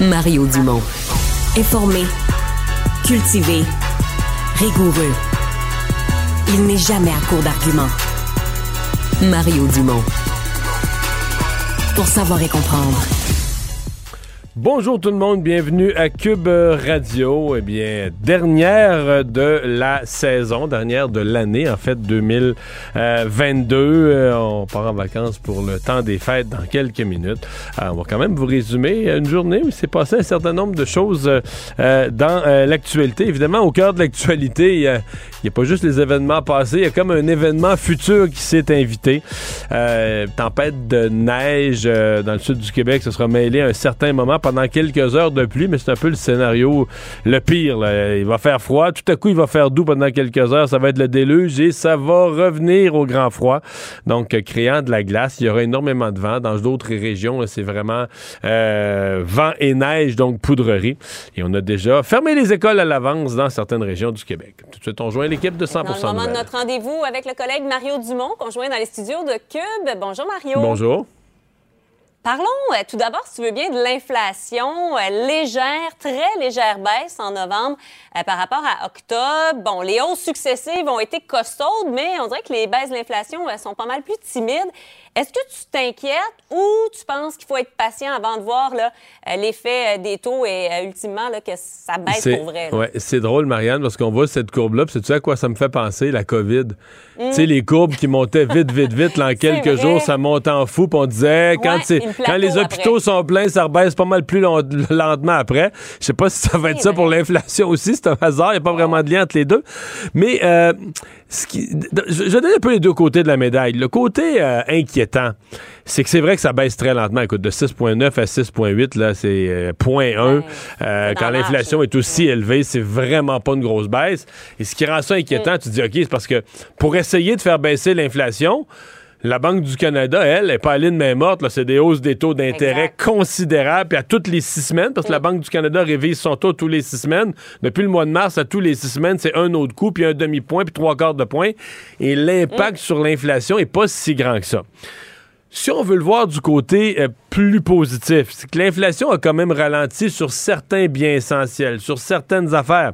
Mario Dumont. Informé, cultivé, rigoureux. Il n'est jamais à court d'arguments. Mario Dumont. Pour savoir et comprendre. Bonjour tout le monde, bienvenue à Cube Radio. Eh bien, dernière de la saison, dernière de l'année, en fait, 2022. Euh, on part en vacances pour le temps des fêtes dans quelques minutes. Alors, on va quand même vous résumer une journée où s'est passé un certain nombre de choses euh, dans euh, l'actualité. Évidemment, au cœur de l'actualité, il n'y a, pas juste les événements passés, il y a comme un événement futur qui s'est invité. tempête de neige dans le sud du Québec, ce sera mêlé à un certain moment pendant quelques heures de pluie, mais c'est un peu le scénario le pire. Il va faire froid, tout à coup il va faire doux pendant quelques heures, ça va être le déluge et ça va revenir au grand froid. Donc, euh, créant de la glace, il y aura énormément de vent. Dans d'autres régions, c'est vraiment euh, vent et neige, donc poudrerie. Et on a déjà fermé les écoles à l'avance dans certaines régions du Québec. Tout de suite, on joint l'équipe de 100 Dans le moment de notre rendez-vous avec le collègue Mario Dumont, qu'on joint dans les studios de Cube. Bonjour Mario. Bonjour. Parlons euh, tout d'abord, si tu veux bien, de l'inflation euh, légère, très légère baisse en novembre euh, par rapport à octobre. Bon, les hausses successives ont été costaudes, mais on dirait que les baisses de l'inflation sont pas mal plus timides. Est-ce que tu t'inquiètes ou tu penses qu'il faut être patient avant de voir l'effet des taux et ultimement que ça baisse pour vrai? Oui, c'est drôle, Marianne, parce qu'on voit cette courbe-là. Tu sais à quoi ça me fait penser, la COVID? Tu sais, les courbes qui montaient vite, vite, vite, là, en quelques jours, ça monte en fou. Puis on disait, quand, quand les hôpitaux sont pleins, ça rebaisse pas mal plus lentement après. Je sais pas si ça va être ça pour l'inflation aussi. C'est un hasard. Il n'y a pas vraiment de lien entre les deux. Mais euh, ce qui, je, je, donne un peu les deux côtés de la médaille. Le côté euh, inquiétant, c'est que c'est vrai que ça baisse très lentement. Écoute, de 6,9 à 6,8, là, c'est 0,1. Euh, euh, quand l'inflation est aussi élevée, c'est vraiment pas une grosse baisse. Et ce qui rend ça inquiétant, mm. tu te dis, OK, c'est parce que pour essayer de faire baisser l'inflation, la Banque du Canada, elle, n'est pas allée de main morte. C'est des hausses des taux d'intérêt considérables. Puis à toutes les six semaines, parce que la mm. Banque du Canada révise son taux tous les six semaines. Depuis le mois de mars, à tous les six semaines, c'est un autre coup, puis un demi-point, puis trois quarts de point. Et l'impact mm. sur l'inflation est pas si grand que ça. Si on veut le voir du côté euh, plus positif, c'est que l'inflation a quand même ralenti sur certains biens essentiels, sur certaines affaires.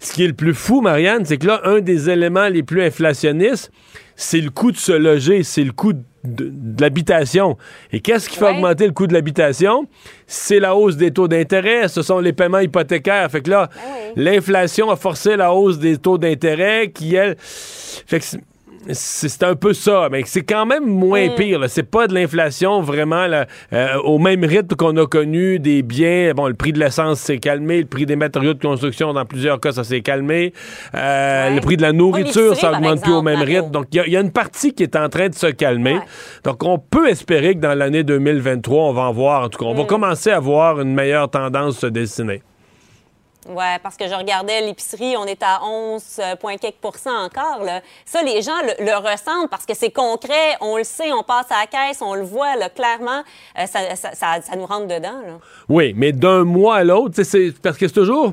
Ce qui est le plus fou, Marianne, c'est que là, un des éléments les plus inflationnistes, c'est le coût de se loger, c'est le coût de, l'habitation. Et qu'est-ce qui fait augmenter le coût de l'habitation? C'est la hausse des taux d'intérêt, ce sont les paiements hypothécaires. Fait que là, ben l'inflation a forcé la hausse des taux d'intérêt qui, elle... Fait que c'est un peu ça, mais c'est quand même moins mm. pire. C'est pas de l'inflation vraiment euh, au même rythme qu'on a connu des biens. Bon, le prix de l'essence s'est calmé, le prix des matériaux de construction, dans plusieurs cas, ça s'est calmé. Euh, le prix de la nourriture, ça augmente plus au même rythme. Donc, il y, a une partie qui est en train de se calmer. Donc, on peut espérer que dans l'année 2023, on va en voir, en tout cas, on va mm. commencer à voir une meilleure tendance se dessiner. Oui, parce que je regardais l'épicerie, on est à 11,4% encore. Là. Ça, les gens le, ressentent parce que c'est concret, on le sait, on passe à la caisse, on le voit clairement, euh, ça, nous rentre dedans. Oui, mais d'un mois à l'autre, c'est parce que c'est toujours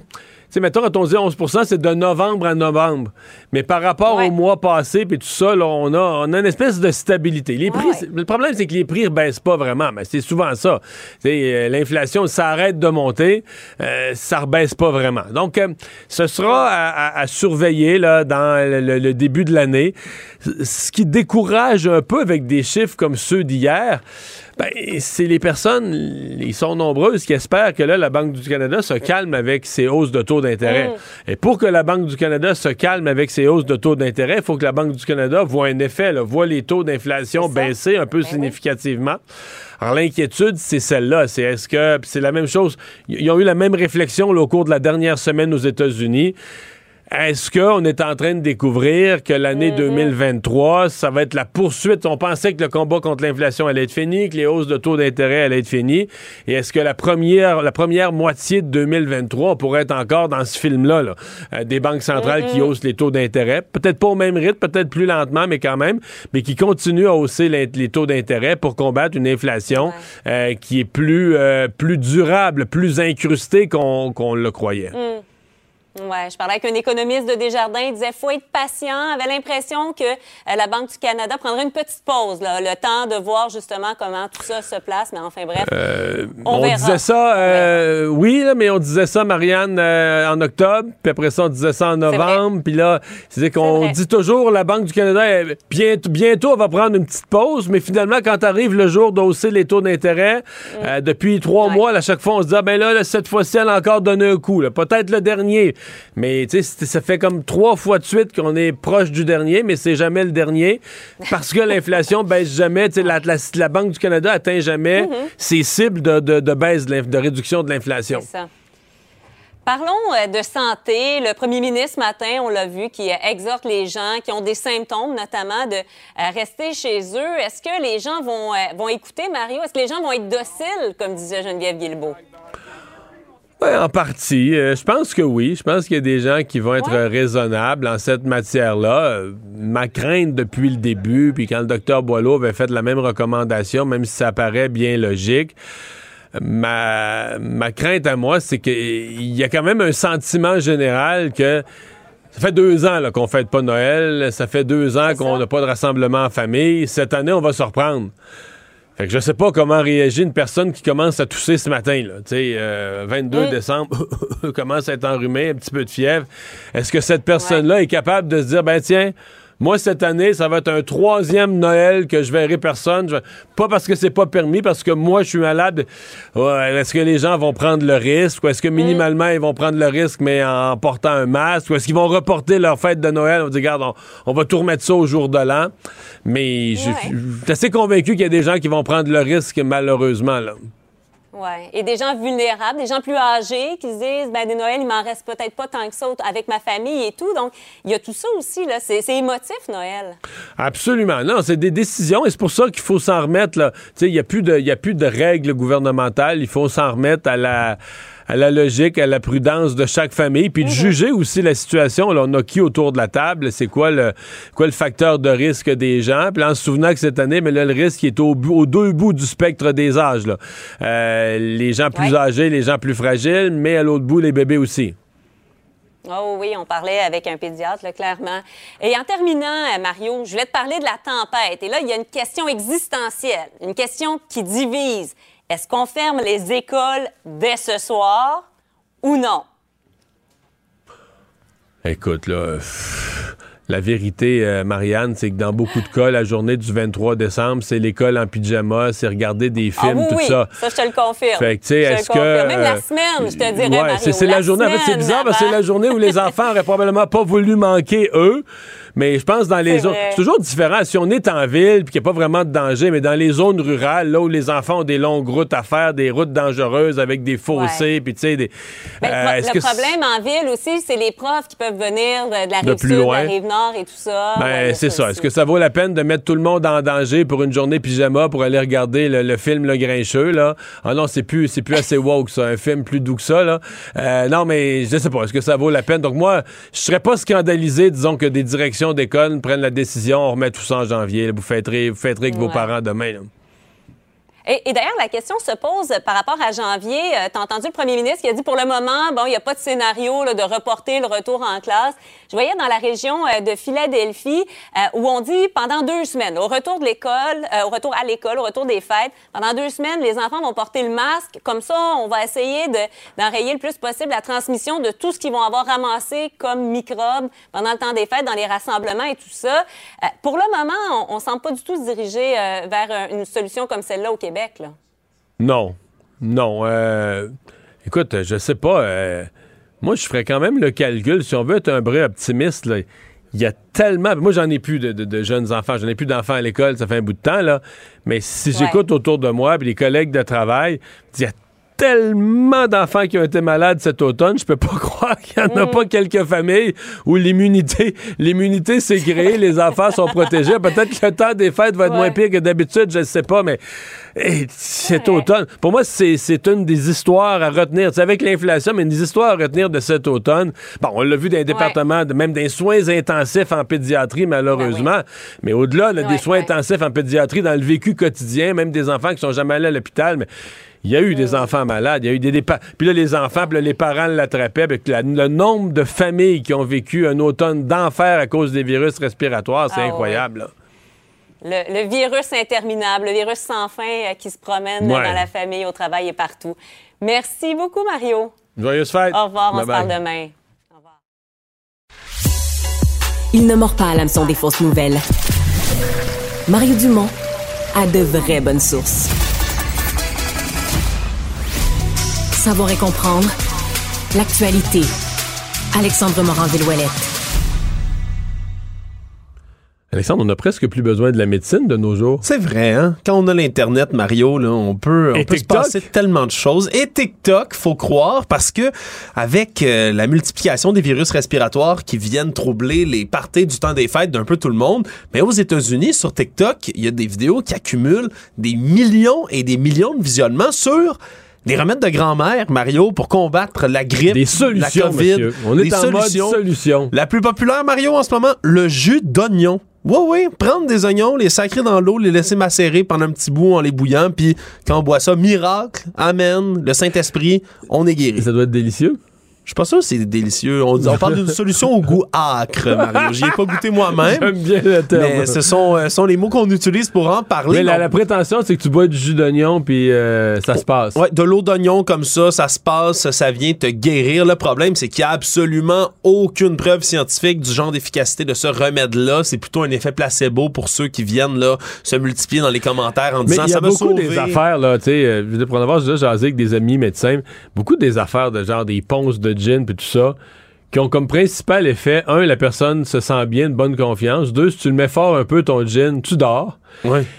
sais, mettons, quand on dit 11 c'est de novembre à novembre. Mais par rapport au mois passé, puis tout ça, on, a, on a une espèce de stabilité. Les prix, Le problème, c'est que les prix ne baissent pas vraiment. Mais c'est souvent ça. Euh, L'inflation s'arrête de monter, euh, ça ne rebaisse pas vraiment. Donc, euh, ce sera à, surveiller là, dans le, début de l'année. Ce qui décourage un peu avec des chiffres comme ceux d'hier, Ben, c'est les personnes, ils sont nombreuses qui espèrent que là, la Banque du Canada se calme avec ses hausses de taux d'intérêt. Mm. Et pour que la Banque du Canada se calme avec ses hausses de taux d'intérêt, il faut que la Banque du Canada voit un effet, là, voit les taux d'inflation baisser un peu Ben oui. significativement. Alors, l'inquiétude, c'est celle-là. C'est est-ce que. c'est la même chose. Ils ont eu la même réflexion là, au cours de la dernière semaine aux États-Unis. Est-ce qu'on est en train de découvrir que l'année Mm-hmm. 2023, ça va être la poursuite? On pensait que le combat contre l'inflation allait être fini, que les hausses de taux d'intérêt allaient être finies. Et est-ce que la première, la première moitié de 2023, on pourrait être encore dans ce film-là, là, euh, des banques centrales Mm-hmm. qui haussent les taux d'intérêt? Peut-être pas au même rythme, peut-être plus lentement, mais quand même, mais qui continuent à hausser les, taux d'intérêt pour combattre une inflation euh, qui est plus, euh, plus durable, plus incrustée qu'on qu'on le croyait. Mm. Ouais, je parlais avec un économiste de Desjardins. Il disait faut être patient. avait l'impression que euh, la Banque du Canada prendrait une petite pause, là, le temps de voir justement comment tout ça se place. Mais enfin, bref, on, on verra. disait ça, euh, oui, là, mais on disait ça, Marianne, euh, en octobre, puis après ça, on disait ça en novembre, puis là, c'est qu'on dit toujours, la Banque du Canada, euh, bientôt, bientôt, on va prendre une petite pause, mais finalement, quand arrive le jour d'hausser les taux d'intérêt, euh, depuis trois Mm. Ouais. mois, à chaque fois, on se dit, ah, ben là, là, cette fois-ci, elle a encore donné un coup, peut-être le dernier, mais tu sais, ça fait comme trois fois de suite qu'on est proche du dernier, mais c'est jamais le dernier, parce que l'inflation baisse jamais, tu sais, la, la- la Banque du Canada atteint jamais ses cibles de, de- de baisse, de, réduction de l'inflation. C'est ça. Parlons euh, de santé. Le premier ministre, ce matin, on l'a vu, qui euh, exhorte les gens qui ont des symptômes, notamment, de euh, rester chez eux. Est-ce que les gens vont, vont écouter, Mario? Est-ce que les gens vont être dociles, comme disait Geneviève Guilbeault? Ouais, en partie. Euh, je pense que oui. Je pense qu'il y a des gens qui vont être Ouais. raisonnables en cette matière-là. Euh, ma crainte depuis le début, puis quand le docteur Boileau avait fait la même recommandation, même si ça paraît bien logique, ma, ma crainte à moi, c'est qu'il y a quand même un sentiment général que ça fait deux ans qu'on fête pas Noël. Ça fait deux ans qu'on n'a pas de rassemblement en famille. Cette année, on va se reprendre. Fait que je sais pas comment réagit une personne qui commence à tousser ce matin. Là. Tu sais, euh, 22 Mm. décembre, commence à être enrhumé, un petit peu de fièvre. Est-ce que cette personne-là est capable de se dire, ben tiens, moi, cette année, ça va être un troisième Noël que je verrai personne. Je- Pas parce que c'est pas permis, parce que moi, je suis malade. Ouais, est-ce que les gens vont prendre le risque? Ou est-ce que minimalement, ils vont prendre le risque, mais en portant un masque? Ou est-ce qu'ils vont reporter leur fête de Noël? On va dire, regarde, on, on va tout remettre ça au jour de l'an. Mais je Ouais. je suis assez convaincu qu'il y a des gens qui vont prendre le risque, malheureusement. Là. Oui. Et des gens vulnérables, des gens plus âgés qui se disent, ben des Noëls, il m'en reste peut-être pas tant que ça avec ma famille et tout. Donc, il y a tout ça aussi, là. C'est c'est émotif, Noël. Absolument. Non, c'est des décisions et c'est pour ça qu'il faut s'en remettre. là. Tu sais, il n'y a, plus de- il y a plus de règles gouvernementales. Il faut s'en remettre à la, à la logique, à la prudence de chaque famille, puis de juger aussi la situation. Là, on a qui autour de la table? C'est quoi le, quoi le facteur de risque des gens? Puis là, en se souvenant que cette année, mais là, le risque est au, deux bouts du spectre des âges. Là. Euh, les gens plus Ouais. âgés, les gens plus fragiles, mais à l'autre bout, les bébés aussi. Oh oui, on parlait avec un pédiatre, là, clairement. Et en terminant, euh, Mario, je voulais te parler de la tempête. Et là, il y a une question existentielle, une question qui divise. Est-ce qu'on ferme les écoles dès ce soir ou non? Écoute, là, pff, la vérité, euh, Marianne, c'est que dans beaucoup de cas, la journée du 23 décembre, c'est l'école en pyjama, c'est regarder des films, ah oui, tout oui, ça. ça, je te le confirme. Fait que, tu sais, est-ce que. Même la euh, semaine, je te dirais, ouais, c'est, c'est la, journée. En fait, c'est bizarre parce que c'est la journée où les enfants auraient probablement pas voulu manquer, eux. Mais je pense dans les zones. C'est toujours différent. Si on est en ville puis qu'il n'y a pas vraiment de danger, mais dans les zones rurales, là où les enfants ont des longues routes à faire, des routes dangereuses avec des fossés, puis tu sais, des. Ben, euh, le pro- problème en ville aussi, c'est les profs qui peuvent venir de, de la De rive plus sud, de loin. la rive nord et tout ça. Ben, Ouais, c'est ça. Est-ce que ça vaut la peine de mettre tout le monde en danger pour une journée pyjama pour aller regarder le, le film Le Grincheux, là? Ah non, c'est plus, plus assez woke, ça. Un film plus doux que ça, là. Euh, non, mais je sais pas. Est-ce que ça vaut la peine? Donc, moi, je serais pas scandalisé, disons, que des directions d'école prennent la décision, on remet tout ça en janvier. là. Vous fêterez, vous fêterez avec vos parents demain, là. Et, et d'ailleurs, la question se pose par rapport à janvier. tu as entendu le premier ministre qui a dit pour le moment, bon, il n'y a pas de scénario là, de reporter le retour en classe. Je voyais dans la région euh, de Philadelphie euh, où on dit pendant deux semaines, au retour de l'école, euh, au retour à l'école, au retour des fêtes, pendant deux semaines, les enfants vont porter le masque. Comme ça, on va essayer de- d'enrayer le plus possible la transmission de tout ce qu'ils vont avoir ramassé comme microbes pendant le temps des fêtes, dans les rassemblements et tout ça. Pour le moment, on ne semble pas du tout se diriger vers une solution comme celle-là au Québec. Non. Non. Écoute, je sais pas. Moi, je ferais quand même le calcul. Si on veut être un vrai optimiste, là, il y a tellement. Moi, j'en ai plus de, de- de jeunes enfants. J'en ai plus d'enfants à l'école. Ça fait un bout de temps, là. Mais si Ouais. j'écoute autour de moi, puis les collègues de travail, il y a tellement d'enfants qui ont été malades cet automne, je peux pas croire qu'il y en a pas quelques familles où l'immunité l'immunité s'est créée, les enfants sont protégés. Peut-être que le temps des fêtes va être Ouais. moins pire que d'habitude, je ne sais pas, mais hey, cet Ouais. automne, pour moi, c'est une des histoires à retenir. C'est avec l'inflation, mais une des histoires à retenir de cet automne. Bon, on l'a vu dans les départements, même des soins intensifs en pédiatrie, malheureusement. Mais au-delà là, des soins intensifs en pédiatrie, dans le vécu quotidien, même des enfants qui sont jamais allés à l'hôpital, mais il y a eu des enfants malades, il y a eu des dépa- Puis là, les enfants, puis là, les parents l'attrapaient. Puis la- le nombre de familles qui ont vécu un automne d'enfer à cause des virus respiratoires, c'est Ah, ouais. incroyable. là. Le, le virus interminable, le virus sans fin euh, qui se promène Ouais. dans la famille, au travail et partout. Merci beaucoup, Mario. Joyeuse fête. Au revoir, on se parle demain. Au revoir. Il ne mord pas à l'hameçon des fausses nouvelles. Mario Dumont a de vraies bonnes sources. Savoir et comprendre l'actualité. Alexandre Morand-Villouellette. Alexandre, on a presque plus besoin de la médecine de nos jours. C'est vrai, hein? Quand on a l'Internet, Mario, là, on peut, on Et peut se passer tellement de choses. Et TikTok, faut croire, parce que avec euh, la multiplication des virus respiratoires qui viennent troubler les parties du temps des fêtes d'un peu tout le monde, mais aux États-Unis, sur TikTok, il y a des vidéos qui accumulent des millions et des millions de visionnements sur des remèdes de grand-mère, Mario, pour combattre la grippe, Des solutions, la COVID. monsieur. On est Des en solutions. mode solution. La plus populaire, Mario, en ce moment, le jus d'oignon. Oui, oui, prendre des oignons, les sacrer dans l'eau, les laisser macérer pendant un petit bout en les bouillant, puis quand on boit ça, miracle, amen, le Saint-Esprit, on est guéri. ça doit être délicieux. Je suis pas sûr que c'est délicieux. On, on parle d'une solution au goût âcre, Mario. J'y ai pas goûté moi-même. J'aime bien le terme. Mais ce sont, euh, sont les mots qu'on utilise pour en parler. Mais la, prétention, c'est que tu bois du jus d'oignon puis euh, ça se passe. Ouais, de l'eau d'oignon comme ça, ça se passe, ça vient te guérir. Le problème, c'est qu'il y a absolument aucune preuve scientifique du genre d'efficacité de ce remède-là. C'est plutôt un effet placebo pour ceux qui viennent là se multiplier dans les commentaires en Mais disant il y a ça va beaucoup sauver. des affaires, là, tu sais, euh, pour en avoir déjà jasé avec des amis médecins, beaucoup des affaires de genre des ponces de gin puis tout ça, qui ont comme principal effet, un, la personne se sent bien, de bonne confiance. Deux, si tu le mets fort un peu, ton gin, tu dors.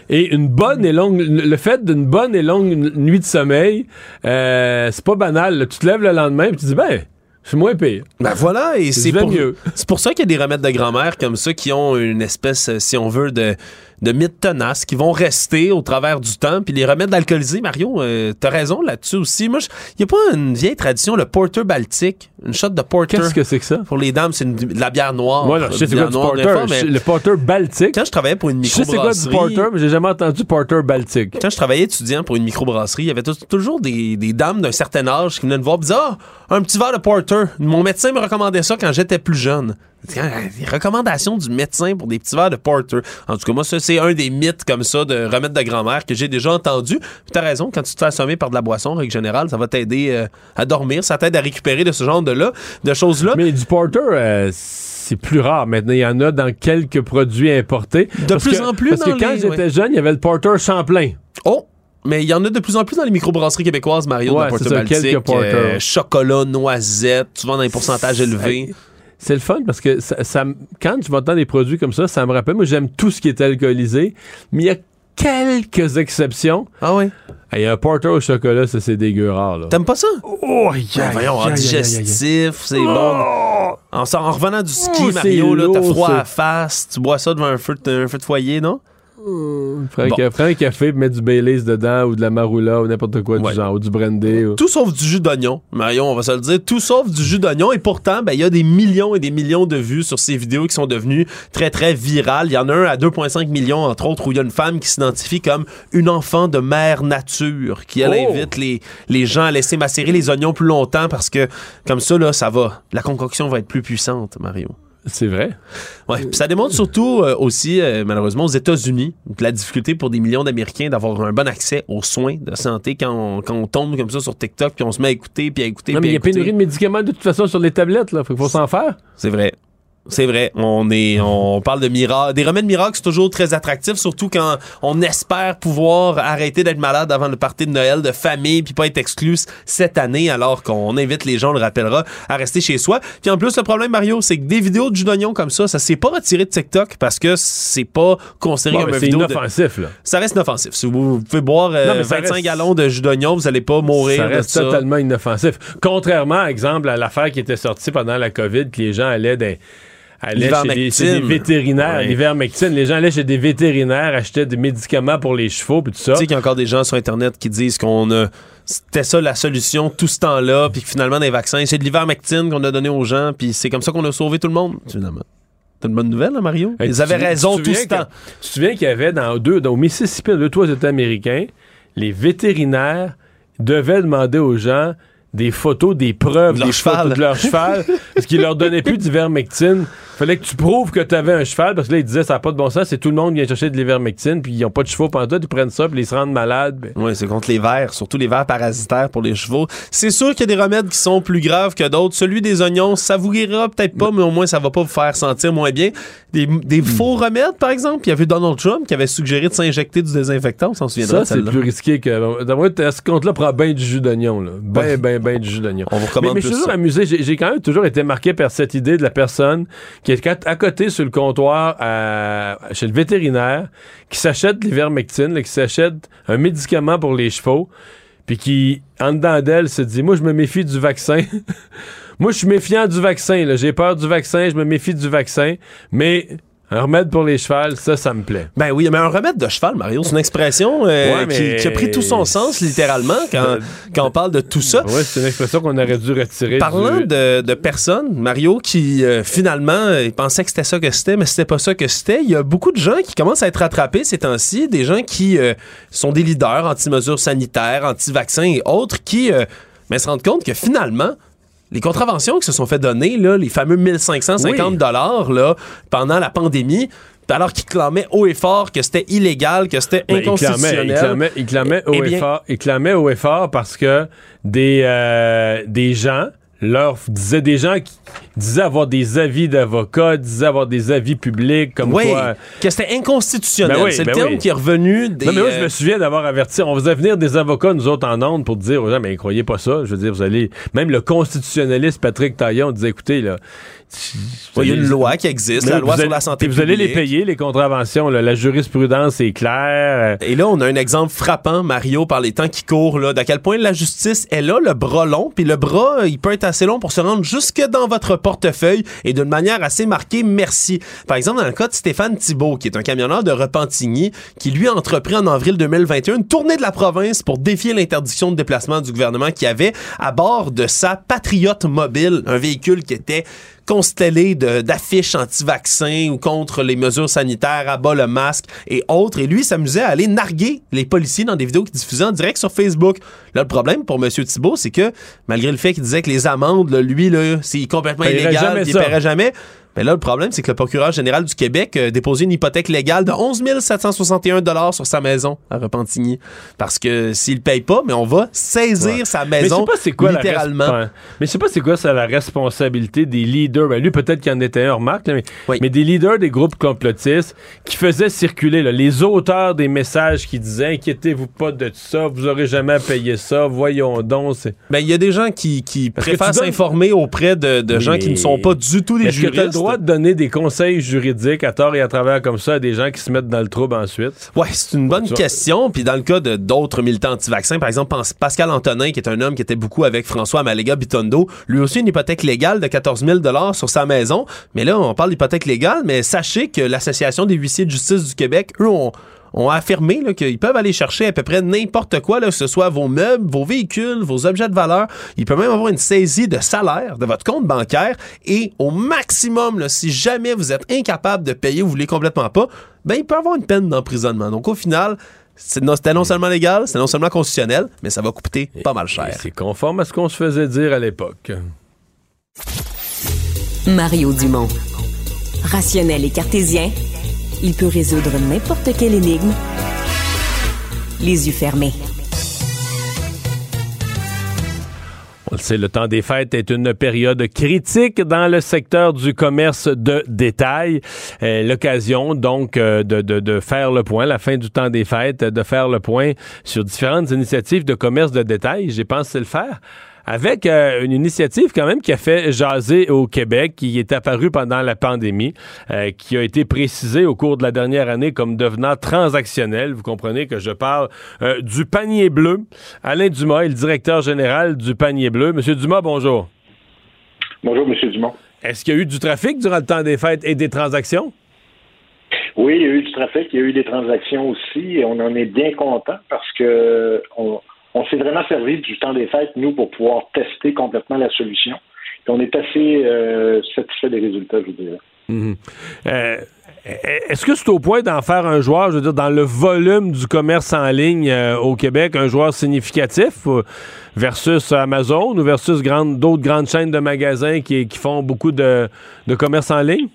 Et une bonne et longue, le fait d'une bonne et longue nuit de sommeil, euh, c'est pas banal. là. Tu te lèves le lendemain et tu dis, ben, c'est moins pire. Ben voilà, et c'est pour, mieux. c'est pour ça qu'il y a des remèdes de grand-mère comme ça qui ont une espèce, si on veut, de, de mythe tenace, qui vont rester au travers du temps. Puis les remèdes alcoolisés, Mario, euh, t'as raison là-dessus aussi. Moi, il y a pas une vieille tradition, le porter baltique, une shot de porter. Qu'est-ce que c'est que ça? Pour les dames, c'est de la bière noire. Moi, je sais c'est quoi du porter. mais Le porter baltique. Quand je travaillais pour une Je sais c'est quoi du microbrasserie... porter, mais j'ai jamais entendu porter baltique. Quand je travaillais étudiant pour une microbrasserie, il y avait tou- toujours des, des dames d'un certain âge qui venaient me voir et disaient Ah, un petit verre de porter. Mon médecin me recommandait ça quand j'étais plus jeune. Les recommandations du médecin pour des petits verres de porter. En tout cas, moi, ça, c'est un des mythes comme ça de remède de grand-mère que j'ai déjà entendu. Puis t'as raison, quand tu te fais assommer par de la boisson, en règle générale, ça va t'aider euh, à dormir, ça t'aide à récupérer de ce genre de, là, de choses-là. Mais du porter, euh, c'est plus rare. Maintenant, il y en a dans quelques produits importés. De Parce plus que- en plus Parce que quand les- j'étais jeune, il y avait le porter Champlain. Oh! Mais il y en a de plus en plus dans les microbrasseries québécoises, Mario, Ouais, de porter baltique, quelques porters. euh, chocolat, noisette, souvent dans des pourcentages élevés. C'est le fun parce que ça, ça quand je m'entends des produits comme ça, ça me rappelle. Moi, j'aime tout ce qui est alcoolisé, mais il y a quelques exceptions. Ah ouais? Il y a un porter au chocolat, ça, c'est dégueu rare. Là. T'aimes pas ça? Oh, aïe, voyons, en digestif, c'est bon. En, sort- en revenant du ski, Oh, Mario, t'as froid à face, tu bois ça devant un feu de, un feu de foyer, non? Prends, un Bon. ca- prends un café, mettre du Baileys dedans, ou de la Maroula, ou n'importe quoi Ouais. du genre, ou du brandy. ou- Tout sauf du jus d'oignon. Mario, on va se le dire, tout sauf du jus d'oignon. Et pourtant, ben, il y a des millions et des millions de vues sur ces vidéos qui sont devenues très, très virales. Il y en a un à 2,5 millions, entre autres, où il y a une femme qui s'identifie comme une enfant de mère nature, qui, elle, Oh! invite les, les gens à laisser macérer les oignons plus longtemps parce que, comme ça, là, ça va. La concoction va être plus puissante, Mario. C'est vrai. Ouais. Puis ça démontre surtout euh, aussi, euh, malheureusement, aux États-Unis, la difficulté pour des millions d'Américains d'avoir un bon accès aux soins de santé quand on, quand on tombe comme ça sur TikTok, puis on se met à écouter, puis à écouter, Non, mais il y a pénurie de médicaments de toute façon sur les tablettes, là. Faut faut s'en faire. C'est vrai. C'est vrai. On est, on parle de miracles. Des remèdes miracles, c'est toujours très attractif, surtout quand on espère pouvoir arrêter d'être malade avant le party de Noël de famille puis pas être exclu cette année, alors qu'on invite les gens, on le rappellera, à rester chez soi. Puis en plus, le problème, Mario, c'est que des vidéos de jus d'oignon comme ça, ça s'est pas retiré de TikTok parce que c'est pas considéré Bon, comme une c'est vidéo. de- inoffensif, là. Ça reste inoffensif. Si vous pouvez boire euh, Non, mais ça 25 reste- gallons de jus d'oignon, vous allez pas mourir Ça de reste ça. totalement inoffensif. Contrairement, exemple, à l'affaire qui était sortie pendant la COVID, que les gens allaient des allaient chez des, chez des vétérinaires, Ouais. l'ivermectine. Les gens allaient chez des vétérinaires, achetaient des médicaments pour les chevaux, puis tout ça. Tu sais qu'il y a encore des gens sur Internet qui disent qu'on a. C'était ça la solution tout ce temps-là, puis que finalement, des vaccins, c'est de l'ivermectine qu'on a donné aux gens, puis c'est comme ça qu'on a sauvé tout le monde, finalement. C'est une bonne nouvelle, hein, Mario? Ils avaient raison tout ce temps. Tu te souviens qu'il y avait dans deux, dans, au Mississippi, dans deux, trois États américains, les vétérinaires devaient demander aux gens des photos, des preuves De leur des cheval. de leur cheval, parce qu'ils leur donnaient plus d'ivermectine. Fallait que tu prouves que tu avais un cheval, parce que là, ils disaient ça n'a pas de bon sens, c'est tout le monde qui vient chercher de l'ivermectine, puis ils n'ont pas de chevaux pendant tout, ils prennent ça, puis ils se rendent malades. ben. Oui, c'est contre les vers, surtout les vers parasitaires pour les chevaux. C'est sûr qu'il y a des remèdes qui sont plus graves que d'autres. Celui des oignons, ça vous guérira peut-être pas, mais au moins ça va pas vous faire sentir moins bien. Des, des Hmm. faux remèdes, par exemple. Il y avait Donald Trump qui avait suggéré de s'injecter du désinfectant, on s'en souviendra. Ça, c'est plus risqué que. À ce compte-là, prend bien du jus d'oignon. là? Ben, ben, du jus d'oignon. On vous recommande mais je suis toujours amusé. J'ai quand même toujours été marqué par cette idée de la personne qui est à- côté sur le comptoir à- chez le vétérinaire, qui s'achète l'ivermectine, qui s'achète un médicament pour les chevaux, puis qui, en dedans d'elle, se dit Moi, je me méfie du vaccin. Moi, je suis méfiant du vaccin. J'ai peur du vaccin, je me méfie du vaccin. Mais un remède pour les chevals, ça, ça me plaît. Ben oui, mais un remède de cheval, Mario, c'est une expression euh, Ouais, mais- qui, qui a pris tout son sens, littéralement, quand, quand on parle de tout ça. Oui, c'est une expression qu'on aurait dû retirer. Parlant du- de, de personnes, Mario, qui euh, finalement pensaient que c'était ça que c'était, mais c'était pas ça que c'était, il y a beaucoup de gens qui commencent à être rattrapés ces temps-ci, des gens qui euh, sont des leaders anti-mesures sanitaires, anti-vaccins et autres, qui ben, se rendent compte que finalement, les contraventions qui se sont fait donner, là, les fameux 1550 dollars là, pendant la pandémie, alors qu'ils clamaient haut et fort que c'était illégal, que c'était il clamait, inconstitutionnel. il clamait, il clamait Eh haut et bien- fort. Il clamait haut et fort parce que des, euh, des gens leur disaient des gens qui disaient avoir des avis d'avocats, disaient avoir des avis publics comme Oui, quoi. que c'était inconstitutionnel. Ben oui, c'est ben le terme oui. qui est revenu des. Non, mais moi, je euh, me souviens d'avoir averti. On faisait venir des avocats, nous autres, en ondes, pour dire aux gens, mais croyez pas ça. Je veux dire, vous allez. Même le constitutionnaliste Patrick Taillon disait, écoutez, là. Il y a une loi qui existe, la loi sur la santé puis Vous allez les publique. payer, les contraventions. là. La jurisprudence est claire. Et là, on a un exemple frappant, Mario, par les temps qui courent, là, d'à quel point la justice est là, le bras long, puis le bras, euh, il peut être assez long pour se rendre jusque dans votre portefeuille et d'une manière assez marquée, merci. Par exemple, dans le cas de Stéphane Thibault, qui est un camionneur de Repentigny, qui lui a entrepris en avril 2021 une tournée de la province pour défier l'interdiction de déplacement du gouvernement qui avait à bord de sa Patriote mobile, un véhicule qui était constellé d'affiches anti-vaccins ou contre les mesures sanitaires, à bas le masque et autres. Et lui s'amusait à aller narguer les policiers dans des vidéos qu'il diffusait en direct sur Facebook. Là, le problème pour M. Thibault, c'est que malgré le fait qu'il disait que les amendes, là, lui, là, c'est complètement illégal, il ça. paierait jamais. Mais là, le problème, c'est que le procureur général du Québec a déposé une hypothèque légale de 11 761 sur sa maison à Repentigny. Parce que s'il paye pas, mais on va saisir Ouais. sa Mais maison sais pas c'est quoi littéralement. La. Mais je sais pas c'est quoi ça la responsabilité des leaders. Ben lui peut-être qu'il en était un, remarque, là, mais, Oui. mais des leaders des groupes complotistes qui faisaient circuler là, les auteurs des messages qui disaient inquiétez-vous pas de ça, vous aurez jamais à payer ça, voyons donc. Ben, il y a des gens qui, préfèrent donnes- s'informer auprès de, de gens Mais- qui ne sont pas du tout des juristes. Droit de donner des conseils juridiques à tort et à travers comme ça à des gens qui se mettent dans le trouble ensuite? Ouais, c'est une bonne question. Puis dans le cas de d'autres militants anti-vaccins, par exemple, Pas- Pascal Antonin, qui est un homme qui était beaucoup avec François Maléga Bitondo, lui aussi une hypothèque légale de 14 000 sur sa maison. Mais là, on parle d'hypothèque légale, mais sachez que l'Association des huissiers de justice du Québec, eux, ont ont affirmé là, qu'ils peuvent aller chercher à peu près n'importe quoi, là, que ce soit vos meubles, vos véhicules, vos objets de valeur. Il peut même avoir une saisie de salaire de votre compte bancaire et au maximum, là, si jamais vous êtes incapable de payer ou vous voulez complètement pas, ben il peut avoir une peine d'emprisonnement. Donc au final, c'est non- c'était non seulement légal, c'est non seulement constitutionnel, mais ça va coûter pas mal Et cher. C'est conforme à ce qu'on se faisait dire à l'époque. Mario Dumont. Rationnel et cartésien, il peut résoudre n'importe quelle énigme les yeux fermés. C'est le temps des fêtes est une période critique dans le secteur du commerce de détail. Euh, L'occasion donc euh, de, de, de, faire le point, la fin du temps des fêtes, de faire le point sur différentes initiatives de commerce de détail. J'ai pensé le faire avec euh, une initiative quand même qui a fait jaser au Québec, qui est apparue pendant la pandémie, euh, qui a été précisée au cours de la dernière année comme devenant transactionnelle. Vous comprenez que je parle euh, du panier bleu. Alain Dumas est le directeur général du panier bleu. Monsieur Dumas, bonjour. Bonjour, Monsieur Dumont. Est-ce qu'il y a eu du trafic durant le temps des fêtes et des transactions? Oui, il y a eu du trafic, il y a eu des transactions aussi, et on en est bien content parce que on, on s'est vraiment servi du temps des fêtes, nous, pour pouvoir tester complètement la solution. Et on est assez euh, satisfait des résultats, je vous dirais. Mhm. Euh, est-ce que c'est au point d'en faire un joueur, je veux dire, dans le volume du commerce en ligne euh, au Québec, un joueur significatif versus Amazon ou versus d'autres grandes chaînes de magasins qui, font beaucoup de, commerce en ligne?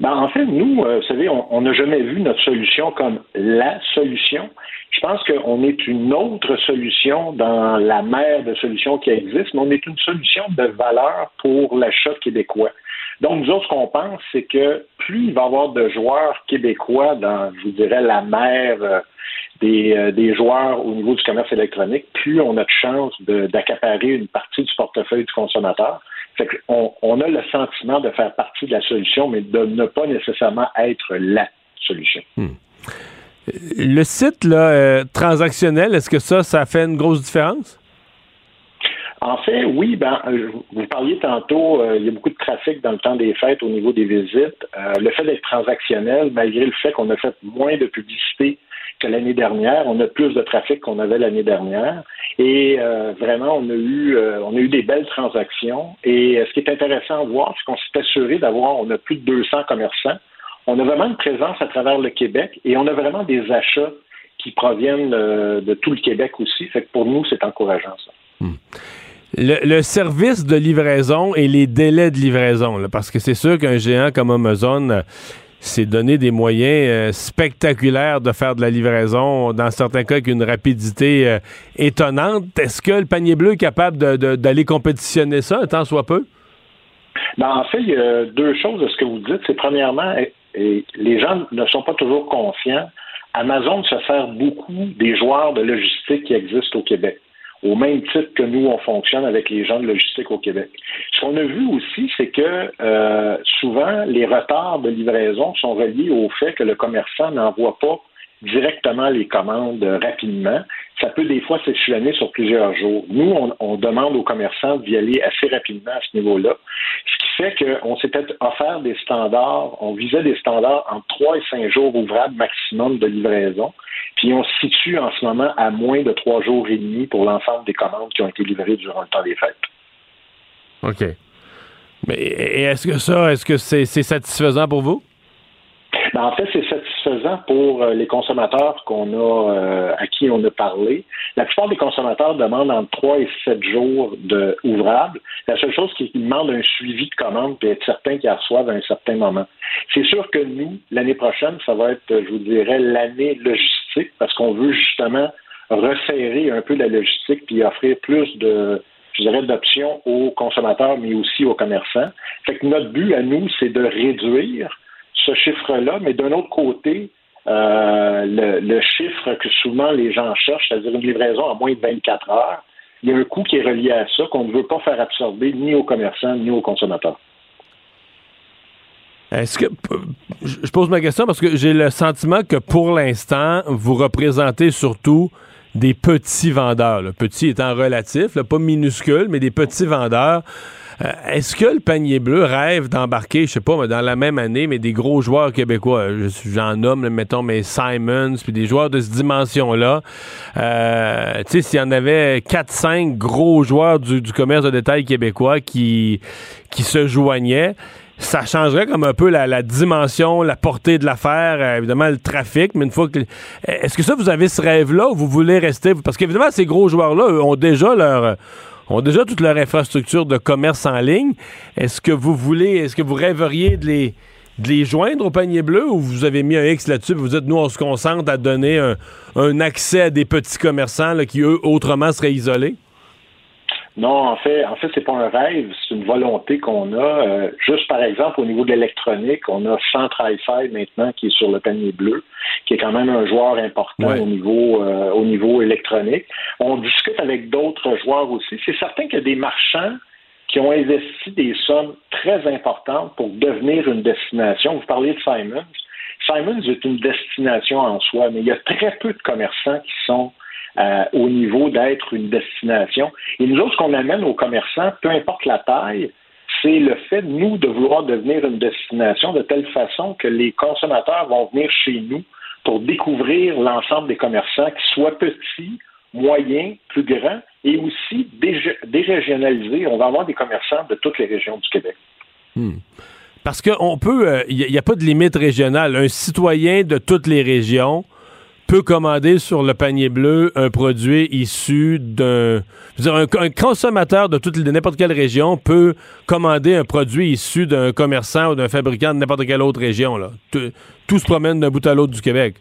Ben, en fait, nous, vous savez, on n'a jamais vu notre solution comme la solution. Je pense qu'on est une autre solution dans la mer de solutions qui existent, mais on est une solution de valeur pour l'achat québécois. Donc, nous autres, ce qu'on pense, c'est que plus il va y avoir de joueurs québécois dans, je vous dirais, la mer euh, euh, des, joueurs au niveau du commerce électronique, plus on a de chance d'accaparer une partie du portefeuille du consommateur. Fait on a le sentiment de faire partie de la solution, mais de ne pas nécessairement être la solution. Hmm. Le site là, euh, transactionnel, est-ce que ça, ça fait une grosse différence? En fait, oui. Ben, euh, vous parliez tantôt, euh, il y a beaucoup de trafic dans le temps des fêtes au niveau des visites. le fait d'être transactionnel, malgré le fait qu'on a fait moins de publicité que l'année dernière, on a plus de trafic qu'on avait l'année dernière. Et vraiment, on a eu, on a eu des belles transactions. Et ce qui est intéressant à voir, c'est qu'on s'est assuré d'avoir, on a plus de 200 commerçants on a vraiment une présence à travers le Québec et on a vraiment des achats qui proviennent euh, de tout le Québec aussi. Fait que pour nous, c'est encourageant, ça. Hmm. Le, service de livraison et les délais de livraison, parce que c'est sûr qu'un géant comme Amazon euh, s'est donné des moyens euh, spectaculaires de faire de la livraison, dans certains cas avec une rapidité étonnante. Est-ce que le panier bleu est capable d'aller compétitionner ça, un tant soit peu? Ben, en fait, il y a deux choses de ce que vous dites. C'est premièrement, les gens ne sont pas toujours conscients. Amazon se sert beaucoup des joueurs de logistique qui existent au Québec, au même titre que nous, on fonctionne avec les gens de logistique au Québec. Ce qu'on a vu aussi, c'est que euh, souvent, les retards de livraison sont reliés au fait que le commerçant n'envoie pas directement les commandes rapidement. Ça peut des fois s'échelonner sur plusieurs jours. Nous, on, demande aux commerçants d'y aller assez rapidement à ce niveau-là, ce qui fait qu'on s'était offert des standards, on visait des standards entre 3 et 5 jours ouvrables maximum de livraison, puis on se situe en ce moment à moins de 3 jours et demi pour l'ensemble des commandes qui ont été livrées durant le temps des fêtes. OK. Mais est-ce que ça, est-ce que c'est satisfaisant pour vous? Ben, en fait, c'est satisfaisant pour euh, les consommateurs qu'on a euh, à qui on a parlé. La plupart des consommateurs demandent entre 3 et 7 jours de. La seule chose, c'est qu'ils demandent un suivi de commande et être certain qu'ils reçoivent à un certain moment. C'est sûr que nous, l'année prochaine, ça va être, je vous dirais, l'année logistique parce qu'on veut justement resserrer un peu la logistique puis offrir plus de je dirais, d'options aux consommateurs, mais aussi aux commerçants. Fait que notre but à nous, c'est de réduire ce chiffre-là, mais d'un autre côté, euh, le, chiffre que souvent les gens cherchent, c'est-à-dire une livraison en moins de 24 heures, il y a un coût qui est relié à ça qu'on ne veut pas faire absorber ni aux commerçants ni aux consommateurs. Est-ce que je pose ma question parce que j'ai le sentiment que pour l'instant, vous représentez surtout des petits vendeurs, le petit étant relatif, pas minuscule, mais des petits vendeurs est-ce que le panier bleu rêve d'embarquer, je sais pas, dans la même année, mais des gros joueurs québécois? J'en nomme, mettons, mes Simons, puis des joueurs de cette dimension-là. Euh, tu sais, s'il y en avait 4-5 gros joueurs du, commerce de détail québécois qui, se joignaient, ça changerait comme un peu la, dimension, la portée de l'affaire, euh, évidemment le trafic, mais une fois que... Est-ce que ça, vous avez ce rêve-là ou vous voulez rester... Parce qu'évidemment, ces gros joueurs-là ont déjà leur ont déjà toute leur infrastructure de commerce en ligne. Est-ce que vous voulez, est-ce que vous rêveriez de les, de les joindre au panier bleu ou vous avez mis un X là-dessus vous dites, nous, on se concentre à donner un, accès à des petits commerçants qui, eux, autrement seraient isolés? Non, en fait, en fait, c'est pas un rêve, c'est une volonté qu'on a. Euh, juste par exemple, au niveau de l'électronique, on a Centre Hi-Fi maintenant qui est sur le panier bleu, qui est quand même un joueur important au niveau euh, au niveau électronique. On discute avec d'autres joueurs aussi. C'est certain qu'il y a des marchands qui ont investi des sommes très importantes pour devenir une destination. Vous parlez de Simons. Simons est une destination en soi, mais il y a très peu de commerçants qui sont euh, au niveau d'être une destination. Et nous autres, ce qu'on amène aux commerçants, peu importe la taille, c'est le fait, nous, de vouloir devenir une destination de telle façon que les consommateurs vont venir chez nous pour découvrir l'ensemble des commerçants, qu'ils soient petits, moyens, plus grands, et aussi dérégionalisés. On va avoir des commerçants de toutes les régions du Québec. Hmm. Parce qu'on peut, il euh, n'y a, pas de limite régionale. Un citoyen de toutes les régions peut commander sur le panier bleu un produit issu d'un. Un, consommateur de toute n'importe quelle région peut commander un produit issu d'un commerçant ou d'un fabricant de n'importe quelle autre région. Là. Tout, se promène d'un bout à l'autre du Québec.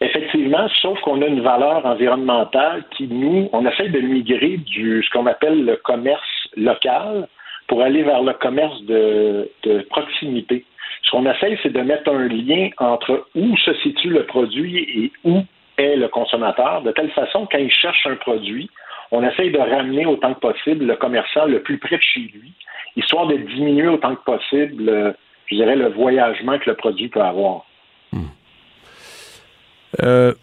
Effectivement, sauf qu'on a une valeur environnementale qui, nous, on essaie de migrer du ce qu'on appelle le commerce local pour aller vers le commerce de, de proximité. Ce qu'on essaye, c'est de mettre un lien entre où se situe le produit et où est le consommateur, de telle façon, quand il cherche un produit, on essaye de ramener autant que possible le commerçant le plus près de chez lui, histoire de diminuer autant que possible, je dirais, le voyagement que le produit peut avoir. Hmm. Euh,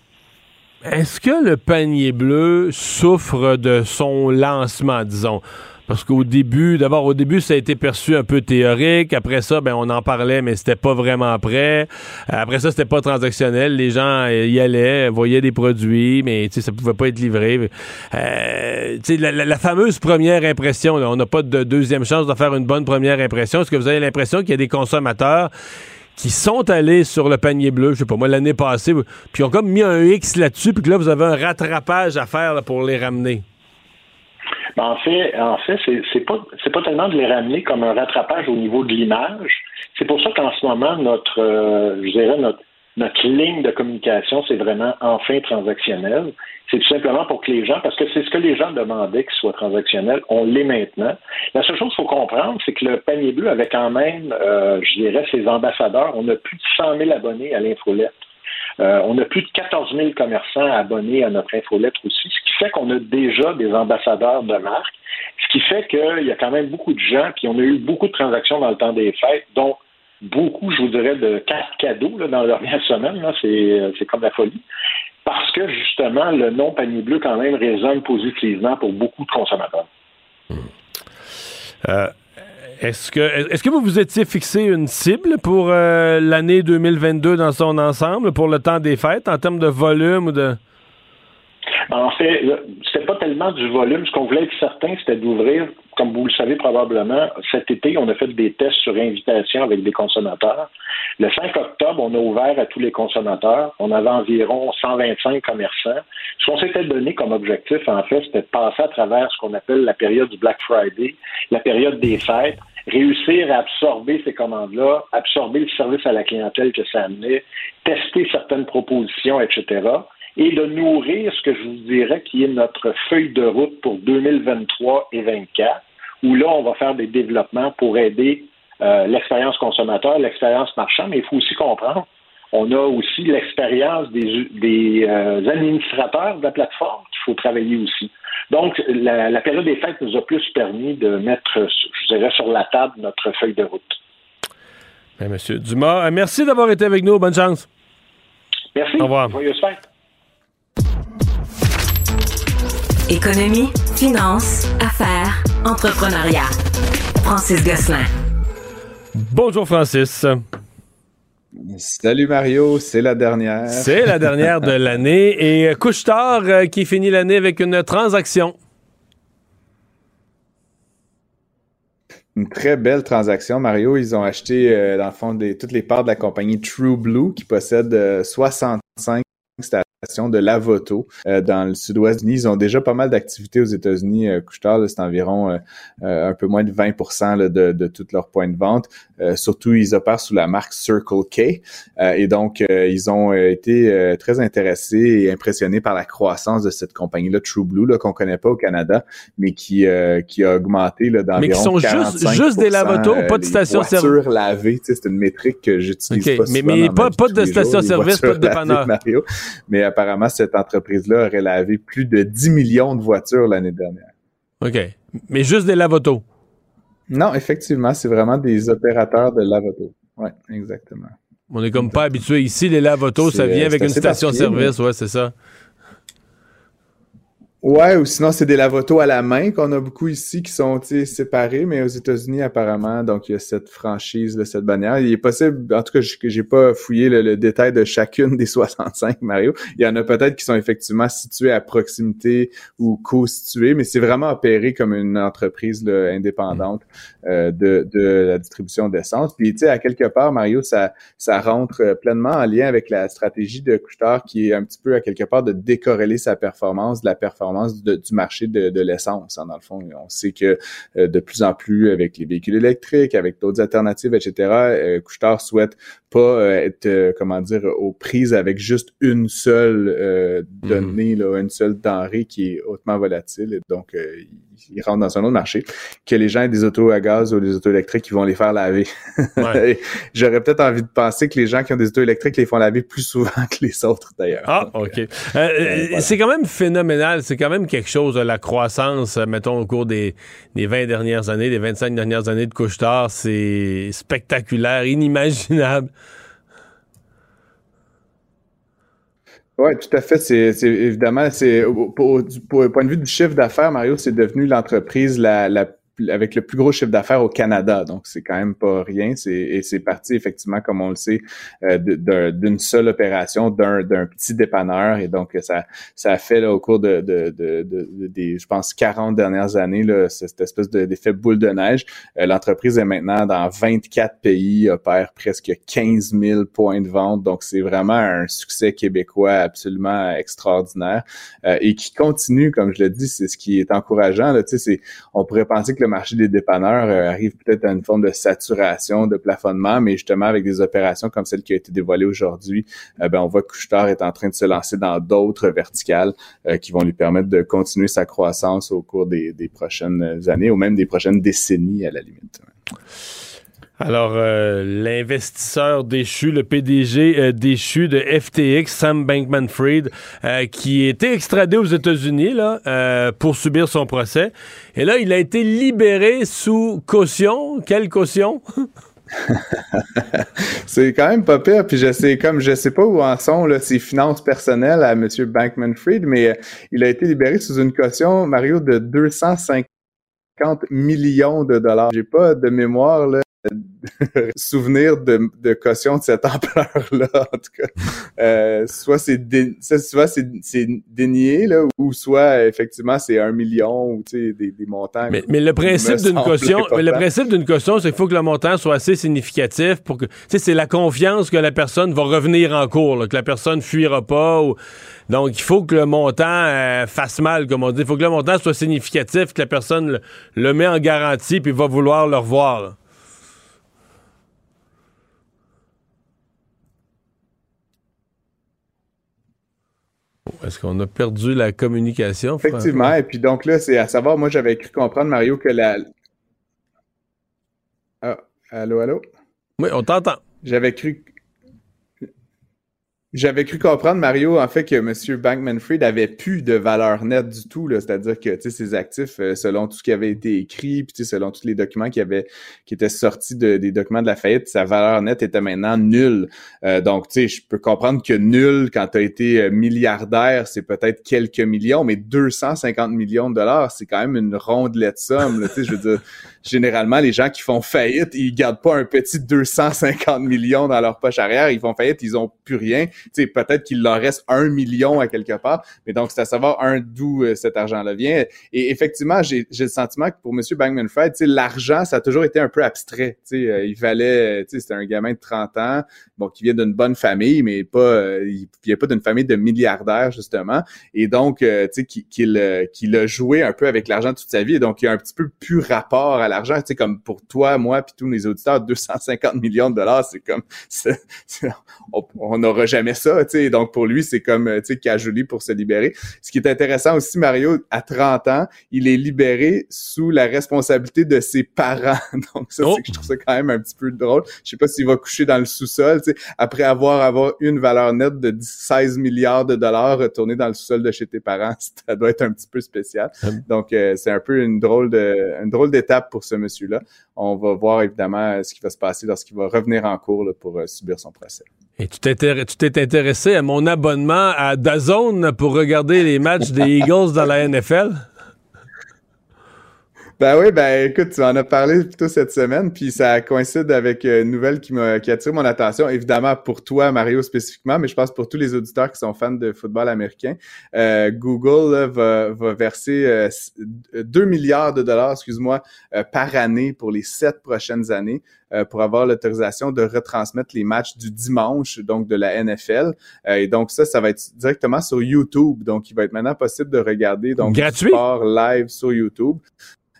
est-ce que le panier bleu souffre de son lancement, disons? Parce qu'au début, d'abord, au début, ça a été perçu un peu théorique. Après ça, ben, on en parlait, mais c'était pas vraiment prêt. Après ça, c'était pas transactionnel. Les gens euh, y allaient, voyaient des produits, mais ça pouvait pas être livré. Euh, la, la, fameuse première impression, on n'a pas de deuxième chance de faire une bonne première impression. Est-ce que vous avez l'impression qu'il y a des consommateurs qui sont allés sur le panier bleu, je sais pas moi, l'année passée, puis ont comme mis un X là-dessus, puis que là, vous avez un rattrapage à faire pour les ramener? En fait, en fait, c'est pas c'est pas tellement de les ramener comme un rattrapage au niveau de l'image. C'est pour ça qu'en ce moment, notre euh, je dirais notre notre ligne de communication, c'est vraiment enfin transactionnel. C'est tout simplement pour que les gens, parce que c'est ce que les gens demandaient qu'il soit transactionnel, on l'est maintenant. La seule chose qu'il faut comprendre, c'est que le panier bleu avait quand même, euh, je dirais, ses ambassadeurs. On a plus de 100 000 abonnés à l'infolette. Euh, on a plus de 14 000 commerçants abonnés à notre infolettre aussi, ce qui fait qu'on a déjà des ambassadeurs de marque, ce qui fait qu'il y a quand même beaucoup de gens, puis on a eu beaucoup de transactions dans le temps des fêtes, dont beaucoup, je vous dirais, de cartes cadeaux dans la dernière semaine. Euh, c'est comme la folie. Parce que justement, le nom panier bleu quand même résonne positivement pour beaucoup de consommateurs. Euh, est-ce que, est-ce que vous vous étiez fixé une cible pour euh, l'année 2022 dans son ensemble, pour le temps des fêtes, en termes de volume ou de? En fait, c'était pas tellement du volume. Ce qu'on voulait être certain, c'était d'ouvrir, comme vous le savez probablement, cet été, on a fait des tests sur invitation avec des consommateurs. Le 5 octobre, on a ouvert à tous les consommateurs. On avait environ 125 commerçants. Ce qu'on s'était donné comme objectif, en fait, c'était de passer à travers ce qu'on appelle la période du Black Friday, la période des fêtes, réussir à absorber ces commandes-là, absorber le service à la clientèle que ça amenait, tester certaines propositions, etc et de nourrir ce que je vous dirais qui est notre feuille de route pour 2023 et 2024, où là, on va faire des développements pour aider euh, l'expérience consommateur, l'expérience marchand, mais il faut aussi comprendre, on a aussi l'expérience des, euh, administrateurs de la plateforme qu'il faut travailler aussi. Donc, la, période des fêtes nous a plus permis de mettre, je dirais, sur la table notre feuille de route. Bien, Monsieur Dumas, euh, merci d'avoir été avec nous. Bonne chance. Merci. Au revoir. Économie, finance, affaires, entrepreneuriat. Francis Gosselin. Bonjour Francis. Salut Mario, c'est la dernière. C'est la dernière de l'année et euh, Couchetard euh, qui finit l'année avec une transaction. Une très belle transaction, Mario. Ils ont acheté, euh, dans le fond, toutes les parts de la compagnie True Blue qui possède 65 stations de Lavoto euh, dans le sud-ouest Ils ont déjà pas mal d'activités aux États-Unis. Euh, Couchetard, c'est environ euh, euh, un peu moins de 20 là, de, de tous leurs points de vente. Euh, surtout, ils opèrent sous la marque Circle K. Euh, et donc, ils ont été très intéressés et impressionnés par la croissance de cette compagnie-là, True Blue, là, qu'on connaît pas au Canada, mais qui, qui a augmenté là, d'environ Mais qui sont juste, juste des lavotos, pas de station-service. lavées, c'est une métrique que j'utilise okay. pas mais, souvent mais pas, pas de station-service, pas de dépanneur. Mais apparemment, cette entreprise-là aurait lavé plus de 10 millions de voitures l'année dernière. OK. Mais juste des lavotos. Non, effectivement, c'est vraiment des opérateurs de lavotos. Oui, exactement. On est comme pas habitué ici, les lavotos, ça vient avec une station-service, mais... ouais, c'est ça. Ouais, ou sinon c'est des lavotos à la main qu'on a beaucoup ici qui sont séparés, mais aux États-Unis apparemment, donc il y a cette franchise, de cette bannière. Il est possible, en tout cas, j'ai pas fouillé le, le, détail de chacune des 65 Mario. Il y en a peut-être qui sont effectivement situés à proximité ou co-situés, mais c'est vraiment opéré comme une entreprise là, indépendante euh, de, de la distribution d'essence. Puis tu sais, à quelque part, Mario, ça ça rentre euh, pleinement en lien avec la stratégie de Couchetard qui est un petit peu à quelque part de décorréler sa performance de la performance du marché de, l'essence. Hein, dans le fond, on sait que euh, de plus en plus avec les véhicules électriques, avec d'autres alternatives, etc., euh, Couchetard souhaite pas euh, être, euh, comment dire, aux prises avec juste une seule donnée, là, une seule denrée qui est hautement volatile. Et donc, ils rentrent dans un autre marché, que les gens aient des autos à gaz ou des autos électriques qui vont les faire laver. Ouais. J'aurais peut-être envie de penser que les gens qui ont des autos électriques les font laver plus souvent que les autres, d'ailleurs. Ah, OK. Euh, euh, voilà. C'est quand même phénoménal. C'est quand même quelque chose, la croissance, euh, mettons, au cours des, des 20 dernières années, des 25 dernières années de couche-tard. C'est spectaculaire, inimaginable. Oui, tout à fait. C'est évidemment, c'est le point de vue du chiffre d'affaires, Mario, c'est devenu l'entreprise la, la avec le plus gros chiffre d'affaires au Canada. Donc, c'est quand même pas rien. Et c'est parti, effectivement, comme on le sait, euh, d'une seule opération, d'un petit dépanneur. Et donc, ça, ça a fait là, au cours de, de, de, de, des, je pense, 40 dernières années, là, cette espèce d'effet boule de neige. Euh, L'entreprise est maintenant dans 24 pays, opère presque 15 000 points de vente. Donc, c'est vraiment un succès québécois absolument extraordinaire euh, et qui continue, comme je l'ai dit, c'est ce qui est encourageant. Là, on pourrait penser que le marché des dépanneurs euh, arrive peut-être à une forme de saturation, de plafonnement, mais justement avec des opérations comme celle qui a été dévoilée aujourd'hui, euh, ben, on voit que Couchetard est en train de se lancer dans d'autres verticales euh, qui vont lui permettre de continuer sa croissance au cours des, des prochaines années ou même des prochaines décennies à la limite. Alors, euh, l'investisseur déchu, le PDG euh, déchu de FTX, Sam Bankman-Fried, euh, qui était extradé aux États-Unis pour subir son procès. Et là, il a été libéré sous caution. Quelle caution? c'est quand même pas pire. Puis je sais, comme je sais pas où en sont ses finances personnelles à M. Bankman-Fried, mais il a été libéré sous une caution, Mario, de 250 millions de dollars. J'ai pas de mémoire là, souvenir de, de caution de cette ampleur-là, en tout cas. Euh, soit c'est dé, soit c'est, dénié, là, ou soit effectivement c'est un million ou des, des montants. Mais, mais le principe d'une caution, mais le principe d'une caution, c'est qu'il faut que le montant soit assez significatif pour que, tu sais, c'est la confiance que la personne va revenir en cours, là, que la personne fuira pas. Ou... Donc, il faut que le montant euh, fasse mal, comme on dit. Il faut que le montant soit significatif, que la personne le, le met en garantie puis va vouloir le revoir. Là. Est-ce qu'on a perdu la communication? Effectivement. Et puis donc là, c'est à savoir, moi j'avais cru comprendre, Mario, que la. Ah, allô, allô? Oui, on t'entend. J'avais cru. J'avais cru comprendre, Mario, en fait, que M. Bankman-Fried avait plus de valeur nette du tout, c'est-à-dire que ses actifs, euh, selon tout ce qui avait été écrit, puis selon tous les documents qui avaient qui étaient sortis de, des documents de la faillite, sa valeur nette était maintenant nulle. Euh, donc, tu sais, je peux comprendre que nul, quand tu as été euh, milliardaire, c'est peut-être quelques millions, mais 250 millions de dollars, c'est quand même une rondelette somme. Tu sais, je veux dire, généralement, les gens qui font faillite, ils gardent pas un petit 250 millions dans leur poche arrière, ils font faillite, ils ont plus rien sais, peut-être qu'il leur reste un million à quelque part, mais donc c'est à savoir un d'où euh, cet argent-là vient. Et effectivement, j'ai le sentiment que pour M. Bangman-Fried, l'argent, ça a toujours été un peu abstrait. Sais, euh, il tu sais, c'était un gamin de 30 ans, bon, qui vient d'une bonne famille, mais pas, euh, il vient pas d'une famille de milliardaires justement, et donc, tu sais, qu'il qu'il a joué un peu avec l'argent toute sa vie, et donc il y a un petit peu plus rapport à l'argent, tu sais, comme pour toi, moi, puis tous les auditeurs, 250 millions de dollars, c'est comme, on n'aura jamais ça, tu sais, donc pour lui, c'est comme, tu sais, casually pour se libérer. Ce qui est intéressant aussi, Mario, à 30 ans, il est libéré sous la responsabilité de ses parents. Donc ça, Oh. c'est que je trouve ça quand même un petit peu drôle. Je sais pas s'il va coucher dans le sous-sol, après avoir avoir une valeur nette de 10 16 milliards de dollars retourner dans le sous-sol de chez tes parents, ça doit être un petit peu spécial. Donc euh, c'est un peu une drôle de une drôle d'étape pour ce monsieur-là. On va voir évidemment ce qui va se passer lorsqu'il va revenir en cours là, pour euh, subir son procès. Et tu t'es tu t'es intéressé à mon abonnement à Dazone pour regarder les matchs des Eagles dans la NFL? Ben oui, ben écoute, tu en as parlé plutôt cette semaine, puis ça coïncide avec euh, une nouvelle qui m'a qui attire mon attention, évidemment pour toi, Mario, spécifiquement, mais je pense pour tous les auditeurs qui sont fans de football américain. Euh, Google là, va, va verser euh, 2 milliards de dollars, excuse-moi, euh, par année pour les sept prochaines années euh, pour avoir l'autorisation de retransmettre les matchs du dimanche, donc de la NFL. Euh, et donc ça, ça va être directement sur YouTube. Donc il va être maintenant possible de regarder donc du Gratuit? sport live sur YouTube.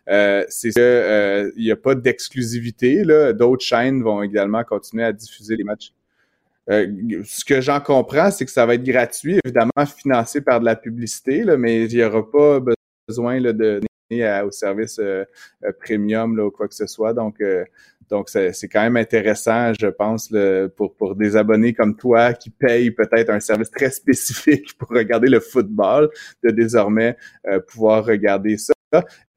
Euh, c'est que euh, il n'y a pas d'exclusivité. D'autres chaînes vont également continuer à diffuser les matchs. Euh, ce que j'en comprends, c'est que ça va être gratuit, évidemment financé par de la publicité, là, mais il n'y aura pas besoin là, de donner au service euh, euh, premium là, ou quoi que ce soit. Donc, donc c'est quand même intéressant, je pense, pour, pour des abonnés comme toi qui payent peut-être un service très spécifique pour regarder le football, de désormais euh, pouvoir regarder ça.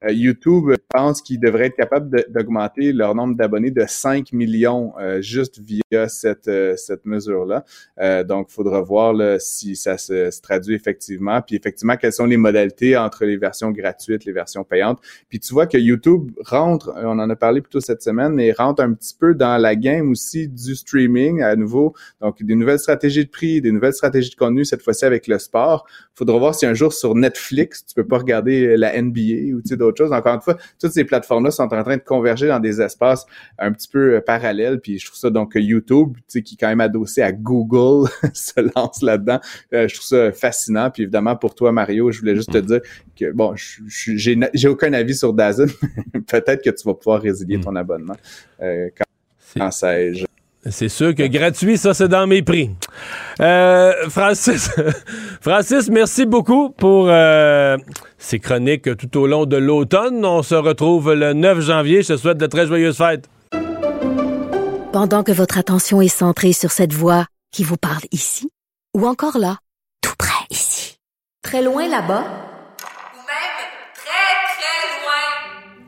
Euh, YouTube pense qu'ils devraient être capables d'augmenter leur nombre d'abonnés de 5 millions euh, juste via cette, euh, cette mesure-là. Euh, donc, il faudra voir si ça se, traduit effectivement. Puis effectivement, quelles sont les modalités entre les versions gratuites, les versions payantes. Puis tu vois que YouTube rentre, on en a parlé plus tôt cette semaine, mais rentre un petit peu dans la game aussi du streaming à nouveau. Donc, des nouvelles stratégies de prix, des nouvelles stratégies de contenu, cette fois-ci avec le sport. faudra voir si un jour sur Netflix, tu peux pas regarder la NBA ou tu sais, d'autres choses. Encore une fois, toutes ces plateformes-là sont en train de converger dans des espaces un petit peu euh, parallèles. Puis je trouve ça donc que YouTube, tu sais, qui est quand même adossé à Google, se lance là-dedans. Euh, je trouve ça fascinant. Puis évidemment, pour toi, Mario, je voulais juste te dire que bon, j'ai aucun avis sur Dazn. Peut-être que tu vas pouvoir résilier ton abonnement. Euh, quand, quand sais-je. C'est sûr que gratuit, ça, c'est dans mes prix. Euh, Francis, Francis, merci beaucoup pour euh, ces chroniques tout au long de l'automne. On se retrouve le 9 janvier. Je te souhaite de très joyeuses fêtes. Pendant que votre attention est centrée sur cette voix qui vous parle ici, ou encore là, tout près ici, très loin là-bas, Ou même très, très loin.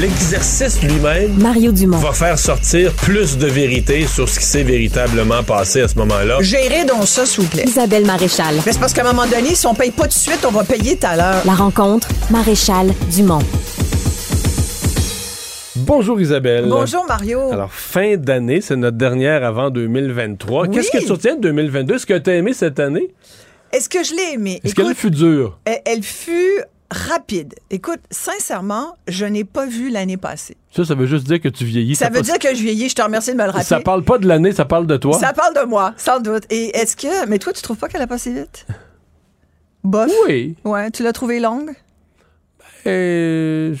L'exercice lui-même Mario Dumont. va faire sortir plus de vérité sur ce qui s'est véritablement passé à ce moment-là. Gérez donc ça, s'il vous plaît. Isabelle Maréchal. Mais c'est parce qu'à un moment donné, si on paye pas tout de suite, on va payer tout à l'heure. La rencontre, Maréchal Dumont. Bonjour Isabelle. Bonjour, Mario. Alors, fin d'année, c'est notre dernière avant 2023. Oui. Qu'est-ce que tu retiens de 2022? Est-ce que tu as aimé cette année? Est-ce que je l'ai aimé? Est-ce qu'elle fut dure? elle, elle fut rapide. Écoute, sincèrement, je n'ai pas vu l'année passée. Ça, ça veut juste dire que tu vieillis. Ça veut dire que je vieillis. Je te remercie de me le rappeler. Ça parle pas de l'année, ça parle de toi. Ça parle de moi, sans doute. Et est-ce que. Mais toi, tu trouves pas qu'elle a passé vite? Bof. Oui. Ouais, tu l'as trouvée longue? Euh,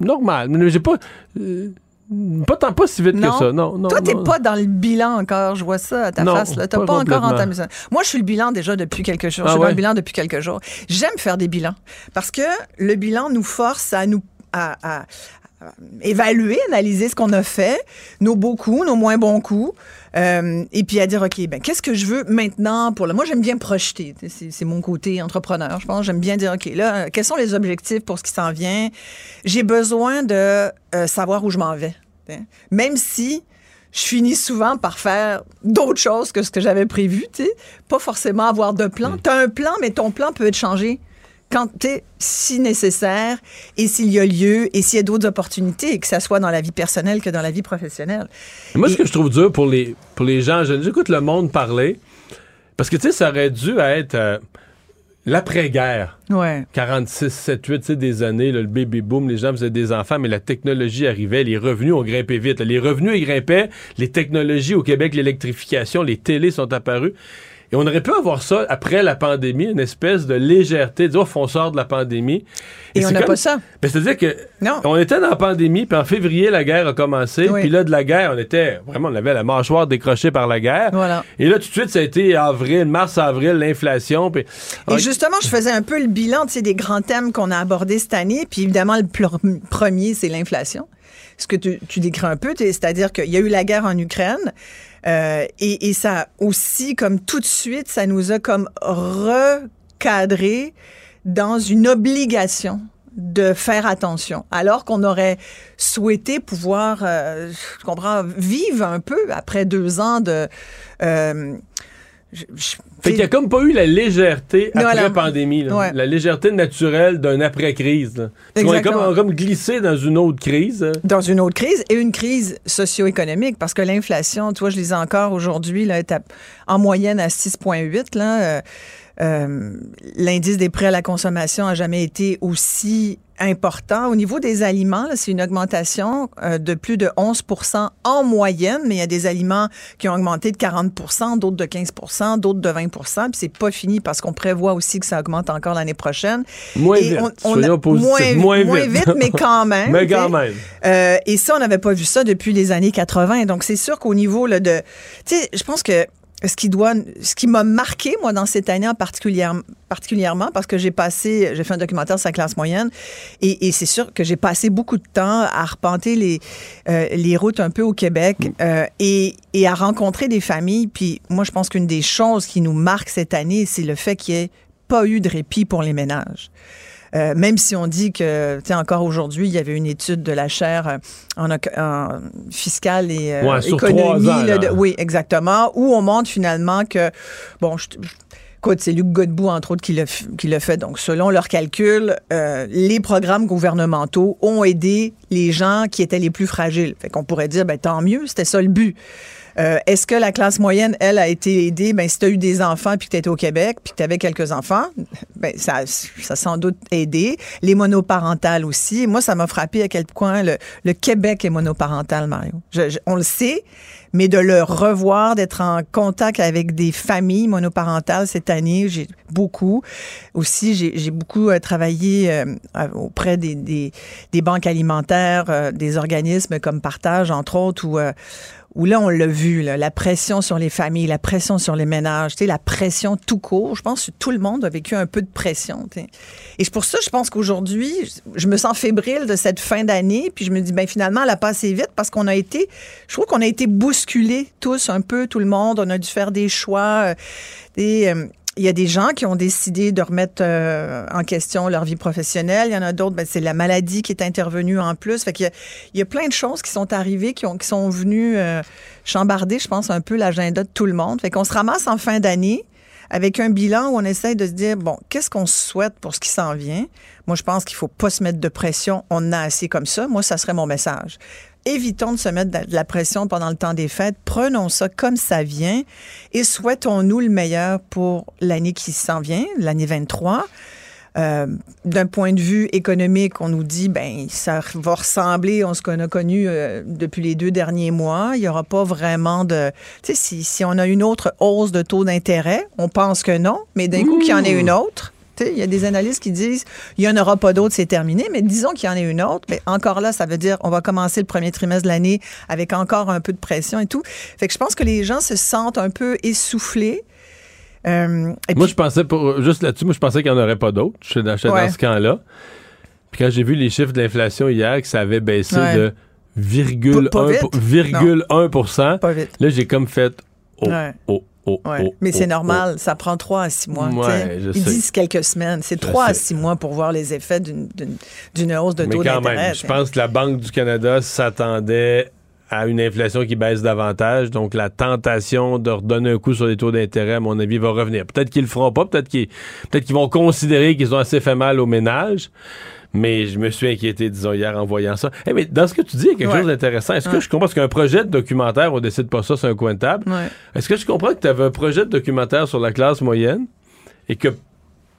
Normal. Mais j'ai pas. euh, Pas tant pas si vite Non. que ça. Non, non. Toi, t'es pas dans le bilan encore. Je vois ça à ta Non, face. Là. T'as pas pas, encore entamé ça. Moi, je suis le bilan déjà depuis quelques jours. Ah je suis dans ouais? le bilan depuis quelques jours. J'aime faire des bilans parce que le bilan nous force à nous à, à- à évaluer, analyser ce qu'on a fait, nos beaux coups, nos moins bons coups, euh, et puis à dire ok, ben qu'est-ce que je veux maintenant pour le. Moi, j'aime bien projeter. C'est c'est mon côté entrepreneur. Je pense j'aime bien dire ok là, euh, quels sont les objectifs pour ce qui s'en vient? J'ai besoin de euh, savoir où je m'en vais. Même si je finis souvent par faire d'autres choses que ce que j'avais prévu, tu sais. Pas forcément avoir de plan. Tu as un plan, mais ton plan peut être changé quand si nécessaire et s'il y a lieu et s'il y a d'autres opportunités, que ça soit dans la vie personnelle que dans la vie professionnelle. Moi, ce Et- que je trouve dur pour les, pour les gens j'écoute le monde parler, parce que, tu sais, ça aurait dû être euh, l'après-guerre. Ouais. 46, 7, 8, tu sais, des années, là, le baby boom, les gens faisaient des enfants, mais la technologie arrivait, les revenus ont grimpé vite. là. Les revenus, ils grimpaient, les technologies au Québec, l'électrification, les télés sont apparues. Et on aurait pu avoir ça après la pandémie, une espèce de légèreté, dire, oh, on sort de la pandémie. Et on n'a comme- pas ça. Ben, C'est-à-dire que Non. on était dans la pandémie, puis en février, la guerre a commencé, Oui. puis là, de la guerre, on était, vraiment, on avait la mâchoire décrochée par la guère. Voilà. Et là, tout de suite, ça a été avril, mars-avril, l'inflation, puis... Et justement, je faisais un peu le bilan des grands thèmes qu'on a abordés cette année. Puis évidemment, le premier, c'est l'inflation. Ce que tu, tu décris un peu, c'est-à-dire qu'il y a eu la guerre en Ukraine. Euh, et, et ça aussi, comme tout de suite, ça nous a comme recadré dans une obligation de faire attention, alors qu'on aurait souhaité pouvoir, euh, je comprends, vivre un peu après deux ans de... euh, je- je- Fait qu'il n'y a comme pas eu la légèreté après la- pandémie, là. Ouais. la légèreté naturelle d'un après-crise. qu'on est comme, on a comme glissé dans une autre crise. hein. dans une autre crise et une crise socio-économique parce que l'inflation, tu vois, je lisais encore aujourd'hui, là, est à- en moyenne à 6,8. Là, euh, euh, l'indice des prêts à la consommation a jamais été aussi important. Au niveau des aliments, c'est une augmentation euh, de plus de 11% en moyenne, mais il y a des aliments qui ont augmenté de 40% d'autres de 15% d'autres de 20% puis c'est pas fini parce qu'on prévoit aussi que ça augmente encore l'année prochaine. Moins Et vite. on- on Soyons a- positifs. moins, Moins vite. vite, mais quand même. Mais quand même. Euh, et ça, on n'avait pas vu ça depuis les années 80. Donc, c'est sûr qu'au niveau là, de... Tu sais, je pense que ce qui doit, ce qui m'a marqué, moi, dans cette année en particulière, particulièrement, parce que j'ai passé, j'ai fait un documentaire sur la classe moyenne, et, et c'est sûr que j'ai passé beaucoup de temps à arpenter les, euh, les routes un peu au Québec euh, et, et à rencontrer des familles. Puis moi, je pense qu'une des choses qui nous marque cette année, c'est le fait qu'il n'y ait pas eu de répit pour les ménages. Euh, même si on dit que, tu sais, encore aujourd'hui, il y avait une étude de la chaire euh, en, en fiscale et euh, Ouais, économie. trois ans, là, là. de- oui, exactement. Où on montre finalement que, bon, je, je- écoute, c'est Luc Godbout, entre autres, qui l'a fait. Donc, selon leurs calculs, euh, les programmes gouvernementaux ont aidé les gens qui étaient les plus fragiles. Fait qu'on pourrait dire, ben, tant mieux, c'était ça le but. Euh, Est-ce que la classe moyenne, elle, a été aidée? Ben, si tu as eu des enfants puis que tu étais au Québec puis que tu avais quelques enfants, ben, ça, ça a sans doute aidé. Les monoparentales aussi. Moi, ça m'a frappé à quel point le, le Québec est monoparental, Mario. Je- je- on le sait, mais de le revoir, d'être en contact avec des familles monoparentales cette année, j'ai beaucoup. Aussi, j'ai beaucoup euh, travaillé euh, auprès des, des, des banques alimentaires, euh, des organismes comme Partage, entre autres, où, euh, où là, on l'a vu, là, la pression sur les familles, la pression sur les ménages, la pression tout court. Je pense que tout le monde a vécu un peu de pression. tu sais. Et pour ça, je pense qu'aujourd'hui, je me sens fébrile de cette fin d'année, puis je me dis, ben finalement, elle a passé vite parce qu'on a été, je trouve qu'on a été bousculés tous un peu, tout le monde. On a dû faire des choix, euh, des... il y a des gens qui ont décidé de remettre euh, en question leur vie professionnelle. Il y en a d'autres, ben, c'est la maladie qui est intervenue en plus. Fait il y a plein de choses qui sont arrivées, qui sont venues euh, chambarder, je pense, un peu l'agenda de tout le monde. Fait qu'on se ramasse en fin d'année avec un bilan où on essaye de se dire, bon, qu'est-ce qu'on souhaite pour ce qui s'en vient? Moi, je pense qu'il faut pas se mettre de pression. On a assez comme ça. Moi, ça serait mon message. Évitons de se mettre de la pression pendant le temps des fêtes. Prenons ça comme ça vient et souhaitons-nous le meilleur pour l'année qui s'en vient, l'année 23. Euh, D'un point de vue économique, on nous dit ben ça va ressembler à ce qu'on a connu euh, depuis les deux derniers mois. Il n'y aura pas vraiment de, tu sais, si, si on a une autre hausse de taux d'intérêt, on pense que non, mais d'un coup qu'il y en ait une autre, Tu sais, Il y a des analystes qui disent il n'y en aura pas d'autres, c'est terminé, mais disons qu'il y en ait une autre. Mais encore là, ça veut dire on va commencer le premier trimestre de l'année avec encore un peu de pression et tout. Fait que je pense que les gens se sentent un peu essoufflés. Euh, et Moi, puis- je pensais, pour, juste là-dessus, moi, je pensais qu'il n'y en aurait pas d'autres. Je suis dans, j'étais Ouais. dans ce camp-là. Puis quand j'ai vu les chiffres de l'inflation hier, que ça avait baissé Ouais. de virgule Pas- pas 1 vite. pour- virgule 1 Pas vite. Là, j'ai comme fait oh, Ouais. oh, oh, Ouais. oh, mais c'est oh, normal, ça prend trois à six mois. Sais. Ils sais. disent quelques semaines. C'est Je trois à sais. six mois pour voir les effets d'une- hausse de Mais taux quand d'intérêt. même, je pense que la Banque du Canada s'attendait à une inflation qui baisse davantage. Donc, la tentation de redonner un coup sur les taux d'intérêt, à mon avis, va revenir. Peut-être qu'ils le feront pas. Peut-être qu'ils peut qu'ils vont considérer qu'ils ont assez fait mal aux ménages. Mais je me suis inquiété, disons, hier en voyant ça. Eh, mais dans ce que tu dis, il y a quelque Ouais. chose d'intéressant. Est-ce que je comprends? Parce qu'un projet de documentaire, on décide pas ça sur un coin de table. Ouais. Est-ce que je comprends que tu avais un projet de documentaire sur la classe moyenne et que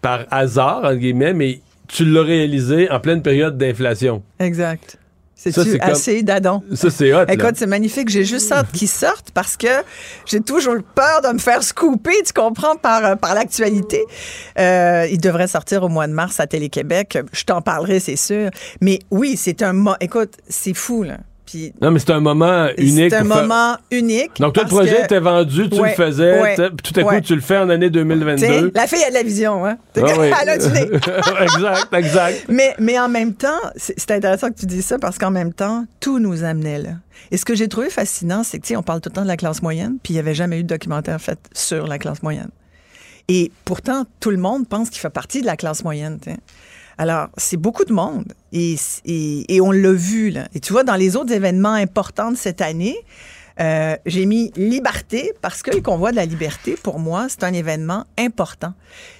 par hasard, entre guillemets, mais tu l'as réalisé en pleine période d'inflation? Exact. C'est comme- assez d'adon? Ça, c'est hot. Écoute, c'est magnifique. J'ai juste hâte qu'ils sortent parce que j'ai toujours peur de me faire scooper, tu comprends, par, euh, par l'actualité. Euh, il devrait sortir au mois de mars à Télé-Québec. Je t'en parlerai, c'est sûr. Mais oui, c'est un... Écoute, c'est fou, là. Puis Non, mais c'est un moment unique. c'est un moment unique. Donc, toi, le projet était vendu, tu Ouais, le faisais, ouais, t'sais, puis tout à coup, ouais. tu le fais en année T'sais, 2022. la fille a de la vision, hein? Ah. Elle a du nez. exact, exact. Mais, mais en même temps, c'est intéressant que tu dis ça parce qu'en même temps, tout nous amenait là. Et ce que j'ai trouvé fascinant, c'est que, tu sais, on parle tout le temps de la classe moyenne, puis il n'y avait jamais eu de documentaire fait sur la classe moyenne. Et pourtant, tout le monde pense qu'il fait partie de la classe moyenne. tu sais. Alors, c'est beaucoup de monde. Et, on l'a vu, là. Et tu vois, dans les autres événements importants de cette année, euh, j'ai mis liberté parce que le convoi de la liberté, pour moi, c'est un événement important.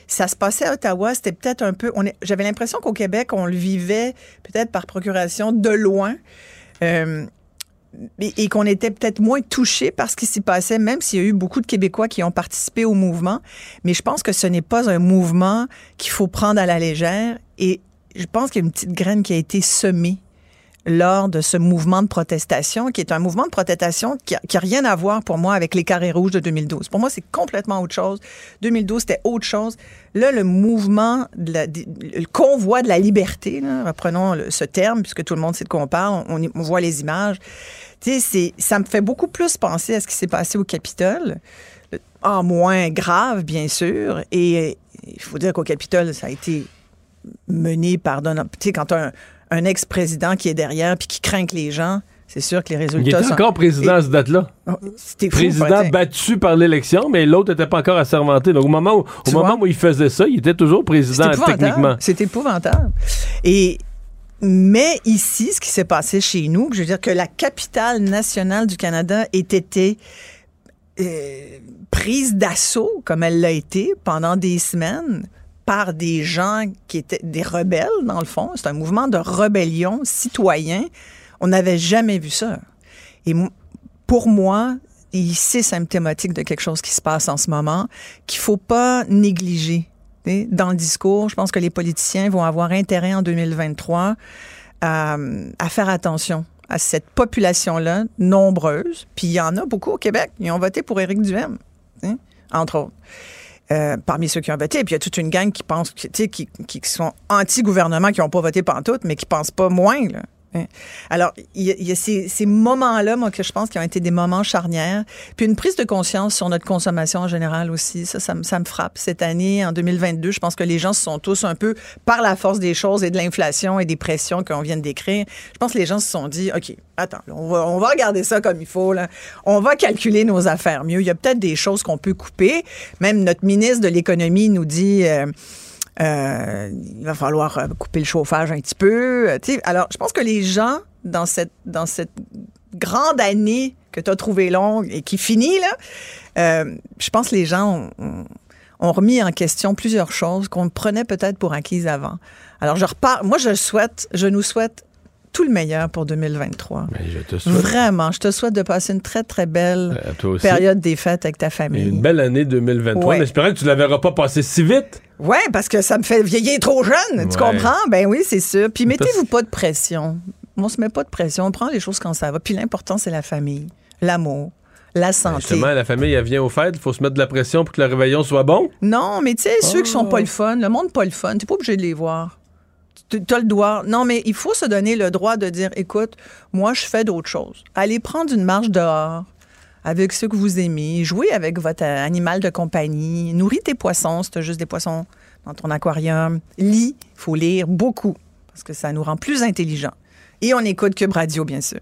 Ça se passait à Ottawa, c'était peut-être un peu. J'avais l'impression qu'au Québec, on le vivait peut-être par procuration de loin. Euh, et, qu'on était peut-être moins touché par ce qui s'y passait, même s'il y a eu beaucoup de Québécois qui ont participé au mouvement. Mais je pense que ce n'est pas un mouvement qu'il faut prendre à la légère. Et je pense qu'il y a une petite graine qui a été semée lors de ce mouvement de protestation, qui est un mouvement de protestation qui n'a rien à voir pour moi avec les carrés rouges de 2012. Pour moi, c'est complètement autre chose. 2012, c'était autre chose. Là, le mouvement, de la- le convoi de la liberté, reprenons ce terme, puisque tout le monde sait de quoi on parle, on, voit les images. C'est- ça me fait beaucoup plus penser à ce qui s'est passé au Capitole, en moins grave, bien sûr. Et euh, il faut dire qu'au Capitole, ça a été mené par Donald. Tu sais, quand un, un ex-président qui est derrière puis qui craint que les gens, c'est sûr que les résultats Il était sont. encore président à cette date-là. Oh, C'était fou, Président peut-être. battu par l'élection, mais l'autre n'était pas encore assermenté. Donc, au moment, où, au moment où il faisait ça, il était toujours président techniquement. C'est épouvantable. Et mais ici, ce qui s'est passé chez nous, je veux dire que la capitale nationale du Canada ait été euh, prise d'assaut, comme elle l'a été pendant des semaines, par des gens qui étaient des rebelles, dans le fond. C'est un mouvement de rébellion citoyen. On n'avait jamais vu ça. Et pour moi, il- c'est symptomatique de quelque chose qui se passe en ce moment, qu'il faut pas négliger. Dans le discours, je pense que les politiciens vont avoir intérêt en 2023 à, à faire attention à cette population-là, nombreuse. Puis il y en a beaucoup au Québec. Ils ont voté pour Éric Duhem, sais, entre autres. Euh, parmi ceux qui ont voté. Puis il y a toute une gang qui pense, qui, qui, qui sont anti-gouvernement, qui n'ont pas voté pantoute, mais qui pensent pas moins. Là. Alors, il y a, ces, moments-là, moi, que je pense qui ont été des moments charnières. Puis une prise de conscience sur notre consommation en général aussi. Ça, ça, me- frappe. Cette année, en 2022, je pense que les gens se sont tous un peu, par la force des choses et de l'inflation et des pressions qu'on vient de décrire, je pense que les gens se sont dit, OK, attends, on va, regarder ça comme il faut. On va calculer nos affaires mieux. Il y a peut-être des choses qu'on peut couper. Même notre ministre de l'Économie nous dit... euh, euh, il va falloir euh, couper le chauffage un petit peu. euh, tu sais. Alors, je pense que les gens, dans cette, dans cette grande année que tu as trouvée longue et qui finit, là, euh, je pense que les gens ont, ont- ont remis en question plusieurs choses qu'on prenait peut-être pour acquises avant. Alors, je repars. Moi, je souhaite, je nous souhaite tout le meilleur pour 2023. Ben, je te souhaite. Vraiment, je te souhaite de passer une très, très belle aussi. période des fêtes avec ta Et famille. Une belle année 2023. Ouais. En espérant que tu ne la verras pas passer si vite. Oui, parce que ça me fait vieillir trop jeune, tu comprends? Ben oui, c'est sûr. Puis mettez-vous pas de pression. On se met pas de pression, on prend les choses quand ça va. Puis l'important, c'est la famille, l'amour, la santé. Justement, la famille, elle vient aux fêtes, il faut se mettre de la pression pour que le réveillon soit bon. Non, mais tu sais, ceux qui sont Oh. pas le fun, le monde pas le fun, t'es pas obligé de les voir. Tu as le droit. Non, mais il faut se donner le droit de dire, écoute, moi, je fais d'autres choses. Allez prendre une marche dehors avec ceux que vous aimez, jouez avec votre euh, animal de compagnie, nourris tes poissons, si t'as juste des poissons dans ton aquarium. Lis, il faut lire beaucoup, parce que ça nous rend plus intelligents. Et on écoute Cube Radio, bien sûr.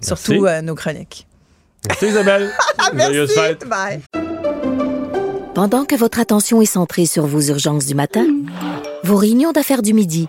Surtout euh, nos chroniques. Merci Isabelle. Merci. fête. Bye. Pendant que votre attention est centrée sur vos urgences du matin, vos réunions d'affaires du midi,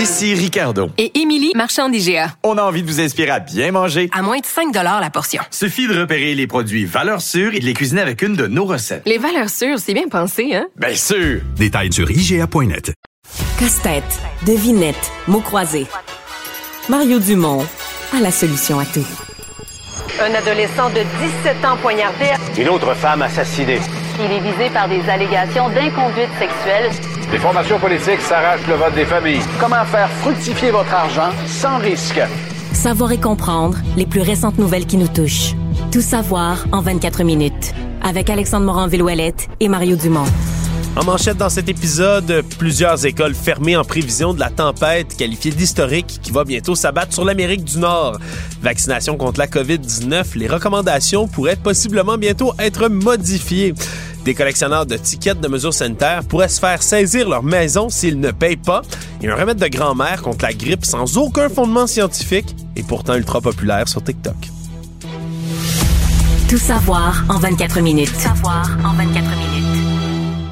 Ici Ricardo. Et Émilie, marchand d'IGA. On a envie de vous inspirer à bien manger. À moins de 5 la portion. Suffit de repérer les produits valeurs sûres et de les cuisiner avec une de nos recettes. Les valeurs sûres, c'est bien pensé, hein? Bien sûr! Détails sur IGA.net. Casse-tête, devinette, mots croisés. Mario Dumont a la solution à tout. Un adolescent de 17 ans poignardé. Une autre femme assassinée. Il est visé par des allégations d'inconduite sexuelle. Des formations politiques s'arrachent le vote des familles. Comment faire fructifier votre argent sans risque? Savoir et comprendre les plus récentes nouvelles qui nous touchent. Tout savoir en 24 minutes. Avec Alexandre Morin-Villouellette et Mario Dumont. En manchette dans cet épisode, plusieurs écoles fermées en prévision de la tempête qualifiée d'historique qui va bientôt s'abattre sur l'Amérique du Nord. Vaccination contre la COVID-19, les recommandations pourraient possiblement bientôt être modifiées. Des collectionneurs de tickets de mesures sanitaires pourraient se faire saisir leur maison s'ils ne payent pas. Et un remède de grand-mère contre la grippe sans aucun fondement scientifique et pourtant ultra populaire sur TikTok. Tout savoir en 24 minutes. Tout savoir en 24 minutes.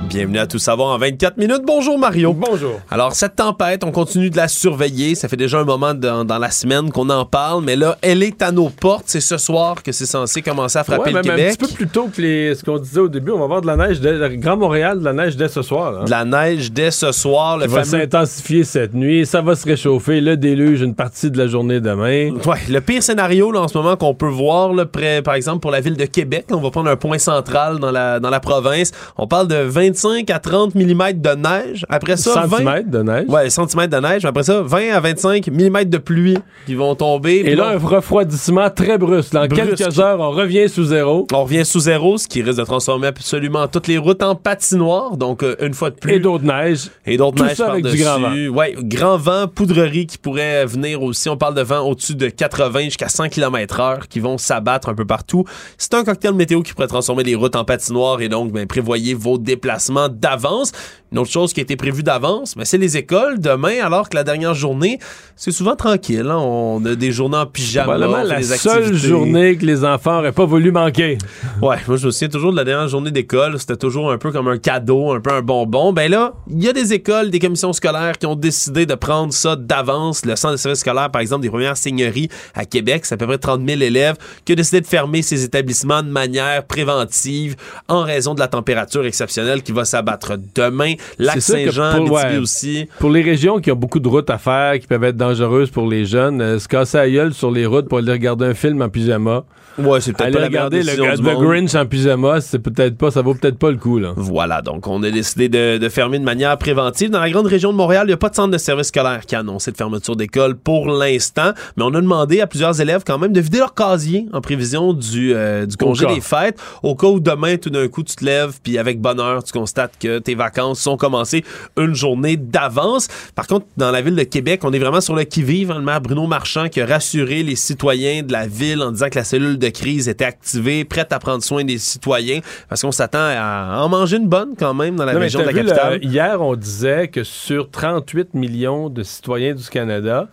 Bienvenue à Tout savoir en 24 minutes. Bonjour Mario. Bonjour. Alors cette tempête, on continue de la surveiller. Ça fait déjà un moment dans, dans la semaine qu'on en parle, mais là, elle est à nos portes. C'est ce soir que c'est censé commencer à frapper Ouais, le même Québec. un petit peu plus tôt que les- ce qu'on disait au début, on va avoir de la neige, le Grand Montréal, de la neige dès ce soir. hein. De la neige dès ce soir. Le Ça va s'intensifier cette nuit, ça va se réchauffer, le déluge une partie de la journée demain. Ouais, le pire scénario là, en ce moment qu'on peut voir, là, près, par exemple, pour la ville de Québec, on va prendre un point central dans la, dans la province. On parle de 25 à 30 mm de neige. Après ça, 20 Centimètres de neige. Ouais, centimètres de neige. Après ça, 20 à 25 mm de pluie qui vont tomber. Et là, un refroidissement très brusque. Dans Brusque. quelques heures, on revient sous zéro. On revient sous zéro, ce qui risque de transformer absolument toutes les routes en patinoire. Donc, euh, une fois de plus. Et d'autres neiges. Et d'autres Tout neiges ça avec du grand Ouais, grand vent, poudrerie qui pourrait venir aussi. On parle de vent au-dessus de 80 jusqu'à 100 km heure qui vont s'abattre un peu partout. C'est un cocktail météo qui pourrait transformer les routes en patinoire et donc, ben, prévoyez vos déplacements d'avance. Une autre chose qui a été prévue d'avance, ben, c'est les écoles. Demain, alors que la dernière journée, c'est souvent tranquille. hein. On a des journées en pyjama. Probablement la des seule journée que les enfants n'auraient pas voulu manquer. Ouais, moi je me souviens toujours de la dernière journée d'école, c'était toujours un peu comme un cadeau, un peu un bonbon. Ben là, il y a des écoles, des commissions scolaires qui ont décidé de prendre ça d'avance. Le centre de services scolaires, par exemple, des premières seigneuries à Québec, c'est à peu près 30 000 élèves, qui a décidé de fermer ces établissements de manière préventive en raison de la température exceptionnelle qui va s'abattre demain. Lac C'est sûr que Saint-Jean, pour- Abitibi ouais, aussi. Pour les régions qui ont beaucoup de routes à faire, qui peuvent être dangereuses pour les jeunes, euh, se casser la gueule sur les routes pour aller regarder un film en pyjama. Ouais, c'est peut-être pas la meilleure regarder le, du monde. Grinch en pyjama, c'est peut-être pas, ça vaut peut-être pas le coup, là. Voilà, donc on a décidé de, de fermer de manière préventive. Dans la grande région de Montréal, il n'y a pas de centre de service scolaire qui a annoncé de fermeture d'école pour l'instant, mais on a demandé à plusieurs élèves quand même de vider leur casier en prévision du, euh, du congé des fêtes, au cas où demain, tout d'un coup, tu te lèves, puis avec bonheur, tu constates que tes vacances sont commencées une journée d'avance. Par contre, dans la ville de Québec, on est vraiment sur le qui-vive. hein. Le maire Bruno Marchand qui a rassuré les citoyens de la ville en disant que la cellule de crise était activée, prête à prendre soin des citoyens, parce qu'on s'attend à en manger une bonne quand même dans la Non, région de la capitale. hier, on disait que sur 38 millions de citoyens du Canada,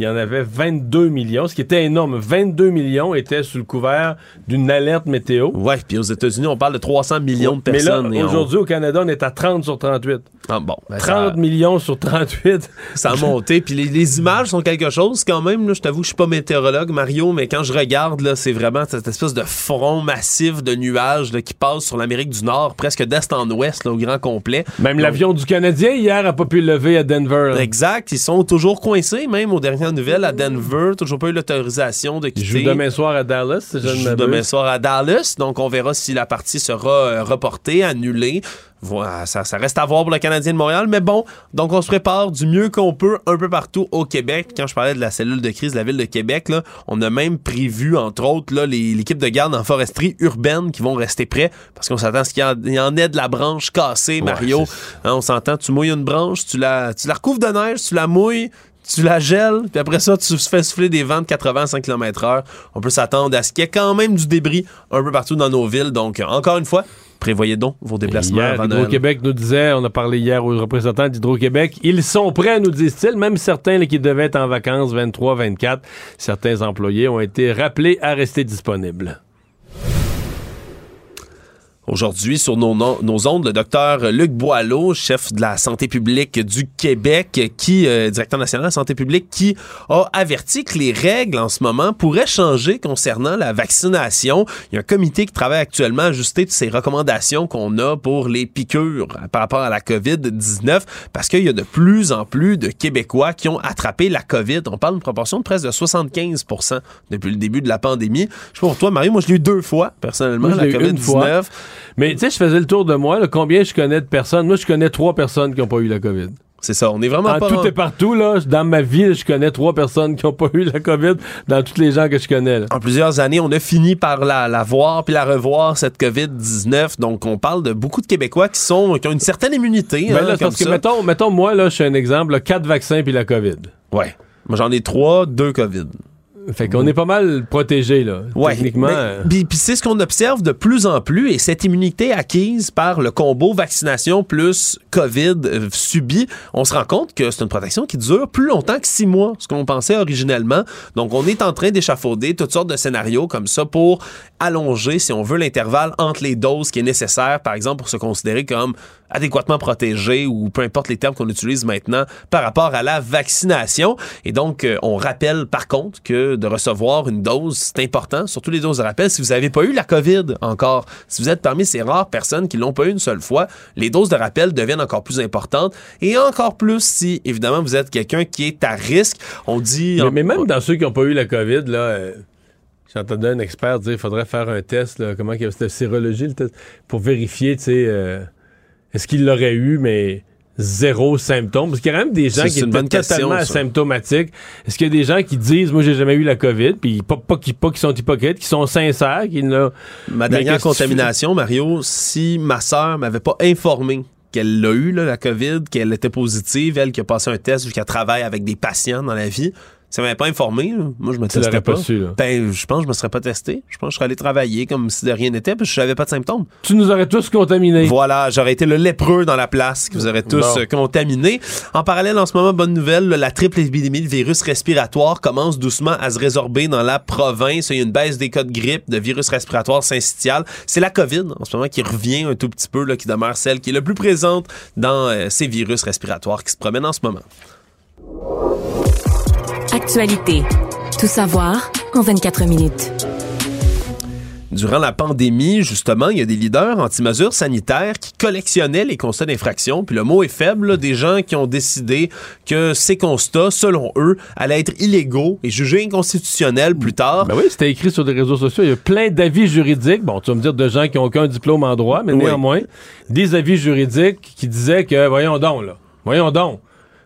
il y en avait 22 millions, ce qui était énorme. 22 millions étaient sous le couvert d'une alerte météo. Ouais, puis aux États-Unis, on parle de 300 millions de Mais là, personnes. on- aujourd'hui, au Canada, on est à 30 sur 38. Ah, bon, ben, 30 millions sur 38. Ça a monté. Puis les, les images sont quelque chose quand même. Là, je t'avoue je suis pas météorologue, Mario, mais quand je regarde, là, c'est vraiment cette espèce de front massif de nuages là, qui passe sur l'Amérique du Nord, presque d'est en ouest, là, au grand complet. Même l'avion du Canadien hier a pas pu lever à Denver. Exact. Ils sont toujours coincés, même aux dernières nouvelles, à Denver. Toujours pas eu l'autorisation de quitter. jouent demain soir à Dallas, si je ne Joue m'abuse. demain soir à Dallas. Donc, on verra si la partie sera euh, reportée, annulée. Voilà, ça, ça reste à voir pour le Canadien de Montréal. Mais bon, donc on se prépare du mieux qu'on peut un peu partout au Québec. Quand je parlais de la cellule de crise de la ville de Québec, là, on a même prévu, entre autres, là, l'équipe de garde en foresterie urbaine qui vont rester prêts parce qu'on s'attend à ce qu'il y en- il y en ait de la branche cassée, Mario. Hein, on s'entend, tu mouilles une branche, tu la, tu la recouvres de neige, tu la mouilles, tu la gèles, puis après ça, tu fais souffler des vents de 85 km h On peut s'attendre à ce qu'il y ait quand même du débris un peu partout dans nos villes. Donc, encore une fois, prévoyez donc vos déplacements. Hydro-Québec nous disait, on a parlé hier aux représentants d'Hydro-Québec, ils sont prêts, nous disent-ils, même certains là, qui devaient être en vacances 23-24, certains employés ont été rappelés à rester disponibles. Aujourd'hui, sur nos, no- nos ondes, le docteur Luc Boileau, chef de la santé publique du Québec, qui, euh, directeur national de la santé publique, qui a averti que les règles en ce moment pourraient changer concernant la vaccination. Il y a un comité qui travaille actuellement à ajuster toutes ces recommandations qu'on a pour les piqûres euh, par rapport à la COVID-19 parce qu'il y a de plus en plus de Québécois qui ont attrapé la COVID. On parle d'une proportion de presque de 75% depuis le début de la pandémie. Je sais pas pour toi, Marie, moi je l'ai eu deux fois, personnellement, Moi, la l'ai eu une fois. COVID-19. Mais tu sais, je faisais le tour de moi, là, combien je connais de personnes. Moi, je connais trois personnes qui n'ont pas eu la COVID. C'est ça, on est vraiment En pas... tout et partout, là, dans ma vie, je connais trois personnes qui n'ont pas eu la COVID dans tous les gens que je connais. là. En plusieurs années, on a fini par la, la voir puis la revoir, cette COVID-19. Donc, on parle de beaucoup de Québécois qui, sont, qui ont une certaine immunité. Ben hein, là, c'est comme parce que, ça. mettons, mettons, moi, là, je suis un exemple, là, quatre vaccins puis la COVID. Ouais. Moi, j'en ai trois, deux COVID. Fait qu'on est pas mal protégé, là. Ouais, Techniquement. puis c'est ce qu'on observe de plus en plus et cette immunité acquise par le combo vaccination plus COVID euh, subi, on se rend compte que c'est une protection qui dure plus longtemps que six mois, ce qu'on pensait originellement. Donc on est en train d'échafauder toutes sortes de scénarios comme ça pour allonger, si on veut, l'intervalle entre les doses qui est nécessaire, par exemple, pour se considérer comme adéquatement protégé ou peu importe les termes qu'on utilise maintenant par rapport à la vaccination. Et donc, euh, on rappelle par contre que de recevoir une dose, c'est important, surtout les doses de rappel. Si vous n'avez pas eu la COVID encore, si vous êtes parmi ces rares personnes qui l'ont pas eu une seule fois, les doses de rappel deviennent encore plus importantes et encore plus si, évidemment, vous êtes quelqu'un qui est à risque. On dit... mais, mais même dans ceux qui n'ont pas eu la COVID, là, euh, j'entendais un expert dire qu'il faudrait faire un test, là, comment c'était sérologie, le test, pour vérifier, tu sais, euh, est-ce qu'il l'aurait eu, mais zéro symptôme? Parce qu'il y a quand même des gens qui étaient question, totalement asymptomatiques. Est-ce qu'il y a des gens qui disent, moi, j'ai jamais eu la COVID, puis pas, pas, qui, pas qui sont hypocrites, qui sont sincères, qui ne... Ma dernière contamination, Mario, si ma sœur m'avait pas informé qu'elle l'a eu, là, la COVID, qu'elle était positive, elle qui a passé un test vu qu'elle travaille avec des patients dans la vie, elle m'avait pas informé, là, moi je me testais pas. pas su, là. Ben, je pense que je me serais pas testé. Je pense que je serais allé travailler comme si de rien n'était, parce que je n'avais pas de symptômes. Tu nous aurais tous contaminés. Voilà, j'aurais été le lépreux dans la place que vous aurez tous Bon. euh, contaminés. En parallèle, en ce moment, bonne nouvelle, la triple épidémie de virus respiratoire commence doucement à se résorber dans la province. Il y a une baisse des cas de grippe, de virus respiratoire syncytial. C'est la COVID, en ce moment, qui revient un tout petit peu, là, qui demeure celle qui est le plus présente dans euh, ces virus respiratoires qui se promènent en ce moment. Actualité. Tout savoir en 24 minutes. Durant la pandémie, justement, il y a des leaders anti-mesures sanitaires qui collectionnaient les constats d'infraction. Puis le mot est faible, là, des gens qui ont décidé que ces constats, selon eux, allaient être illégaux et jugés inconstitutionnels plus tard. Ben oui, c'était écrit sur des réseaux sociaux. Il y a plein d'avis juridiques. Bon, tu vas me dire de gens qui n'ont aucun diplôme en droit, mais Oui. néanmoins, des avis juridiques qui disaient que, voyons donc, là, voyons donc,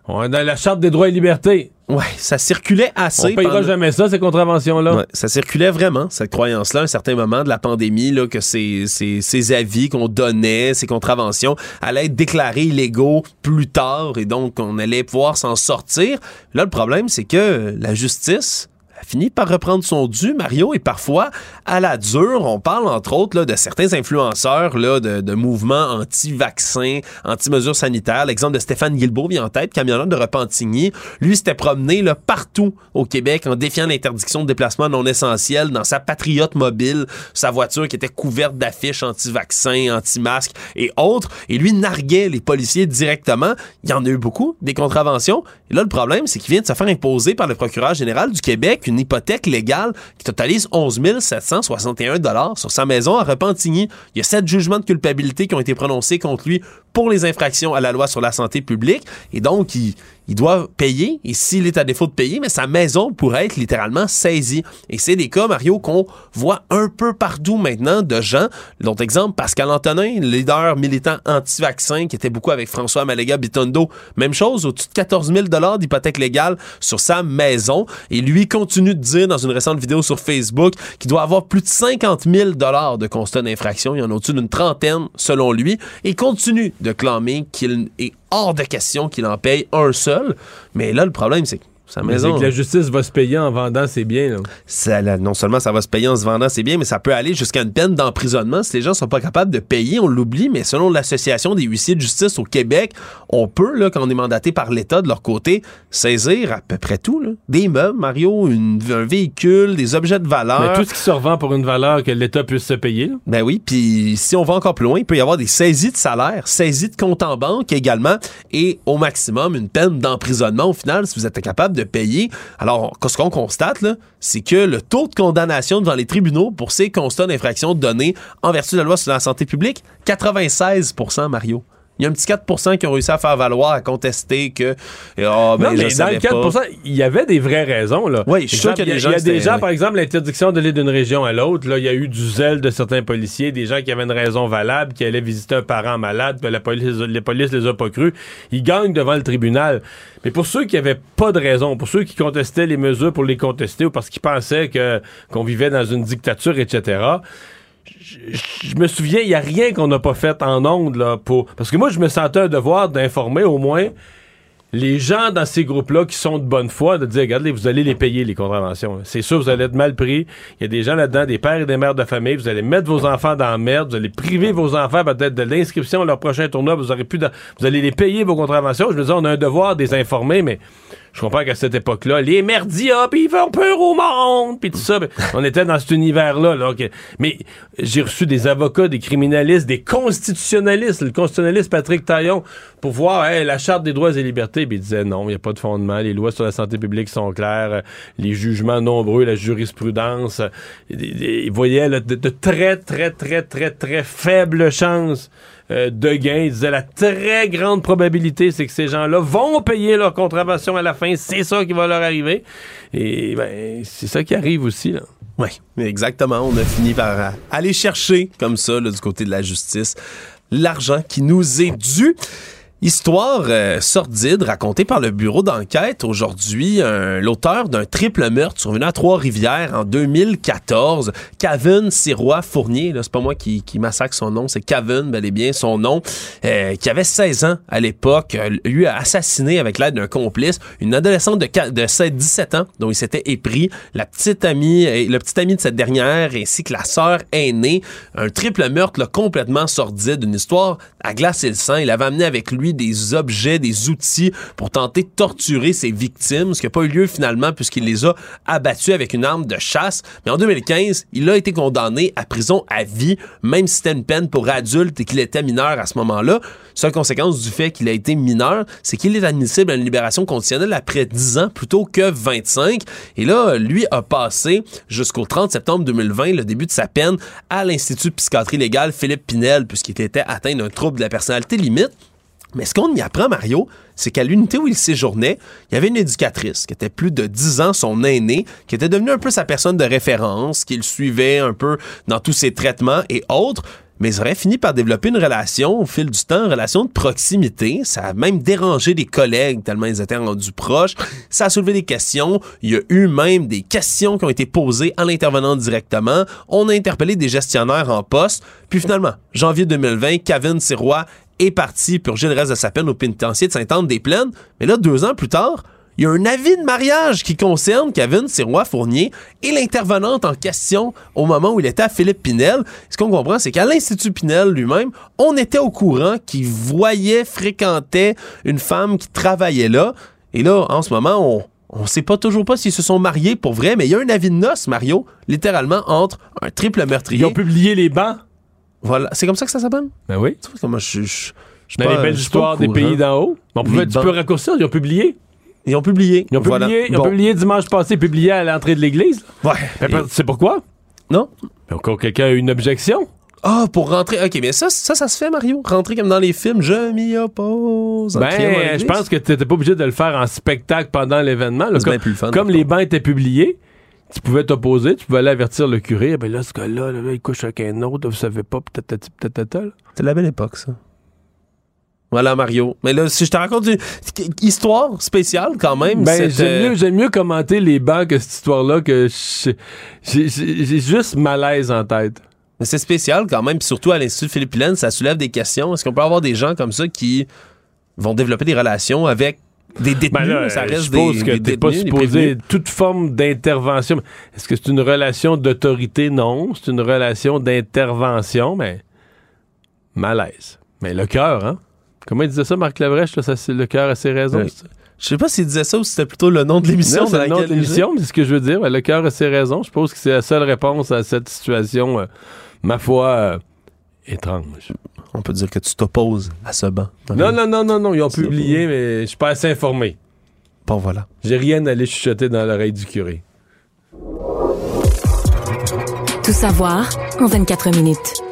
on est dans la Charte des droits et libertés. Ouais, ça circulait assez. On payera pendant- jamais ça, ces contraventions-là. Ouais, ça circulait vraiment, cette croyance-là, à un certain moment de la pandémie, là, que ces, ces, ces avis qu'on donnait, ces contraventions, allaient être déclarés illégaux plus tard et donc on allait pouvoir s'en sortir. Là, le problème, c'est que la justice finit par reprendre son dû, Mario, et parfois, à la dure, on parle entre autres là, de certains influenceurs là, de, de mouvements anti-vaccins, anti-mesures sanitaires. L'exemple de Stéphane Guilbeault vient en tête, camionneur de Repentigny. Lui s'était promené là, partout au Québec en défiant l'interdiction de déplacement non essentiel dans sa patriote mobile, sa voiture qui était couverte d'affiches anti-vaccins, anti-masques et autres. Et lui narguait les policiers directement. Il y en a eu beaucoup, des contraventions. Et là, le problème, c'est qu'il vient de se faire imposer par le procureur général du Québec hypothèque légale qui totalise 11 761 dollars sur sa maison à Repentigny. Il y a sept jugements de culpabilité qui ont été prononcés contre lui pour les infractions à la loi sur la santé publique. Et donc, il, il doit payer. Et s'il est à défaut de payer, mais sa maison pourrait être littéralement saisie. Et c'est des cas, Mario, qu'on voit un peu partout maintenant de gens. L'autre exemple, Pascal Antonin, leader militant anti-vaccin qui était beaucoup avec François Maléga Bitondo. Même chose, au-dessus de 14 000 d'hypothèque légale sur sa maison. Et lui continue de dire dans une récente vidéo sur Facebook qu'il doit avoir plus de 50 000 de constat d'infraction. Il y en a au-dessus d'une trentaine, selon lui. Et continue de clamer qu'il est hors de question qu'il en paye un seul. Mais là, le problème, c'est que sa Mais maison. que la justice va se payer en vendant ses biens. là. Ça, là, non seulement ça va se payer en se vendant, c'est bien, mais ça peut aller jusqu'à une peine d'emprisonnement si les gens sont pas capables de payer. On l'oublie, mais selon l'Association des huissiers de justice au Québec, on peut, là, quand on est mandaté par l'État de leur côté, saisir à peu près tout. là. Des meubles, Mario, une- un véhicule, des objets de valeur. Mais tout ce qui se revend pour une valeur que l'État puisse se payer. là. Ben oui, puis si on va encore plus loin, il peut y avoir des saisies de salaire, saisies de compte en banque également, et au maximum une peine d'emprisonnement au final si vous êtes de payer. Alors, ce qu'on constate, c'est que le taux de condamnation devant les tribunaux pour ces constats d'infraction donnés en vertu de la loi sur la santé publique, 96% Mario. Il y a un petit 4% qui ont réussi à faire valoir, à contester que. Ah, ben, non, je mais dans le 4 pas. il y avait des vraies raisons. Là. Oui, je suis sûr qu'il y a des gens Il y a des gens, par exemple, l'interdiction d'aller d'une région à l'autre. Là, il y a eu du zèle de certains policiers, des gens qui avaient une raison valable, qui allaient visiter un parent malade, puis la police, les polices les a pas cru. Ils gagnent devant le tribunal. Mais pour ceux qui avaient pas de raison, pour ceux qui contestaient les mesures pour les contester ou parce qu'ils pensaient que qu'on vivait dans une dictature, etc. je- me souviens, il n'y a rien qu'on n'a pas fait en ondes là, pour. Parce que moi, je me sentais un devoir d'informer au moins les gens dans ces groupes-là qui sont de bonne foi, de dire, regardez, vous allez les payer, les contraventions. C'est sûr, vous allez être mal pris. Il y a des gens là-dedans, des pères et des mères de famille. Vous allez mettre vos enfants dans la merde. Vous allez priver vos enfants peut-être de l'inscription à leur prochain tournoi. Vous, aurez plus de- vous allez les payer, vos contraventions. Je me dis, on a un devoir de les informer, mais je comprends qu'à cette époque-là, les merdias, puis ils font peur au monde, puis tout ça. on était dans cet univers-là. là. Mais j'ai reçu des avocats, des criminalistes, des constitutionnalistes, le constitutionnaliste Patrick Taillon, pour voir hey, la Charte des droits et libertés. Puis il disait non, il n'y a pas de fondement. Les lois sur la santé publique sont claires. Les jugements nombreux, la jurisprudence. Il voyait de, de très, très, très, très, très faibles chances euh, de gain. Il disait la très grande probabilité, c'est que ces gens-là vont payer leur contravention à la fin. C'est ça qui va leur arriver. Et ben, c'est ça qui arrive aussi. Là. Oui, exactement. On a fini par euh, aller chercher, comme ça, du côté de la justice, l'argent qui nous est dû. Histoire euh, sordide racontée par le bureau d'enquête aujourd'hui. L'auteur d'un triple meurtre survenu à Trois-Rivières en 2014, Kevin Sirois Fournier, c'est pas moi qui, qui massacre son nom, c'est Kevin, bel et bien son nom, euh, qui avait 16 ans à l'époque, euh, lui a assassiné avec l'aide d'un complice une adolescente de, de 7 17 ans dont il s'était épris, la petite amie, le petit ami de cette dernière ainsi que la sœur aînée. Un triple meurtre là, complètement sordide, une histoire à glacer le sang. Il avait amené avec lui des objets, des outils pour tenter de torturer ses victimes, ce qui n'a pas eu lieu finalement puisqu'il les a abattus avec une arme de chasse. Mais en 2015, il a été condamné à prison à vie, même si c'était une peine pour adulte et qu'il était mineur à ce moment-là. Seule conséquence du fait qu'il a été mineur, c'est qu'il est admissible à une libération conditionnelle après 10 ans plutôt que 25. Et là, lui a passé jusqu'au 30 septembre 2020 le début de sa peine à l'Institut de psychiatrie légale Philippe Pinel puisqu'il était atteint d'un trouble de la personnalité limite. Mais ce qu'on y apprend, Mario, c'est qu'à l'unité où il séjournait, il y avait une éducatrice qui était plus de 10 ans son aîné, qui était devenue un peu sa personne de référence, qui le suivait un peu dans tous ses traitements et autres. Mais ils auraient fini par développer une relation au fil du temps, une relation de proximité. Ça a même dérangé des collègues tellement ils étaient rendus proches. Ça a soulevé des questions. Il y a eu même des questions qui ont été posées à l'intervenant directement. On a interpellé des gestionnaires en poste. Puis finalement, janvier 2020, Kevin Sirois est parti purger le reste de sa peine au pénitencier de Sainte-Anne-des-Plaines. Mais là, deux ans plus tard, il y a un avis de mariage qui concerne Kevin Sirois-Fournier et l'intervenante en question au moment où il était à Philippe Pinel. Ce qu'on comprend, c'est qu'à l'Institut Pinel lui-même, on était au courant qu'il voyait, fréquentait une femme qui travaillait là. Et là, en ce moment, on, on sait pas toujours pas s'ils se sont mariés pour vrai, mais il y a un avis de noces, Mario, littéralement, entre un triple meurtrier. Ils ont publié les bancs. Voilà. C'est comme ça que ça s'appelle? Ben oui. Tu vois comment je suis. Dans pas- les belles histoires des pays d'en haut. On pouvait, tu peux raccourcir, ils ont publié. Ils ont publié. Ils ont Voilà. publié, ils ont Bon. publié dimanche passé, publié à l'entrée de l'église. Ouais. Et- C'est pourquoi? Non? Encore quelqu'un a une objection? Ah, pour rentrer. Ok, mais ça, ça, ça se fait, Mario. Rentrer comme dans les films. Je m'y oppose. Ben, je pense que tu n'étais pas obligé de le faire en spectacle pendant l'événement. Comme, bien plus fun, comme les bancs étaient publiés, tu pouvais t'opposer, tu pouvais aller avertir le curé. Ben là, ce gars-là, là, là, il couche avec un autre, vous savez pas, peut-être, peut-être, peut-être. C'est la belle époque, ça. Voilà, Mario. Mais là, si je te raconte une histoire spéciale, quand même. Ben, j'aime mieux, j'aime mieux commenter les bancs que cette histoire-là que je- j'ai, juste malaise en tête. Mais c'est spécial quand même, puis surtout à l'Institut Philippe ça soulève des questions. Est-ce qu'on peut avoir des gens comme ça qui vont développer des relations avec des détenus? Ben là, ça je reste suppose des, que des t'es pas détenus, supposé toute forme d'intervention. Est-ce que c'est une relation d'autorité? Non. C'est une relation d'intervention, mais malaise. Mais le cœur, hein? Comment il disait ça, Marc Labrèche? Là, ça, c'est le cœur a ses raisons. Ouais. c'est- Je sais pas s'il disait ça ou si c'était plutôt le nom de l'émission. Non, c'est dans le nom de l'émission, mais c'est ce que je veux dire. Ouais, Le cœur a ses raisons. Je suppose que c'est la seule réponse à cette situation, euh, ma foi, euh, étrange. On peut dire que tu t'opposes à ce banc. Non, non, non, non, non. Ils ont publié, mais je suis pas assez informé. Bon, voilà. J'ai rien à aller chuchoter dans l'oreille du curé. Tout savoir en 24 minutes.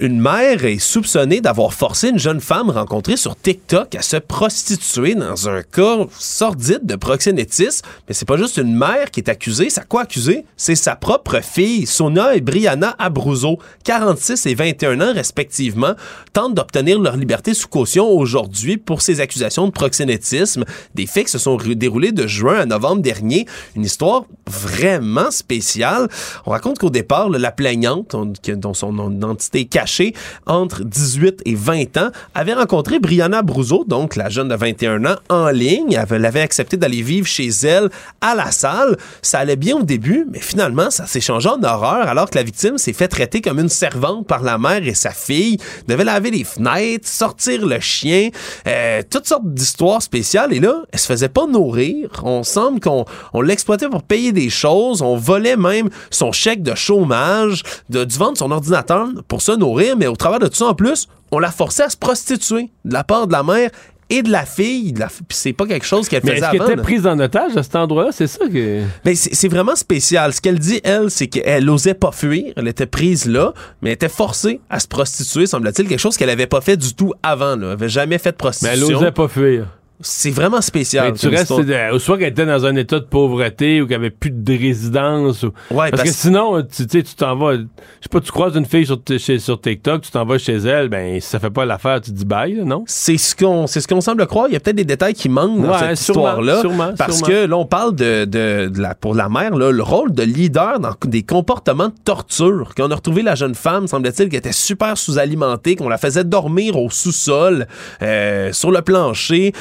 Une- mère est soupçonnée d'avoir forcé une jeune femme rencontrée sur TikTok à se prostituer dans un cas sordide de proxénétisme. Mais c'est pas juste une mère qui est accusée. À quoi accusée? C'est sa propre fille, Sona et Brianna Abruzzo, 46 et 21 ans respectivement, tentent d'obtenir leur liberté sous caution aujourd'hui pour ces accusations de proxénétisme. Des faits qui se sont déroulés de juin à novembre dernier. Une histoire vraiment spéciale. On raconte qu'au départ, la plaignante, dont son identité cachée, entre 18 et 20 ans, avait rencontré Brianna Bruzo, donc la jeune de 21 ans, en ligne. Elle avait- accepté d'aller vivre chez elle à la salle. Ça allait bien au début, mais finalement, ça s'est changé en horreur alors que la victime s'est fait traiter comme une servante par la mère et sa fille, devait laver les fenêtres, sortir le chien, euh, toutes sortes d'histoires spéciales. Et là, elle se faisait pas nourrir. On semble qu'on on l'exploitait pour payer des choses. On volait même son chèque de chômage, de, du vendre son ordinateur pour se nourrir. Mais au travers de tout ça, en plus, on la forçait à se prostituer de la part de la mère et de la fille. La c'est pas quelque chose qu'elle Mais faisait est-ce qu'elle avant. était prise en otage à cet endroit-là? C'est ça que. Ben, c'est vraiment spécial. Ce qu'elle dit, elle, c'est qu'elle osait pas fuir. Elle était prise là, mais elle était forcée à se prostituer, semble-t-il. Quelque chose qu'elle avait pas fait du tout avant. Là. Elle avait jamais fait de Mais elle prostitution. osait pas fuir. C'est vraiment spécial. Mais tu restes, de- soit qu'elle était dans un état de pauvreté ou qu'elle avait plus de résidence. Ou... Ouais, parce, parce- que sinon, tu sais, tu t'en vas. Je sais pas, tu croises une fille sur, chez- sur TikTok, tu t'en vas chez elle, ben, si ça fait pas l'affaire, tu dis bye, là, non? C'est ce qu'on c'est ce qu'on semble croire. Il y a peut-être des détails qui manquent dans cette histoire-là. Parce sûrement. que là, on parle de, de, de la, pour la mère, là, le rôle de leader dans des comportements de torture. Qu'on a retrouvé la jeune femme, semble-t-il, qui était super sous-alimentée, qu'on la faisait dormir au sous-sol, euh, sur le plancher,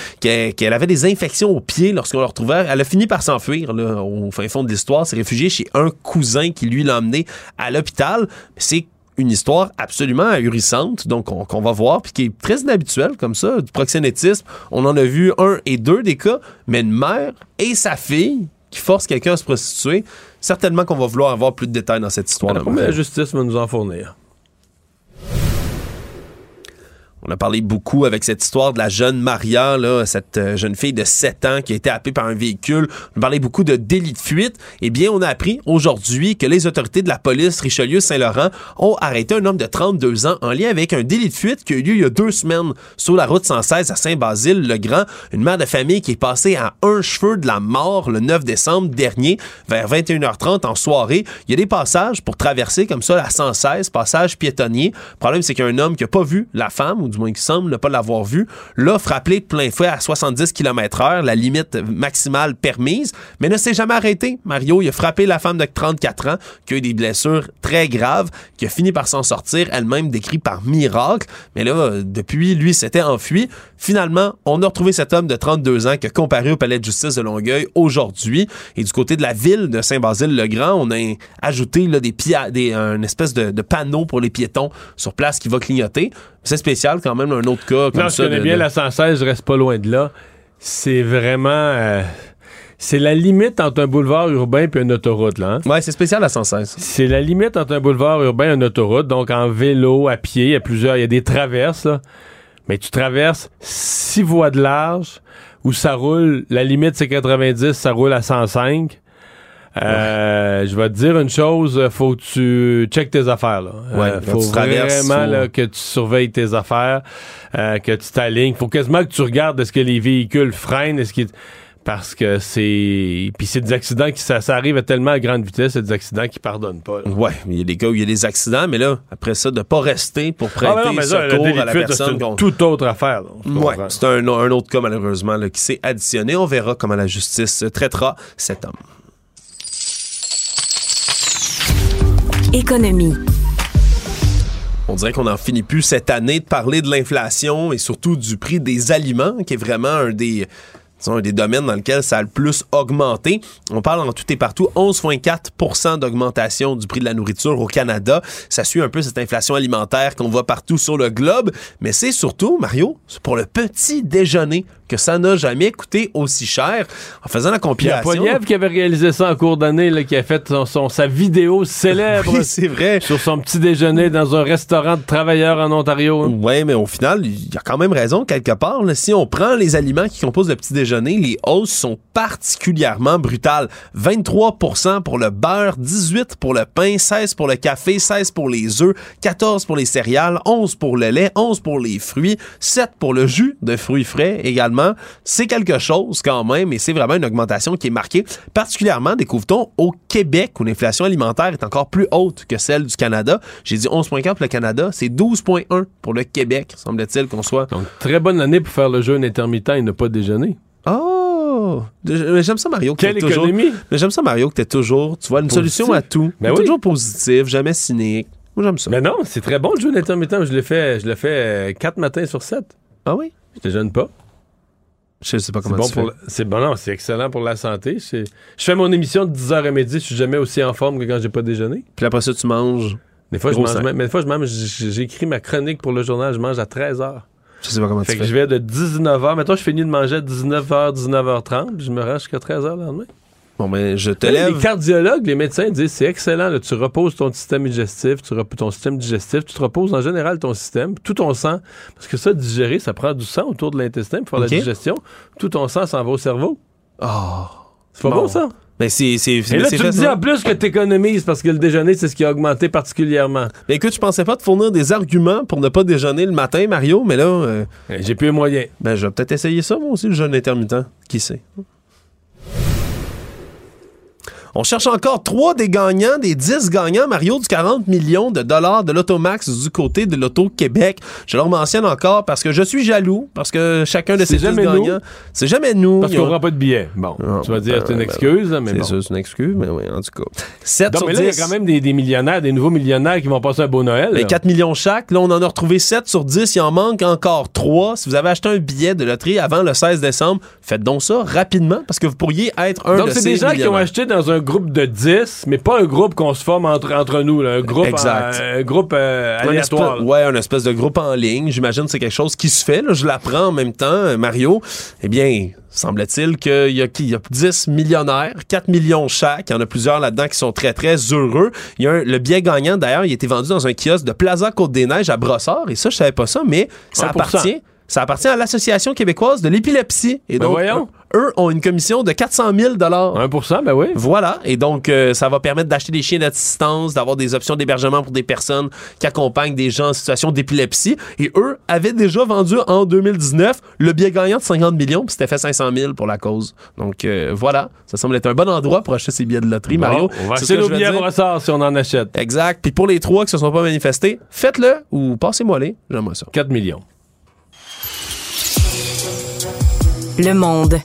qu'elle avait des infections aux pieds lorsqu'on la retrouvait. Elle a fini par s'enfuir au fin fond de l'histoire, s'est réfugiée chez un cousin qui lui l'a emmené à l'hôpital. C'est une histoire absolument ahurissante, donc on- qu'on va voir, puis qui est très inhabituelle comme ça, du proxénétisme. On en a vu un et deux des cas, mais une mère et sa fille qui forcent quelqu'un à se prostituer, certainement qu'on va vouloir avoir plus de détails dans cette histoire-là. Mais la justice va nous en fournir. On a parlé beaucoup avec cette histoire de la jeune Maria, là, cette euh, jeune fille de 7 ans qui a été happée par un véhicule. On a parlé beaucoup de délit de fuite. Eh bien, on a appris aujourd'hui que les autorités de la police Richelieu-Saint-Laurent ont arrêté un homme de 32 ans en lien avec un délit de fuite qui a eu lieu il y a deux semaines sur la route 116 à Saint-Basile-le-Grand. Une mère de famille qui est passée à un cheveu de la mort le 9 décembre dernier vers 21h30 en soirée. Il y a des passages pour traverser comme ça la 116, passage piétonnier. Le problème, c'est qu'il y a un homme qui a pas vu la femme, ou du du moins qui semble ne pas l'avoir vu, l'a frappé de plein fouet à 70 km heure, la limite maximale permise, mais ne s'est jamais arrêté. Mario, il a frappé la femme de 34 ans, qui a eu des blessures très graves, qui a fini par s'en sortir, elle-même décrit par miracle. Mais là, depuis, lui s'était enfui. Finalement, on a retrouvé cet homme de 32 ans qui a comparé au palais de justice de Longueuil aujourd'hui. Et du côté de la ville de Saint-Basile-le-Grand, on a ajouté là, des, des un espèce de, de panneau pour les piétons sur place qui va clignoter. C'est spécial quand même, un autre cas comme non, ça. je connais de- bien de- la 116, je reste pas loin de là. C'est vraiment... euh, c'est la limite entre un boulevard urbain et une autoroute, là. hein? Ouais, c'est spécial la 116. C'est la limite entre un boulevard urbain et une autoroute. Donc, en vélo, à pied, il y a plusieurs... Il y a des traverses, là. Mais tu traverses six voies de large où ça roule... La limite, c'est 90, ça roule à 105. Euh, Je vais te dire une chose, faut que tu checkes tes affaires. Là. Ouais, Euh, quand faut vraiment faut- là, que tu surveilles tes affaires, euh, que tu t'alignes. faut quasiment que tu regardes est-ce que les véhicules freinent, est-ce qu'ils parce que c'est puis c'est des accidents qui ça, ça arrive à tellement à grande vitesse, c'est des accidents qui pardonnent pas. là. Ouais, il y a des cas où il y a des accidents, mais là, après ça, de pas rester pour prêter Ah, ben non, mais le secours délit à la fuite, personne. c'est toute autre affaire. là. Ouais, c'est un, un autre cas malheureusement là, qui s'est additionné. On verra comment la justice traitera cet homme. On dirait qu'on n'en finit plus cette année de parler de l'inflation et surtout du prix des aliments, qui est vraiment un des, domaines dans lequel ça a le plus augmenté. On parle en tout et partout 11,4% d'augmentation du prix de la nourriture au Canada. Ça suit un peu cette inflation alimentaire qu'on voit partout sur le globe, mais c'est surtout, Mario, pour le petit déjeuner que ça n'a jamais coûté aussi cher. En faisant la Puis il y a compilation... Poiliev qui avait réalisé ça en cours d'année, là, qui a fait son, son- sa vidéo célèbre Oui, c'est vrai. sur son petit déjeuner dans un restaurant de travailleurs en Ontario. hein. Ouais, mais au final, il y a quand même raison quelque part. là. Si on prend les aliments qui composent le petit déjeuner, les hausses sont particulièrement brutales. 23% pour le beurre, 18 pour le pain, 16 pour le café, 16 pour les œufs, 14 pour les céréales, 11 pour le lait, 11 pour les fruits, 7 pour le jus de fruits frais également. C'est quelque chose quand même et c'est vraiment une augmentation qui est marquée. Particulièrement, découvre-t-on, au Québec où l'inflation alimentaire est encore plus haute que celle du Canada. J'ai dit 11,4 pour le Canada, c'est 12,1 pour le Québec, semble-t-il qu'on soit. Donc, très bonne année pour faire le jeûne intermittent et ne pas déjeuner. Oh! Mais J'aime ça, Mario. que Quelle toujours- économie? Mais j'aime ça, Mario, que t'es toujours, tu vois, une Positif. solution à tout. Ben oui. Toujours positif, jamais cynique. Moi, j'aime ça. Mais non, c'est très bon le jeûne intermittent. Je l'ai fait, je l'ai fait 4 matins sur 7. Ah oui? Je déjeune pas. Je sais pas C'est comment bon fais. la- c'est bon, non, c'est excellent pour la santé. C'est- Je fais mon émission de 10h à midi, je suis jamais aussi en forme que quand j'ai pas déjeuné. Puis après ça, tu manges. Des fois, je mange, même- mais des fois, je mange, j'écris ma chronique pour le journal, je mange à 13h. Je sais pas comment Fait tu que fais. je vais de 19h. Maintenant, je finis de manger à 19h, 19h30, puis je me rends jusqu'à 13h le lendemain. Bon, ben, je te lève. Les cardiologues, les médecins disent c'est excellent, là, tu reposes ton système digestif, tu reposes ton système digestif, tu te reposes en général ton système, tout ton sang, parce que ça, digérer, ça prend du sang autour de l'intestin pour faire la digestion. Tout ton sang s'en va au cerveau. Oh. C'est pas Bon. ça? Mais c'est. c'est- Et là, tu me dis en plus que tu économises parce que le déjeuner, c'est ce qui a augmenté particulièrement. Mais écoute, je pensais pas te fournir des arguments pour ne pas déjeuner le matin, Mario, mais là. euh, J'ai plus les moyens. Ben, je vais peut-être essayer ça, moi aussi, le jeûne intermittent. Qui sait? On cherche encore trois des gagnants, des 10 gagnants, Mario, du 40 millions de dollars de l'Automax du côté de l'Auto-Québec. Je leur mentionne encore parce que je suis jaloux, parce que chacun de ces 10 jamais nous. gagnants, c'est jamais nous. Parce qu'on prend pas de billets. Bon, Ah, tu vas dire c'est une ben, excuse, là, mais C'est bon. ça, c'est une excuse, mais oui, en tout cas. 7 Non, sur mais là, il y 10. a quand même des, des millionnaires, des nouveaux millionnaires qui vont passer un beau Noël. Ben, là. 4 millions chaque. Là, on en a retrouvé 7 sur 10. Il en manque encore 3. Si vous avez acheté un billet de loterie avant le 16 décembre, faites donc ça rapidement parce que vous pourriez être un Donc, de c'est ces des gens qui ont acheté dans un groupe de 10, mais pas un groupe qu'on se forme entre, entre nous, là, un groupe, Exact. en- un groupe euh, Un aléatoire. espèce- ouais, un espèce de groupe en ligne. J'imagine que c'est quelque chose qui se fait. là. Je l'apprends en même temps, euh, Mario. Eh bien, semble-t-il qu'il y a, qui? Il y a 10 millionnaires, 4 millions chaque. Il y en a plusieurs là-dedans qui sont très, très heureux. Il y a un- le billet gagnant, d'ailleurs, il a été vendu dans un kiosque de Plaza Côte-des-Neiges à Brossard. Et ça, je savais pas ça, mais ça 1%. appartient. Ça appartient à l'Association québécoise de l'épilepsie. Et Ben donc, voyons. eux ont une commission de 400 000 1% ben oui. voilà, et donc euh, ça va permettre d'acheter des chiens d'assistance, d'avoir des options d'hébergement pour des personnes qui accompagnent des gens en situation d'épilepsie. Et eux avaient déjà vendu en 2019 le billet gagnant de 50 millions, puis c'était fait 500 000 pour la cause. Donc euh, voilà, ça semble être un bon endroit pour acheter ces billets de loterie, Bon, Mario. on va C'est acheter nos billets brossard si on en achète. Exact. Puis pour les trois qui se sont pas manifestés, faites-le ou passez-moi les. J'aimerais ça. 4 millions. Le Monde.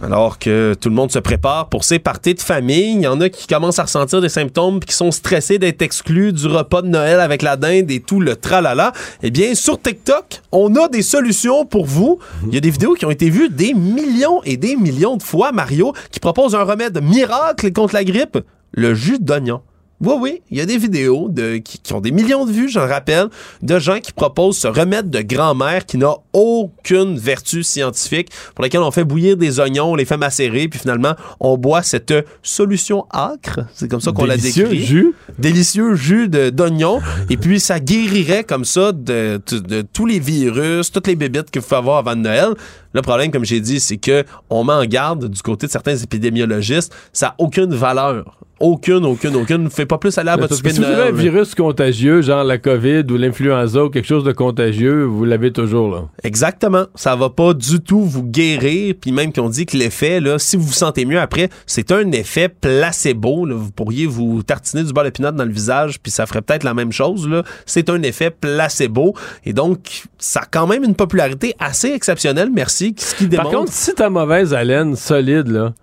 Alors que tout le monde se prépare pour ses parties de famille, il y en a qui commencent à ressentir des symptômes puis qui sont stressés d'être exclus du repas de Noël avec la dinde et tout le tralala. Eh bien, sur TikTok, on a des solutions pour vous. Il y a des vidéos qui ont été vues des millions et des millions de fois, Mario, qui proposent un remède miracle contre la grippe, le jus d'oignon. Oui, oui, il y a des vidéos de, qui, qui ont des millions de vues, j'en rappelle, de gens qui proposent ce remède de grand-mère qui n'a aucune vertu scientifique, pour laquelle on fait bouillir des oignons, on les fait macérer, puis finalement, on boit cette solution acre, c'est comme ça qu'on l'a Délicieux décrit. jus. Délicieux jus d'oignon, et puis ça guérirait comme ça de, de- de tous les virus, toutes les bébites que vous pouvez avoir avant Noël. Le problème, comme j'ai dit, c'est que on met en garde du côté de certains épidémiologistes, ça n'a aucune valeur. Aucune, aucune, aucune. Ne fait pas plus aller à votre si vous avez un virus contagieux, genre la COVID ou l'influenza ou quelque chose de contagieux, vous l'avez toujours là. Exactement. Ça va pas du tout vous guérir. Puis même qu'on dit que l'effet, là, si vous vous sentez mieux après, c'est un effet placebo. là. Vous pourriez vous tartiner du beurre de pinot dans le visage, puis ça ferait peut-être la même chose. là. C'est un effet placebo. Et donc, ça a quand même une popularité assez exceptionnelle, merci. Ce qui Par contre, si t'as mauvaise haleine solide, là,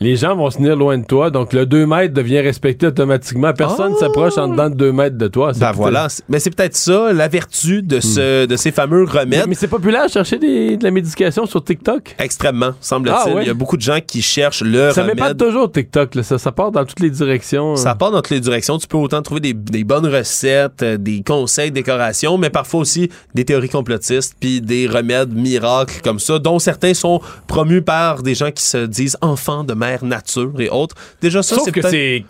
les gens vont se tenir loin de toi, donc le 2 mètres devient respecté automatiquement. Personne Ah! s'approche en dedans de 2 mètres de toi. Ben voilà. Mais c'est peut-être ça, la vertu de, ce, de ces fameux remèdes. mais c'est populaire de chercher des- de la médication sur TikTok? Extrêmement, semble-t-il. Ah ouais? Il y a beaucoup de gens qui cherchent le Ça remède. m'épate toujours TikTok, là. Ça, ça part dans toutes les directions. Ça part dans toutes les directions. Tu peux autant trouver des, des bonnes recettes, euh, des conseils, décorations, mais parfois aussi des théories complotistes, puis des remèdes miracles comme ça, dont certains sont promus par des gens qui se disent enfants de mère nature et autres. Déjà ça, c'est que c'est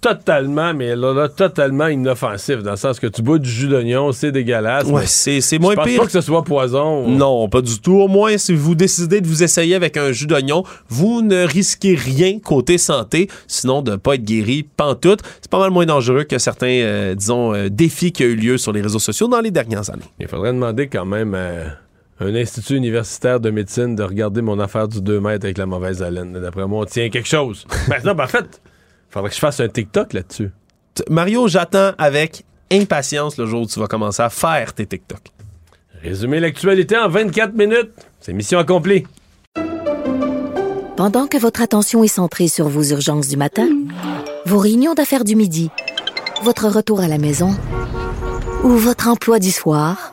totalement, mais là, là, totalement inoffensif, dans le sens que tu bois du jus d'oignon, c'est dégueulasse. Ouais, c'est c'est je moins pense pire. pas que ce soit poison. ou- Non, pas du tout. Au moins, si vous décidez de vous essayer avec un jus d'oignon, vous ne risquez rien côté santé, sinon de pas être guéri pantoute. C'est pas mal moins dangereux que certains, euh, disons, euh, défis qui ont eu lieu sur les réseaux sociaux dans les dernières années. Il faudrait demander quand même à un institut universitaire de médecine de regarder mon affaire du 2 mètres avec la mauvaise haleine. D'après moi, on tient quelque chose. ben non, ben en fait, faudrait que je fasse un TikTok là-dessus. Mario, j'attends avec impatience le jour où tu vas commencer à faire tes TikTok. Résumer l'actualité en 24 minutes. C'est mission accomplie. Pendant que votre attention est centrée sur vos urgences du matin, vos réunions d'affaires du midi, votre retour à la maison ou votre emploi du soir,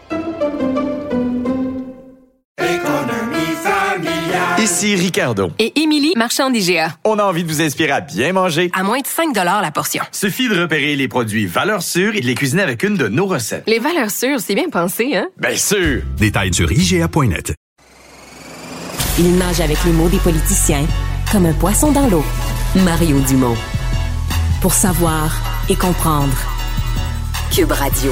Ici Ricardo. Et Émilie, marchand d'IGA. On a envie de vous inspirer à bien manger. À moins de 5 la portion. Suffit de repérer les produits valeurs sûres et de les cuisiner avec une de nos recettes. Les valeurs sûres, c'est bien pensé, hein? Bien sûr! Détails sur IGA.net. Il nage avec les mots des politiciens comme un poisson dans l'eau. Mario Dumont. Pour savoir et comprendre. Cube Radio.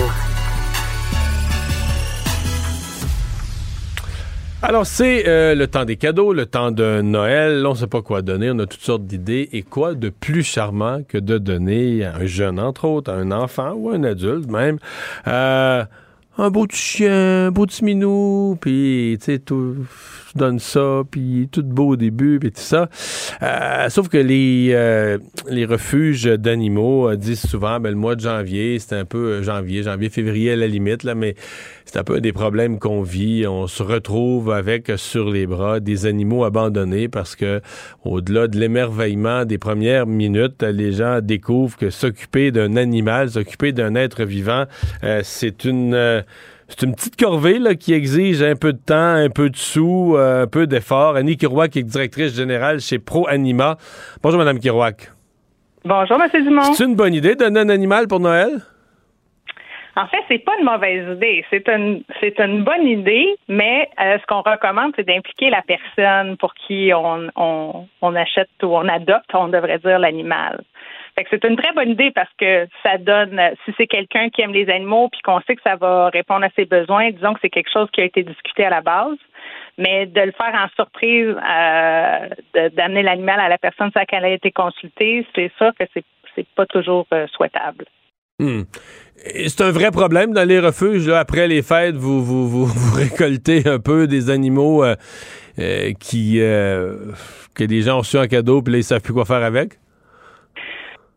Alors, c'est euh, le temps des cadeaux, le temps de Noël. On ne sait pas quoi donner. On a toutes sortes d'idées. Et quoi de plus charmant que de donner à un jeune, entre autres, à un enfant ou à un adulte même, euh, un beau petit chien, un beau petit minou, puis, tu sais, tout, tu donnes ça, puis tout beau au début, puis tout ça. Euh, sauf que les, euh, les refuges d'animaux euh, disent souvent, ben, le mois de janvier, c'est un peu euh, janvier, janvier, février à la limite, là, mais c'est un peu des problèmes qu'on vit. On se retrouve avec euh, sur les bras des animaux abandonnés parce que, au-delà de l'émerveillement des premières minutes, les gens découvrent que s'occuper d'un animal, s'occuper d'un être vivant, euh, c'est une c'est une petite corvée là, qui exige un peu de temps, un peu de sous, euh, un peu d'effort. Annie Kirouac est directrice générale chez Pro Anima. Bonjour, Madame Kirouac. Bonjour, M. Dumont. C'est une bonne idée de donner un animal pour Noël? En fait, c'est pas une mauvaise idée. C'est une, c'est une bonne idée, mais euh, ce qu'on recommande, c'est d'impliquer la personne pour qui on, on, on achète ou on adopte, on devrait dire, l'animal. C'est une très bonne idée parce que ça donne, si c'est quelqu'un qui aime les animaux puis qu'on sait que ça va répondre à ses besoins, disons que c'est quelque chose qui a été discuté à la base. Mais de le faire en surprise, euh, d'amener l'animal à la personne sans qu'elle ait été consultée, c'est sûr que c'est, c'est pas toujours euh, souhaitable. Hmm. C'est un vrai problème dans les refuges. Après les fêtes, vous, vous, vous, récoltez un peu des animaux euh, euh, qui euh, que des gens ont reçus en cadeau, puis là, ils savent plus quoi faire avec?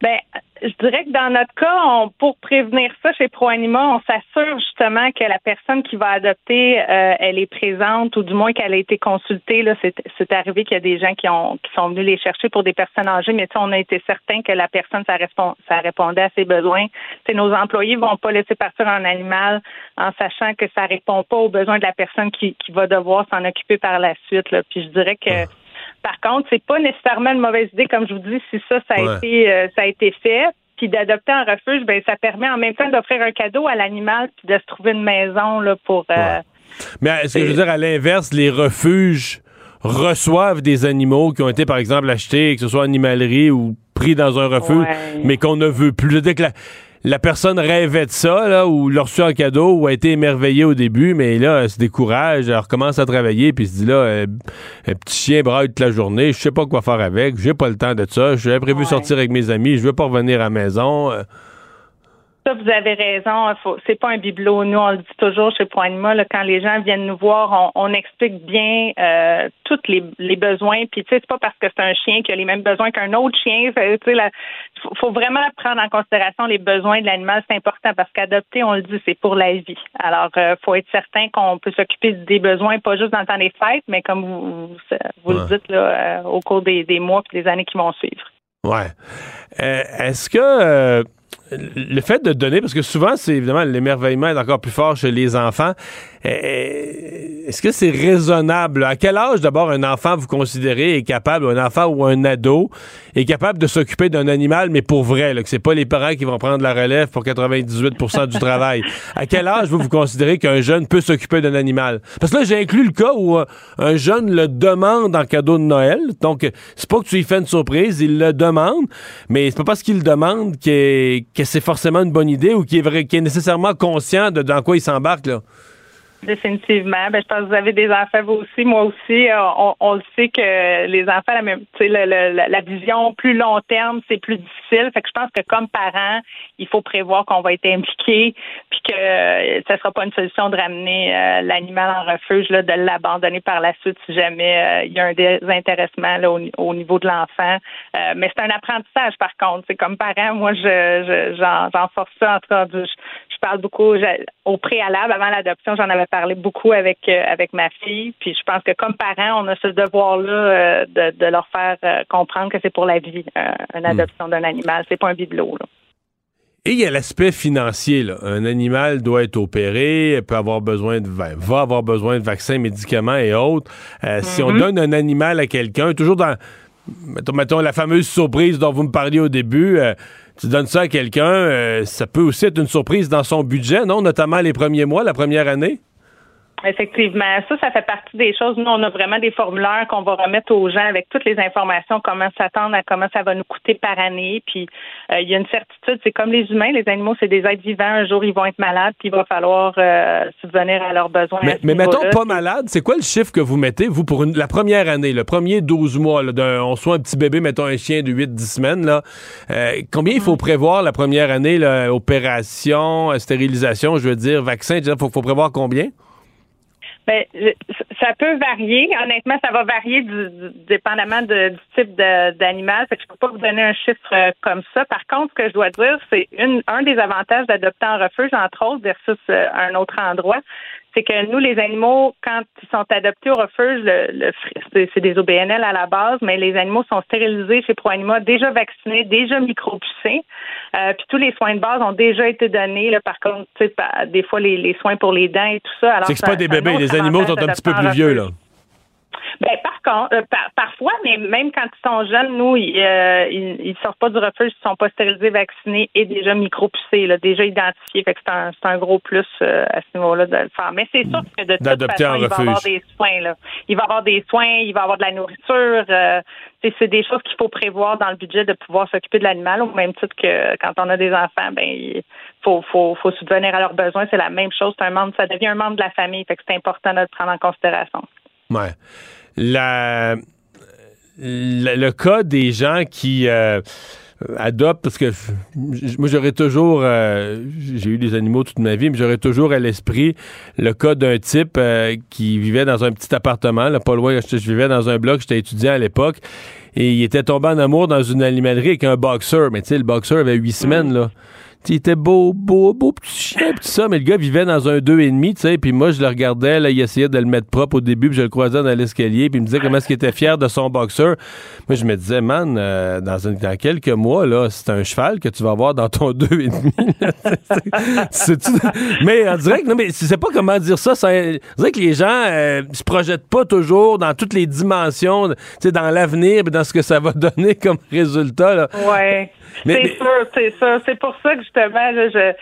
Ben, je dirais que dans notre cas, on, pour prévenir ça chez ProAnima, on s'assure justement que la personne qui va adopter, euh, elle est présente ou du moins qu'elle a été consultée. Là, c'est, c'est arrivé qu'il y a des gens qui ont qui sont venus les chercher pour des personnes âgées, mais on a été certain que la personne ça, répond, ça répondait à ses besoins. T'sais, nos employés vont pas laisser partir un animal en sachant que ça répond pas aux besoins de la personne qui, qui va devoir s'en occuper par la suite. Là. Puis je dirais que par contre, c'est pas nécessairement une mauvaise idée, comme je vous dis, si ça, ça a Ouais. été euh, ça a été fait. Puis d'adopter un refuge, ben ça permet en même temps d'offrir un cadeau à l'animal puis de se trouver une maison là pour. euh, Mais est-ce que je veux dire, à l'inverse, les refuges reçoivent des animaux qui ont été, par exemple, achetés, que ce soit en animalerie ou pris dans un refuge, Ouais. mais qu'on ne veut plus. Je veux dire que la, la personne rêvait de ça, là, ou l'a reçu en cadeau, ou a été émerveillée au début, mais là, elle se décourage, elle recommence à travailler, puis se dit là, euh, un petit chien braille toute la journée, je sais pas quoi faire avec, j'ai pas le temps de ça, j'avais prévu sortir avec mes amis, je veux pas revenir à la maison. euh, Ça, vous avez raison. Faut, c'est pas un bibelot. Nous, on le dit toujours chez Point Anima, là, quand les gens viennent nous voir, on, on explique bien euh, tous les, les besoins. Puis, tu sais, c'est pas parce que c'est un chien qui a les mêmes besoins qu'un autre chien. Tu sais, faut, faut vraiment prendre en considération les besoins de l'animal. C'est important parce qu'adopter, on le dit, c'est pour la vie. Alors, euh, faut être certain qu'on peut s'occuper des besoins, pas juste dans le temps des fêtes, mais comme vous, vous, vous le dites là, euh, au cours des, des mois et des années qui vont suivre. Ouais. Euh, Est-ce que le fait de donner, parce que souvent, c'est évidemment l'émerveillement est encore plus fort chez les enfants. euh, Est-ce que c'est raisonnable? À quel âge, d'abord, un enfant, vous considérez, est capable, un enfant ou un ado, est capable de s'occuper d'un animal, mais pour vrai, là, que c'est pas les parents qui vont prendre la relève pour 98% du travail. À quel âge, vous, vous considérez qu'un jeune peut s'occuper d'un animal? Parce que là, j'ai inclus le cas où euh, un jeune le demande en cadeau de Noël. Donc, c'est pas que tu lui fais une surprise, il le demande, mais c'est pas parce qu'il le demande que, c'est forcément une bonne idée ou qu'il est, vrai, qu'il est nécessairement conscient de dans quoi il s'embarque. Définitivement. Ben, je pense que vous avez des enfants, vous aussi, moi aussi. Euh, On, on le sait que les enfants, la, même, le- la, la vision plus long terme, c'est plus difficile. Fait que je pense que comme parents, il faut prévoir qu'on va être impliqué, puis que euh, ça sera pas une solution de ramener euh, l'animal en refuge, là, de l'abandonner par la suite si jamais il y a un désintéressement là, au, au niveau de l'enfant. Euh, mais c'est un apprentissage, par contre. C'est comme parent, moi, je, je j'en, j'en force ça. En tout cas, je, je parle beaucoup au préalable, avant l'adoption, j'en avais parlé beaucoup avec euh, avec ma fille. Puis je pense que comme parents, on a ce devoir-là euh, de, de leur faire euh, comprendre que c'est pour la vie, une adoption d'un animal. C'est pas un bibelot. Là. Et il y a l'aspect financier. Là. Un animal doit être opéré, peut avoir besoin de va avoir besoin de vaccins, médicaments et autres. Euh, Si on Mhm. donne un animal à quelqu'un, toujours dans mettons, mettons la fameuse surprise dont vous me parliez au début, euh, tu donnes ça à quelqu'un, euh, ça peut aussi être une surprise dans son budget, non? Notamment les premiers mois, la première année? Effectivement, ça, ça fait partie des choses. Nous, on a vraiment des formulaires qu'on va remettre aux gens avec toutes les informations, comment s'attendre à comment ça va nous coûter par année. Puis, euh, il y a une certitude, c'est comme les humains, les animaux, c'est des êtres vivants. Un jour, ils vont être malades, puis il va falloir euh, subvenir à leurs besoins. Mais, mais mettons pas malade, c'est quoi le chiffre que vous mettez, vous, pour une- la première année, le premier 12 mois, là, d'un- on soit un petit bébé, mettons un chien de 8-10 semaines, là, euh, combien il faut prévoir la première année, là, opération, euh, stérilisation, je veux dire, vaccin, il faut, faut prévoir combien? Ben, ça peut varier. Honnêtement, ça va varier du, du- dépendamment du type d'animal. Je peux pas vous donner un chiffre euh, comme ça. Par contre, ce que je dois dire, c'est un des avantages d'adopter en refuge, entre autres, versus euh, un autre endroit, c'est que nous, les animaux, quand ils sont adoptés au refuge, le, le c'est des OBNL à la base, mais les animaux sont stérilisés chez ProAnima, déjà vaccinés, déjà micropoussés. Euh, puis tous les soins de base ont déjà été donnés. Là, par contre, tu sais, par- des fois, les, les soins pour les dents et tout ça. C'est que c'est pas des bébés, les animaux sont un petit peu plus vieux, là. Ben, par contre, euh, par- parfois, mais même quand ils sont jeunes, nous, ils, euh, ils, ils sortent pas du refuge, ils sont pas stérilisés, vaccinés et déjà micropoussés, là, déjà identifiés. Fait que c'est un, c'est un gros plus euh, à ce niveau-là de le faire. Mais c'est sûr que de toute façon, il va avoir des soins. Là. Il va avoir des soins, il va avoir de la nourriture. euh, c'est- c'est des choses qu'il faut prévoir dans le budget de pouvoir s'occuper de l'animal, au même titre que quand on a des enfants, ben il faut, faut, faut subvenir à leurs besoins. C'est la même chose. C'est un membre, ça devient un membre de la famille. Fait que c'est important de le prendre en considération. Ouais. La, la- le cas des gens qui. euh, adopte, parce que moi, j'aurais toujours, euh, j'ai eu des animaux toute ma vie, mais j'aurais toujours à l'esprit le cas d'un type euh, qui vivait dans un petit appartement, là, pas loin, je, je vivais dans un bloc, j'étais étudiant à l'époque, et il était tombé en amour dans une animalerie avec un boxeur, mais tu sais, le boxeur avait huit semaines, là. Il était beau, beau, beau petit chien, pis tout ça, mais le gars vivait dans un deux et demi, tu sais, puis moi, je le regardais, là, il essayait de le mettre propre au début, puis je le croisais dans l'escalier, puis il me disait comment est-ce qu'il était fier de son boxeur. Moi, je me disais, man, euh, dans, une- dans quelques mois, là, c'est un cheval que tu vas avoir dans ton deux et demi. là. C'est- c'est- mais on dirait que, non, mais je sais pas comment dire ça, ça on dirait que les gens euh, se projettent pas toujours dans toutes les dimensions, tu sais, dans l'avenir, dans ce que ça va donner comme résultat, là. Ouais. Mais- c'est mais- sûr, c'est ça. C'est pour ça que justement, là, je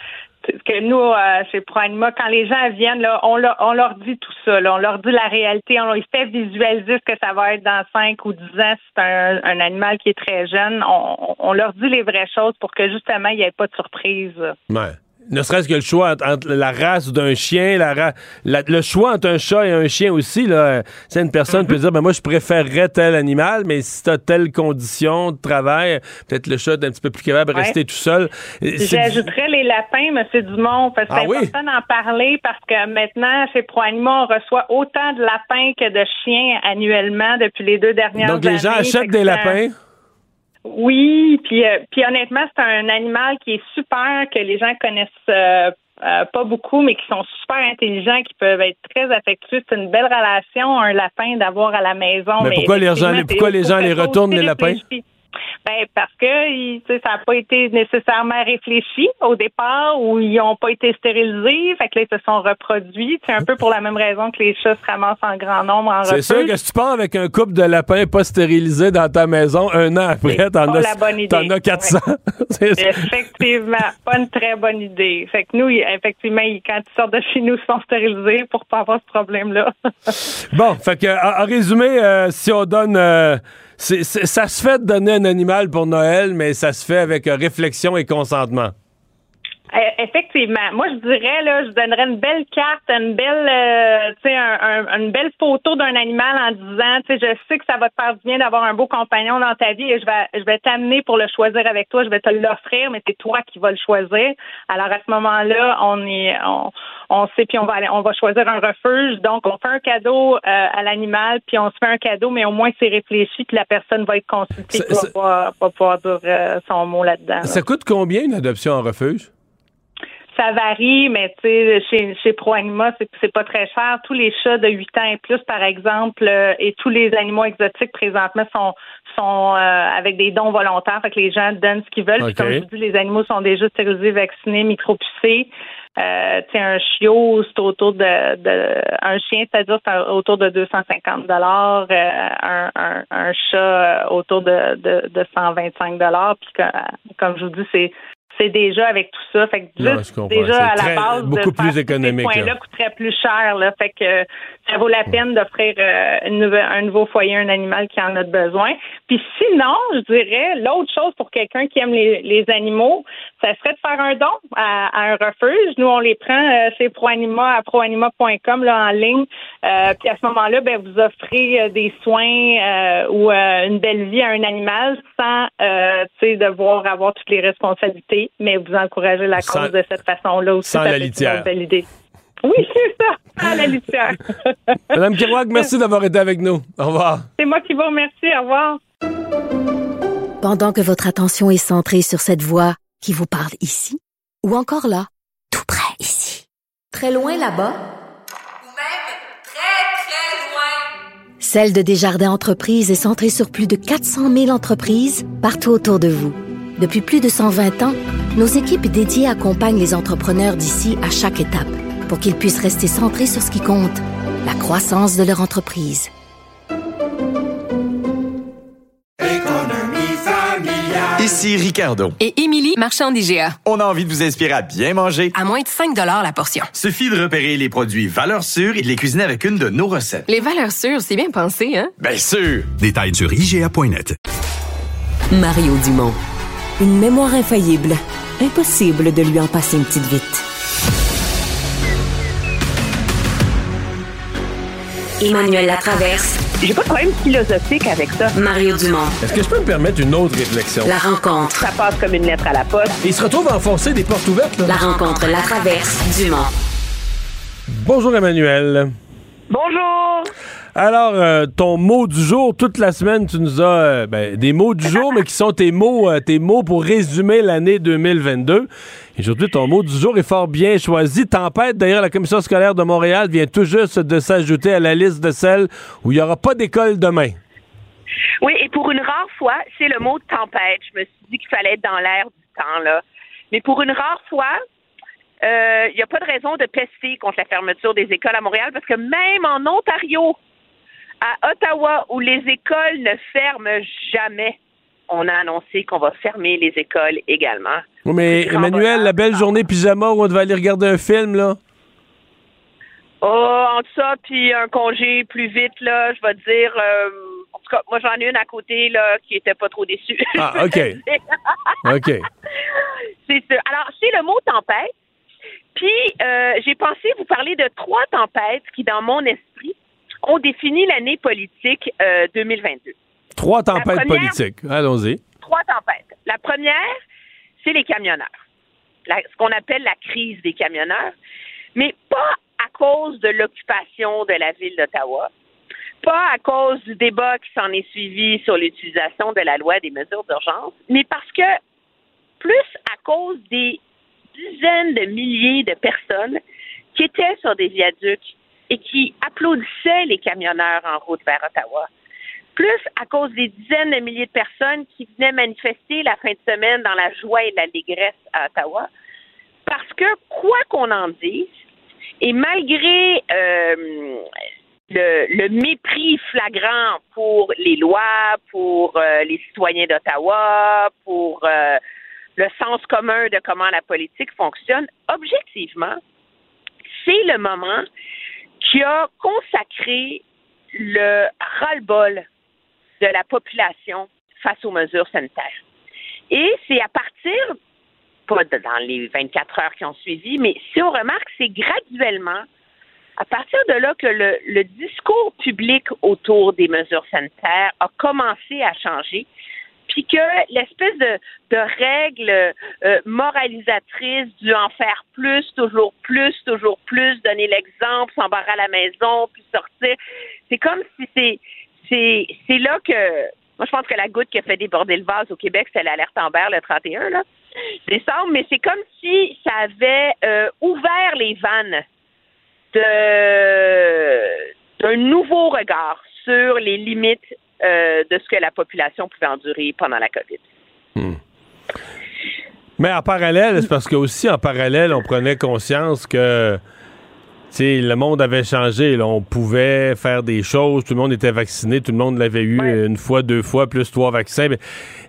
que nous, euh, chez ProAnima, quand les gens viennent, là, on, leur, on leur dit tout ça. là. on leur dit la réalité. On leur fait visualiser ce que ça va être dans 5 ou 10 ans si c'est un, un animal qui est très jeune. On, on leur dit les vraies choses pour que justement, il n'y ait pas de surprise. Ouais. Ne serait-ce que le choix entre, entre la race d'un chien, la, ra- la- le choix entre un chat et un chien aussi. Là, c'est une personne peut dire ben moi je préférerais tel animal, mais si tu as telle condition de travail, peut-être le chat est un petit peu plus capable de Ouais. rester tout seul. C'est- J'ajouterais les lapins, M. Dumont, parce que c'est Ah oui? important d'en parler parce que maintenant, chez ProAnima, on reçoit autant de lapins que de chiens annuellement depuis les deux dernières années. Donc les gens achètent des c'est lapins? Oui, puis, euh, puis honnêtement, c'est un animal qui est super, que les gens connaissent euh, euh, pas beaucoup, mais qui sont super intelligents, qui peuvent être très affectueux. C'est une belle relation, un lapin d'avoir à la maison. Mais pourquoi les gens- pourquoi les gens les retournent, les lapins? Ben, parce que ça n'a pas été nécessairement réfléchi au départ ou ils n'ont pas été stérilisés. Fait que là, ils se sont reproduits. C'est un peu pour la même raison que les chats se ramassent en grand nombre en C'est sûr que si tu pars avec un couple de lapins pas stérilisés dans ta maison, un an après, t'en as, t'en as 400. C'est ça. Effectivement, pas une très bonne idée. Fait que nous, effectivement, quand ils sortent de chez nous, ils sont stérilisés pour pas avoir ce problème-là. Bon, fait que, en, en résumé, euh, si on donne. euh, c'est- ça se fait de donner un animal pour Noël, mais ça se fait avec réflexion et consentement. Eh, Effectivement. Moi, je dirais, là, je donnerais une belle carte, une belle, euh, tu sais, un- un- une belle photo d'un animal en disant, tu sais, je sais que ça va te faire du bien d'avoir un beau compagnon dans ta vie et je vais, je vais t'amener pour le choisir avec toi, je vais te l'offrir, mais c'est toi qui vas le choisir. Alors, à ce moment-là, on est, on, on sait, puis on va aller, on va choisir un refuge. Donc, on fait un cadeau euh, à l'animal, puis on se fait un cadeau, mais au moins c'est réfléchi, puis la personne va être consultée, Ça- puis va, ça- pouvoir- va pouvoir dire euh, son mot là-dedans. là. Ça coûte combien une adoption en refuge? Ça varie, mais tu sais, chez, chez ProAnima, c'est, pas très cher. Tous les chats de 8 ans et plus, par exemple, euh, et tous les animaux exotiques présentement sont sont euh, avec des dons volontaires, fait que les gens donnent ce qu'ils veulent. Puis comme je vous dis, les animaux sont déjà stérilisés, vaccinés, micropucés. Euh, un chiot, c'est autour de, de un chien, c'est-à-dire c'est autour de 250 dollars, un, un, un chat euh, autour de, de, de 125 dollars. Puis que- comme je vous dis, c'est c'est déjà avec tout ça. Fait que Non, juste comprends. déjà à la base beaucoup de plus tous ces économique, points-là là. coûterait plus cher. Là. Fait que ça vaut la peine d'offrir euh, un nouveau foyer à un animal qui en a besoin. Puis sinon, je dirais, l'autre chose pour quelqu'un qui aime les, les animaux, ça serait de faire un don à, à un refuge. Nous, on les prend euh, chez ProAnima à proanima.com là, en ligne. Euh, puis à ce moment-là, ben, vous offrez euh, des soins euh, ou euh, une belle vie à un animal sans euh, tu sais, devoir avoir toutes les responsabilités, mais vous encouragez la Sans- cause de cette façon-là aussi. sans la litière. une belle idée. Oui, c'est ça, à la litière. Madame Kerouac, merci d'avoir été avec nous. Au revoir. C'est moi qui vous remercie. Au revoir. Pendant que votre attention est centrée sur cette voix qui vous parle ici, ou encore là, tout près ici, très loin là-bas, Ou même très, très loin. Celle de Desjardins Entreprises est centrée sur plus de 400 000 entreprises partout autour de vous. Depuis plus de 120 ans, nos équipes dédiées accompagnent les entrepreneurs d'ici à chaque étape pour qu'ils puissent rester centrés sur ce qui compte, la croissance de leur entreprise. Ici Ricardo. Et Émilie, marchand d'IGA. On a envie de vous inspirer à bien manger. À moins de 5 la portion. Suffit de repérer les produits valeurs sûres et de les cuisiner avec une de nos recettes. Les valeurs sûres, c'est bien pensé, hein? Bien sûr! Détails sur IGA.net. Mario Dumont. Une mémoire infaillible. Impossible de lui en passer une petite vite. Emmanuel Latraverse. J'ai pas de problème philosophique avec ça. Mario Dumont. Est-ce que je peux me permettre une autre réflexion? La rencontre. Ça passe comme une lettre à la poste. Il se retrouve à enfoncer des portes ouvertes. Là. La rencontre, la traverse, Dumont. Bonjour Emmanuel. Bonjour. Alors, euh, ton mot du jour, toute la semaine, tu nous as euh, ben, des mots du jour, mais qui sont tes mots, euh, tes mots pour résumer l'année 2022. Aujourd'hui, ton mot du jour est fort bien choisi. Tempête, d'ailleurs, la commission scolaire de Montréal vient tout juste de s'ajouter à la liste de celles où il n'y aura pas d'école demain. Oui, et pour une rare fois, c'est le mot tempête. Je me suis dit qu'il fallait être dans l'air du temps, là. Mais pour une rare fois, il n'y a pas de raison de pester contre la fermeture des écoles à Montréal parce que même en Ontario, à Ottawa, où les écoles ne ferment jamais, on a annoncé qu'on va fermer les écoles également. Oui, mais Emmanuel, la belle journée pyjama où on devait aller regarder un film, là. Oh, entre ça, puis un congé plus vite, là, je vais te dire. euh, en tout cas, moi, j'en ai une à côté, là, qui était pas trop déçue. Ah, OK. OK. C'est ça. Alors, c'est le mot tempête. Puis, euh, j'ai pensé vous parler de trois tempêtes qui, dans mon esprit, ont défini l'année politique euh, 2022. Trois tempêtes première- politiques. Allons-y. Trois tempêtes. La première, c'est les camionneurs. La- ce qu'on appelle la crise des camionneurs. Mais pas à cause de l'occupation de la ville d'Ottawa, pas à cause du débat qui s'en est suivi sur l'utilisation de la loi des mesures d'urgence, mais parce que plus à cause des dizaines de milliers de personnes qui étaient sur des viaducs et qui applaudissaient les camionneurs en route vers Ottawa. Plus à cause des dizaines de milliers de personnes qui venaient manifester la fin de semaine dans la joie et l'allégresse à Ottawa. Parce que, quoi qu'on en dise, et malgré euh, le, mépris flagrant pour les lois, pour euh, les citoyens d'Ottawa, pour euh, le sens commun de comment la politique fonctionne, objectivement, c'est le moment qui a consacré le ras-le-bol de la population face aux mesures sanitaires. Et c'est à partir, pas dans les 24 heures qui ont suivi, mais si on remarque, c'est graduellement, à partir de là que le, discours public autour des mesures sanitaires a commencé à changer, puis que l'espèce de, règle euh, moralisatrice du en faire plus, toujours plus, toujours plus, donner l'exemple, s'embarrer à la maison, puis sortir, c'est comme si c'est c'est là que moi je pense que la goutte qui a fait déborder le vase au Québec, c'est l'alerte Amber le 31 là décembre, mais c'est comme si ça avait euh, ouvert les vannes d'un nouveau regard sur les limites euh, de ce que la population pouvait endurer pendant la COVID. Mais en parallèle, c'est parce que aussi en parallèle, on prenait conscience que tu sais, le monde avait changé. là. On pouvait faire des choses. Tout le monde était vacciné. Tout le monde l'avait eu une fois, deux fois, plus trois vaccins.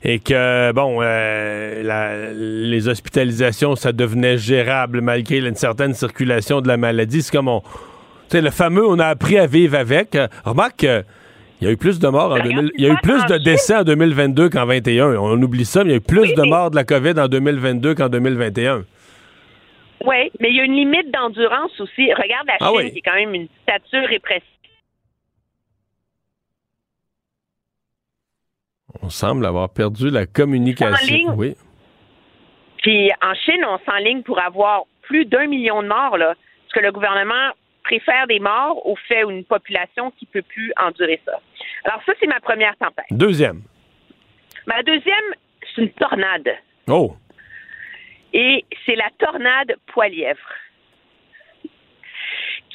Et que, bon, euh, la- les hospitalisations, ça devenait gérable malgré une certaine circulation de la maladie. C'est comme on. Tu sais, le fameux, on a appris à vivre avec. Remarque que. Il y a eu plus de morts en 2000 Il y a eu plus de décès en 2022 qu'en 21. On oublie ça, mais il y a eu plus de morts de la COVID en 2022 qu'en 2021. Oui, mais il y a une limite d'endurance aussi. Regarde la Chine, Ah oui. qui est quand même une dictature répressive. On semble avoir perdu la communication. Oui. Puis en Chine, on s'enligne pour avoir plus d'un million de morts, là, parce que le gouvernement préfère des morts au fait une population qui peut plus endurer ça? Alors ça, c'est ma première tempête. Deuxième. Ma deuxième, c'est une tornade. Oh. Et c'est la tornade Poilièvre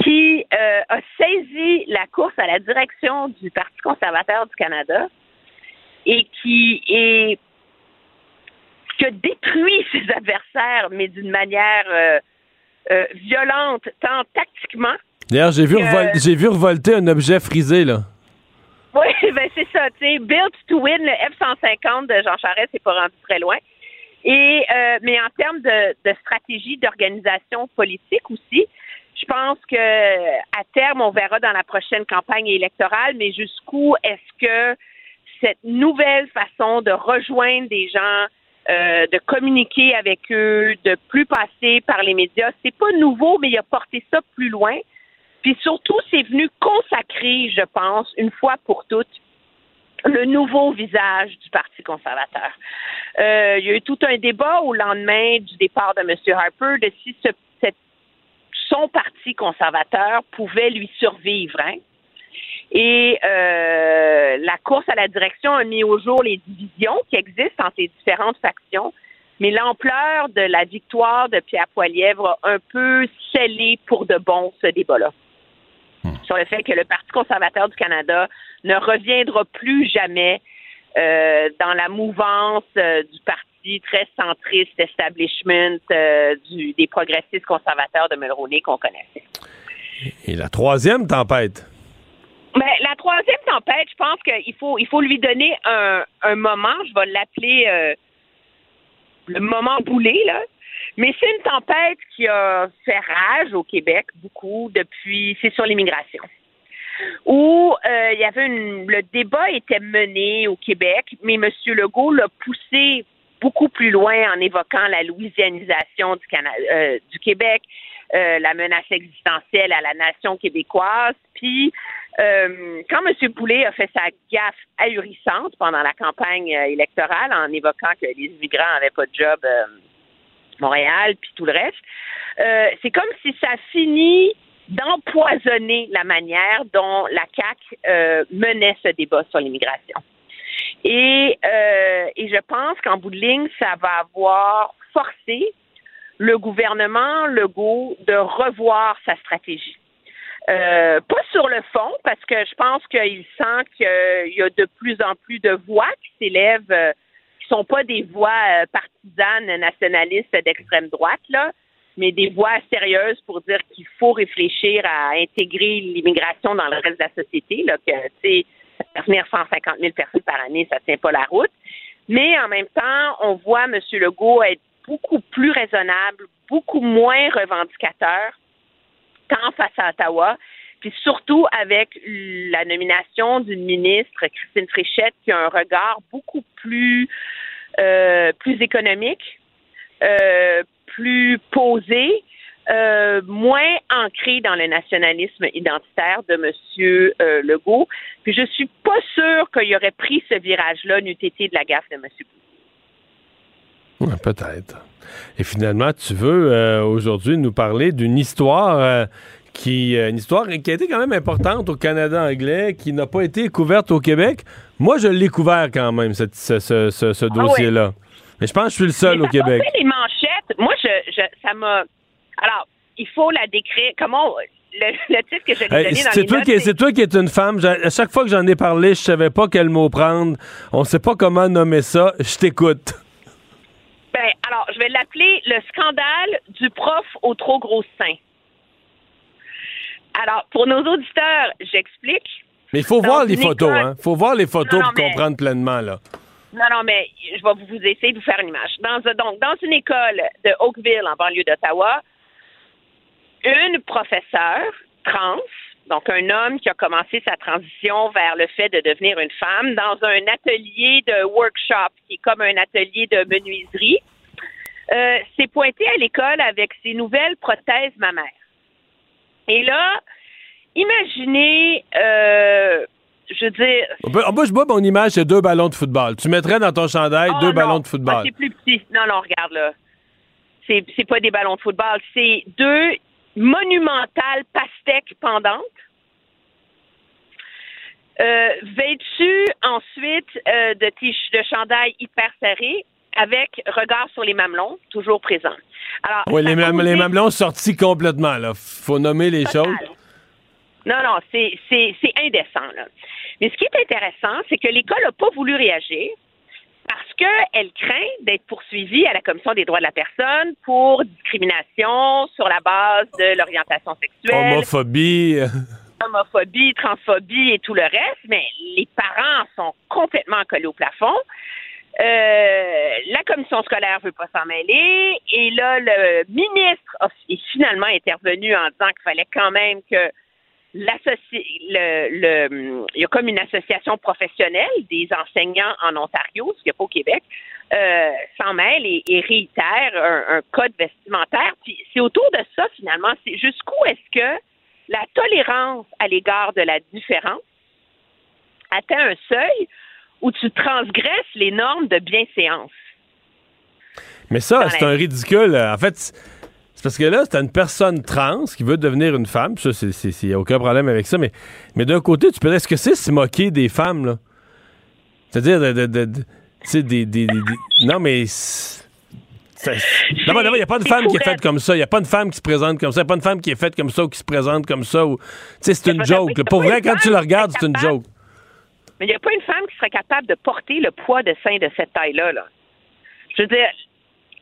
qui euh, a saisi la course à la direction du Parti conservateur du Canada et qui est qui a détruit ses adversaires, mais d'une manière euh, euh, violente, tant tactiquement. D'ailleurs, j'ai vu, revol- j'ai vu revolter un objet frisé, là. Oui, ben c'est ça, tu sais, Built to Win, le F-150 de Jean Charest, c'est pas rendu très loin. Euh, mais en termes de, de stratégie d'organisation politique aussi, je pense que à terme, on verra dans la prochaine campagne électorale, mais jusqu'où est-ce que cette nouvelle façon de rejoindre des gens, euh, de communiquer avec eux, de plus passer par les médias, c'est pas nouveau, mais il a porté ça plus loin. Puis surtout, c'est venu consacrer, je pense, une fois pour toutes, le nouveau visage du Parti conservateur. Euh, il y a eu tout un débat au lendemain du départ de M. Harper de si ce, son Parti conservateur pouvait lui survivre. hein. Et euh, la course à la direction a mis au jour les divisions qui existent entre les différentes factions. Mais l'ampleur de la victoire de Pierre Poilievre a un peu scellé pour de bon ce débat-là. Sur le fait que le Parti conservateur du Canada ne reviendra plus jamais euh, dans la mouvance euh, du parti très centriste establishment euh, du- des progressistes conservateurs de Mulroney qu'on connaissait. Et la troisième tempête? Mais la troisième tempête, je pense qu'il faut, il faut lui donner un, un moment. Je vais l'appeler le moment boulé, là. Mais c'est une tempête qui a fait rage au Québec beaucoup depuis. C'est sur l'immigration. Où euh, il y avait une, le débat était mené au Québec, mais M. Legault l'a poussé beaucoup plus loin en évoquant la louisianisation du, Cana- euh, du Québec, euh, la menace existentielle à la nation québécoise. Puis, euh, quand M. Boulay a fait sa gaffe ahurissante pendant la campagne euh, électorale en évoquant que les immigrants n'avaient pas de job Montréal, puis tout le reste, euh, c'est comme si ça finit d'empoisonner la manière dont la CAQ euh, menait ce débat sur l'immigration. Et, euh, et je pense qu'en bout de ligne, ça va avoir forcé le gouvernement Legault de revoir sa stratégie. Euh, pas sur le fond, parce que je pense qu'il sent qu'il y a de plus en plus de voix qui s'élèvent, euh, qui sont pas des voix euh, partisanes nationalistes d'extrême droite, là, mais des voix sérieuses pour dire qu'il faut réfléchir à intégrer l'immigration dans le reste de la société, là, que, tu sais, venir 150 000 personnes par année, ça tient pas la route. Mais en même temps, on voit M. Legault être beaucoup plus raisonnable, beaucoup moins revendicateur, tant face à Ottawa, puis surtout avec la nomination d'une ministre, Christine Fréchette, qui a un regard beaucoup plus, euh, plus économique, euh, plus posé, euh, moins ancré dans le nationalisme identitaire de M. Legault. Puis je suis pas sûre qu'il aurait pris ce virage-là n'eût été de la gaffe de M. Ouais, Peut-être. Et finalement, tu veux aujourd'hui nous parler d'une histoire qui, euh, une histoire qui a été quand même importante au Canada anglais, qui n'a pas été couverte au Québec. Moi, je l'ai couvert quand même, ce, ce- ce- ce dossier-là. Mais je pense que je suis le seul Mais au Québec. les manchettes. Moi, je, je, ça m'a. Alors, il faut la décrire. Comment. Le, le titre que je lui ai Hey, donné dans c'est les toi, notes, qui, c'est toi qui es une femme. À chaque fois que j'en ai parlé, je savais pas quel mot prendre. On sait pas comment nommer ça. Je t'écoute. Ben, alors, je vais l'appeler le scandale du prof au trop gros sein. Alors, pour nos auditeurs, j'explique. Mais il faut voir les photos, hein. faut voir les photos pour comprendre pleinement, là. Non, non, mais je vais vous, essayer de vous faire une image. Dans, un- donc, dans une école de Oakville, en banlieue d'Ottawa, une professeure trans, donc un homme qui a commencé sa transition vers le fait de devenir une femme, dans un atelier de workshop, qui est comme un atelier de menuiserie, euh, s'est pointé à l'école avec ses nouvelles prothèses mammaires. Et là, imaginez, euh, je veux dire, bas, je vois mon image, c'est deux ballons de football. Tu mettrais dans ton chandail Oh, deux non. ballons de Ah, football. c'est plus petit. Non, non, regarde là. C'est, c'est pas des ballons de football. C'est deux monumentales pastèques pendantes. Euh, vêtues ensuite euh, de, t- de chandail hyper serré avec regard sur les mamelons, toujours présent. Alors, oui, les, les mamelons sortis complètement, là. Faut nommer les choses. Non, non, c'est, indécent, là. Mais ce qui est intéressant, c'est que l'école n'a pas voulu réagir parce qu'elle craint d'être poursuivie à la Commission des droits de la personne pour discrimination sur la base de l'orientation sexuelle, Homophobie. homophobie, transphobie et tout le reste, mais les parents sont complètement collés au plafond. Euh, la commission scolaire veut pas s'en mêler et là le ministre est finalement intervenu en disant qu'il fallait quand même que le, le- il y a comme une association professionnelle des enseignants en Ontario, ce qu'il n'y a pas au Québec, euh, s'en mêle et, et réitère un, un code vestimentaire. Puis c'est autour de ça finalement, c'est jusqu'où est-ce que la tolérance à l'égard de la différence atteint un seuil où tu transgresses les normes de bienséance. Mais ça, c'est un ridicule. En fait, c'est parce que là, c'est une personne trans qui veut devenir une femme. Ça, il n'y a aucun problème avec ça. Mais, mais d'un côté, tu peux dire, est-ce que c'est se moquer des femmes, là? C'est-à-dire, de, de, de, des, des, des, Non, mais. D'abord, il n'y a pas de femme qui est faite comme ça. Il n'y a pas de femme qui se présente comme ça. Il n'y a pas de femme qui est faite comme ça ou qui se présente comme ça. Ou... C'est une joke. Pour vrai, quand tu le regardes, c'est une joke. Mais il n'y a pas une femme qui serait capable de porter le poids de sein de cette taille-là. Là. Je veux dire,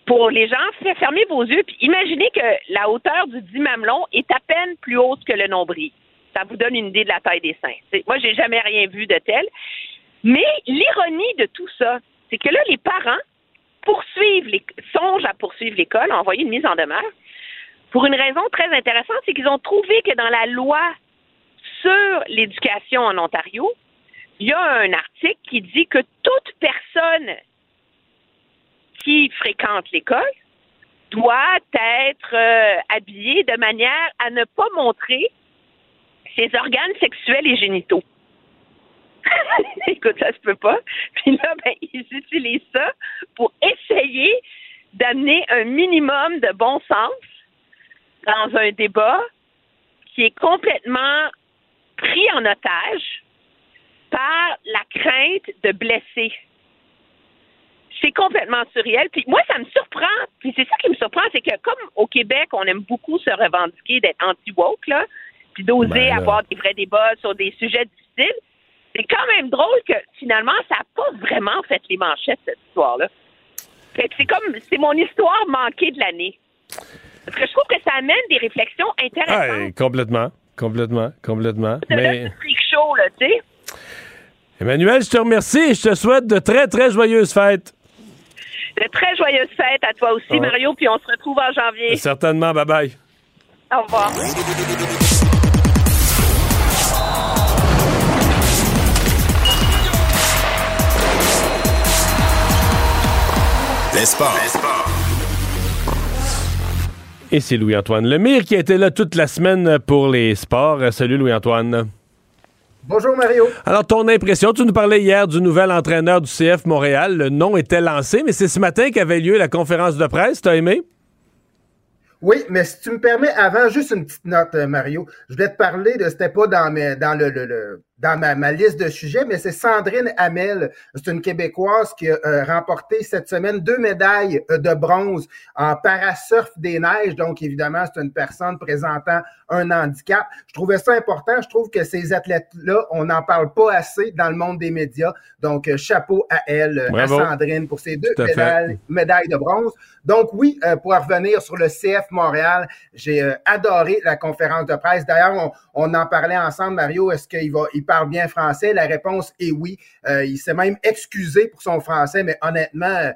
pour les gens, fermez vos yeux puis imaginez que la hauteur du dit mamelon est à peine plus haute que le nombril. Ça vous donne une idée de la taille des seins. Moi, j'ai jamais rien vu de tel. Mais l'ironie de tout ça, c'est que là, les parents poursuivent les, songent à poursuivre l'école, ont envoyé une mise en demeure, pour une raison très intéressante, c'est qu'ils ont trouvé que dans la loi sur l'éducation en Ontario, il y a un article qui dit que toute personne qui fréquente l'école doit être euh, habillée de manière à ne pas montrer ses organes sexuels et génitaux. Écoute, ça se peut pas. Puis là, ben, ils utilisent ça pour essayer d'amener un minimum de bon sens dans un débat qui est complètement pris en otage par la crainte de blesser. C'est complètement surréel. Puis moi, ça me surprend. Puis c'est ça qui me surprend, c'est que comme au Québec, on aime beaucoup se revendiquer d'être anti-woke, là, puis d'oser Ben avoir des vrais débats sur des sujets difficiles, c'est quand même drôle que finalement, ça n'a pas vraiment fait les manchettes, cette histoire-là. Fait que c'est comme, c'est mon histoire manquée de l'année. Parce que je trouve que ça amène des réflexions intéressantes. Ah, complètement. Complètement. Complètement. C'est Mais. un freak show, là, tu sais. Emmanuel, je te remercie et je te souhaite de très, très joyeuses fêtes. De très joyeuses fêtes à toi aussi, Ah. Mario, puis on se retrouve en janvier. Certainement. Bye bye. Au revoir. Les sports. Et c'est Louis-Antoine Lemire qui a été là toute la semaine pour les sports. Salut Louis-Antoine. Bonjour Mario. Alors, ton impression, tu nous parlais hier du nouvel entraîneur du CF Montréal. Le nom était lancé, mais c'est ce matin qu'avait lieu la conférence de presse. T'as aimé? Oui, mais si tu me permets, avant, juste une petite note, euh, Mario. Je voulais te parler de, c'était pas dans, mes, dans le, le- le- dans ma, ma liste de sujets, mais c'est Sandrine Hamel. C'est une Québécoise qui a euh, remporté cette semaine deux médailles euh, de bronze en parasurf des neiges. Donc, évidemment, c'est une personne présentant un handicap. Je trouvais ça important. Je trouve que ces athlètes-là, on n'en parle pas assez dans le monde des médias. Donc, euh, chapeau à elle, à. Sandrine, pour ces deux médailles médaille de bronze. Donc oui, euh, pour revenir sur le CF Montréal, j'ai adoré la conférence de presse. D'ailleurs, on, on en parlait ensemble, Mario. Est-ce qu'il va, il parle bien français? La réponse est oui. Euh, il s'est même excusé pour son français, mais honnêtement. euh,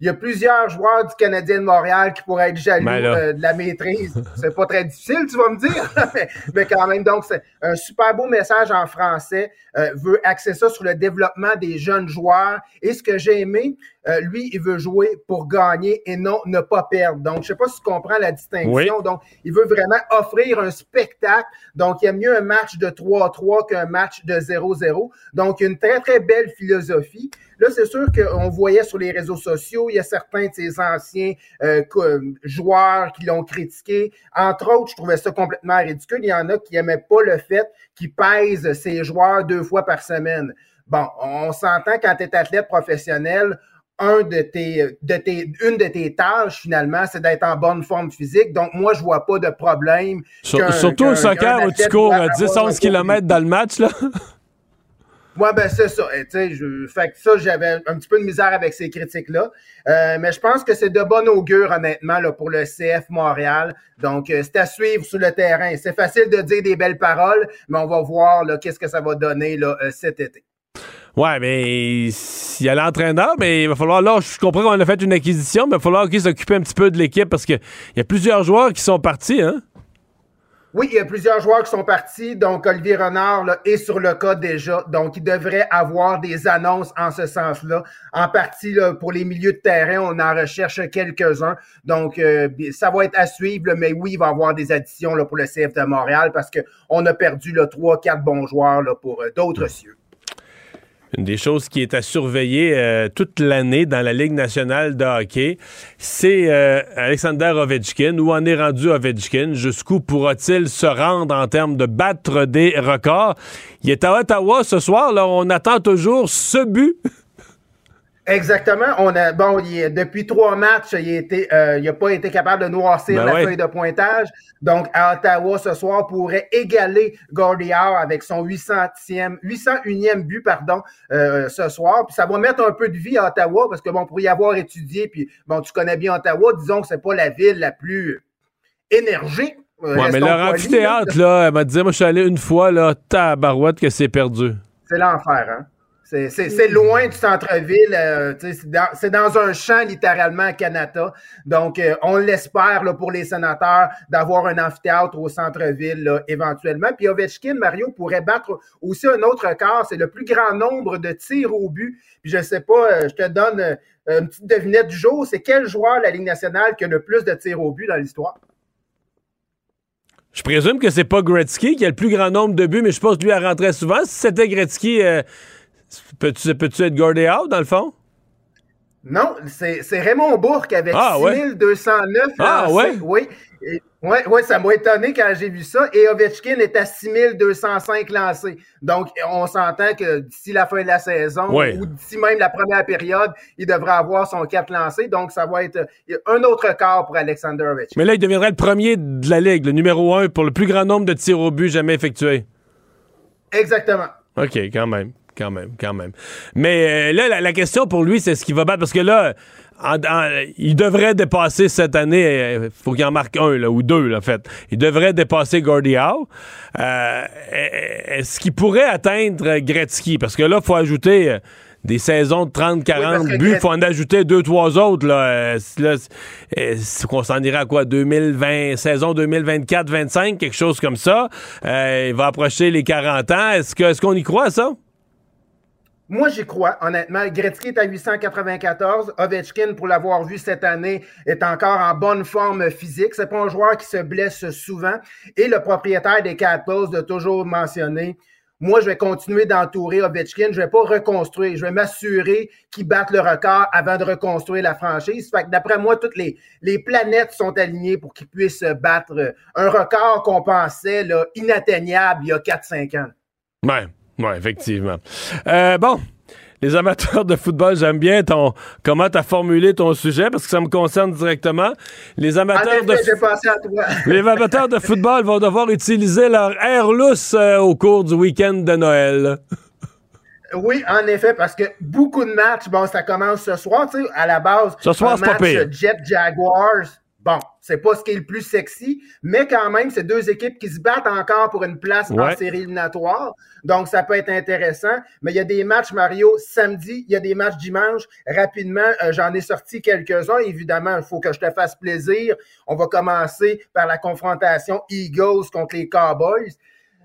il y a plusieurs joueurs du Canadien de Montréal qui pourraient être jaloux Ben euh, de la maîtrise. C'est pas très difficile, tu vas me dire, mais, mais quand même. Donc, c'est un super beau message en français. Euh, veut axer ça sur le développement des jeunes joueurs. Et ce que j'ai aimé, euh, lui, il veut jouer pour gagner et non ne pas perdre. Donc, je sais pas si tu comprends la distinction. Oui. Donc, il veut vraiment offrir un spectacle. Donc, il y a mieux un match de 3-3 qu'un match de 0-0. Donc, il y a une très, très belle philosophie. Là, c'est sûr qu'on voyait sur les réseaux sociaux, il y a certains de ces anciens euh, joueurs qui l'ont critiqué. Entre autres, je trouvais ça complètement ridicule. Il y en a qui aimaient pas le fait qu'ils pèsent ces joueurs deux fois par semaine. Bon, on s'entend quand tu es athlète professionnel, un de tes, de tes, une de tes tâches, finalement, c'est d'être en bonne forme physique. Donc, moi, je vois pas de problème. Sur- surtout au soccer où tu cours doit à 10-11 avoir un km dans le match, là. Ouais, ben c'est ça. Et, tu sais, je, fait que ça, j'avais un petit peu de misère avec ces critiques-là. Euh, mais je pense que c'est de bon augure, honnêtement, là, pour le CF Montréal. Donc, euh, c'est à suivre sur le terrain. C'est facile de dire des belles paroles, mais on va voir là, qu'est-ce que ça va donner là, euh, cet été. Ouais, mais il y a l'entraîneur, mais il va falloir, là, je comprends qu'on a fait une acquisition, mais il va falloir qu'il s'occupe un petit peu de l'équipe parce qu'il y a plusieurs joueurs qui sont partis, hein? Oui, il y a plusieurs joueurs qui sont partis. Donc, Olivier Renard là, est sur le cas déjà. Donc, il devrait avoir des annonces en ce sens-là. En partie, là, pour les milieux de terrain, on en recherche quelques-uns. Donc, euh, ça va être à suivre. mais oui, il va y avoir des additions là, pour le CF de Montréal parce qu'on a perdu là, trois, quatre bons joueurs là, pour euh, d'autres cieux. Une des choses qui est à surveiller euh, toute l'année dans la Ligue nationale de hockey, c'est euh, Alexander Ovechkin. Où en est rendu Ovechkin? Jusqu'où pourra-t-il se rendre en termes de battre des records? Il est à Ottawa ce soir. Là, on attend toujours ce but Exactement. On a bon, depuis trois matchs, il n'a euh, pas été capable de noircir ben la feuille de pointage. Donc, à Ottawa ce soir pourrait égaler Gordy Howe avec son 800e, 801e but, pardon, euh, ce soir. Puis ça va mettre un peu de vie à Ottawa parce que bon, pour y avoir étudié, puis bon, tu connais bien Ottawa, disons que c'est pas la ville la plus énergique. Euh, ouais, mais leur amphithéâtre, là, elle m'a dit, moi, je suis allé une fois, là, tabarouette que c'est perdu. C'est l'enfer, hein? C'est loin du centre-ville. Euh, c'est dans, un champ littéralement à Canada. Donc, euh, on l'espère pour les sénateurs d'avoir un amphithéâtre au centre-ville éventuellement. Puis Ovechkin, Mario, pourrait battre aussi un autre record. C'est le plus grand nombre de tirs au but. Puis je sais pas, euh, je te donne une petite devinette du jour. C'est quel joueur de la Ligue nationale qui a le plus de tirs au but dans l'histoire? Je présume que c'est pas Gretzky qui a le plus grand nombre de buts, mais je pense que lui a rentré souvent. Si c'était Gretzky Peux-tu peut être Gordy Out, dans le fond? Non, c'est Raymond Bourque avec ah, 6209 Ah ouais? Oui. Oui, ouais, ça m'a étonné quand j'ai vu ça. Et Ovechkin est à 6205 lancés. Donc, on s'entend que d'ici la fin de la saison ou d'ici même la première période, il devrait avoir son 4 lancés. Donc, ça va être un autre quart pour Alexander Ovechkin. Mais là, il deviendrait le premier de la Ligue, le numéro un pour le plus grand nombre de tirs au but jamais effectués. Exactement. OK, quand même quand même, quand même. Mais euh, là, la, question pour lui, c'est ce qu'il va battre. Parce que là, il devrait dépasser cette année, il euh, faut qu'il en marque un ou deux, en fait. Il devrait dépasser Gordy Howe. Euh, est-ce qu'il pourrait atteindre Gretzky? Parce que là, il faut ajouter des saisons de 30-40 buts, il faut en ajouter deux, trois autres. Là, là qu'on s'en irait à quoi? 2020, saison 2024-25, quelque chose comme ça. il va approcher les 40 ans. Est-ce qu'on est qu'on y croit, ça? Moi, j'y crois, honnêtement. Gretzky est à 894. Ovechkin, pour l'avoir vu cette année, est encore en bonne forme physique. C'est pas un joueur qui se blesse souvent. Et le propriétaire des Capitals de toujours mentionner moi, je vais continuer d'entourer Ovechkin. Je vais pas reconstruire. Je vais m'assurer qu'il batte le record avant de reconstruire la franchise. Fait que d'après moi, toutes les, les planètes sont alignées pour qu'il puisse battre un record qu'on pensait là, inatteignable il y a 4-5 ans. Ouais. Oui, effectivement. Euh, bon. Les amateurs de football, j'aime bien ton comment tu as formulé ton sujet parce que ça me concerne directement. Les amateurs de les amateurs de football vont devoir utiliser leur air lousse euh, au cours du week-end de Noël. Oui, en effet, parce que beaucoup de matchs, bon, ça commence ce soir, tu sais, à la base. Ce soir, c'est pas pire. Jet Jaguars, Bon, c'est pas ce qui est le plus sexy, mais quand même, c'est deux équipes qui se battent encore pour une place en série éliminatoire. Donc, ça peut être intéressant. Mais il y a des matchs, Mario, samedi, il y a des matchs dimanche. Rapidement, euh, j'en ai sorti quelques-uns. Évidemment, il faut que je te fasse plaisir. On va commencer par la confrontation Eagles contre les Cowboys.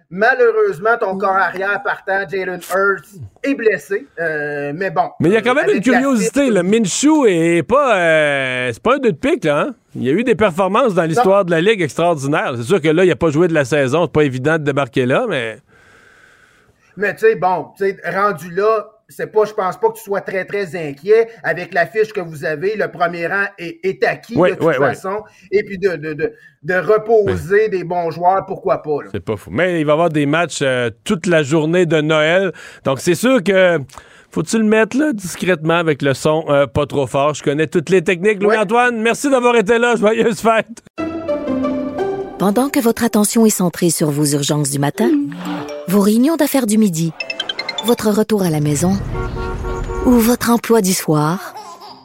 Malheureusement, ton corps arrière partant, Jalen Hurts, est blessé. Euh, mais bon. Mais il y a quand même une curiosité. Le Minshew est pas, euh, c'est pas un deux de pique, là. Hein? Il y a eu des performances dans l'histoire de la Ligue extraordinaires. C'est sûr que là, il n'a pas joué de la saison. C'est pas évident de débarquer là, mais. Mais tu sais, bon, tu sais, rendu là, c'est pas, je pense pas que tu sois très, très inquiet avec la fiche que vous avez. Le premier rang est, acquis de toute façon. Et puis de, de, de, de reposer des bons joueurs, pourquoi pas. C'est pas fou. Mais il va y avoir des matchs euh, toute la journée de Noël. Donc c'est sûr que faut-tu le mettre là, discrètement avec le son euh, pas trop fort? Je connais toutes les techniques. Louis-Antoine, merci d'avoir été là. Joyeuse fête. Pendant que votre attention est centrée sur vos urgences du matin, vos réunions d'affaires du midi, votre retour à la maison ou votre emploi du soir,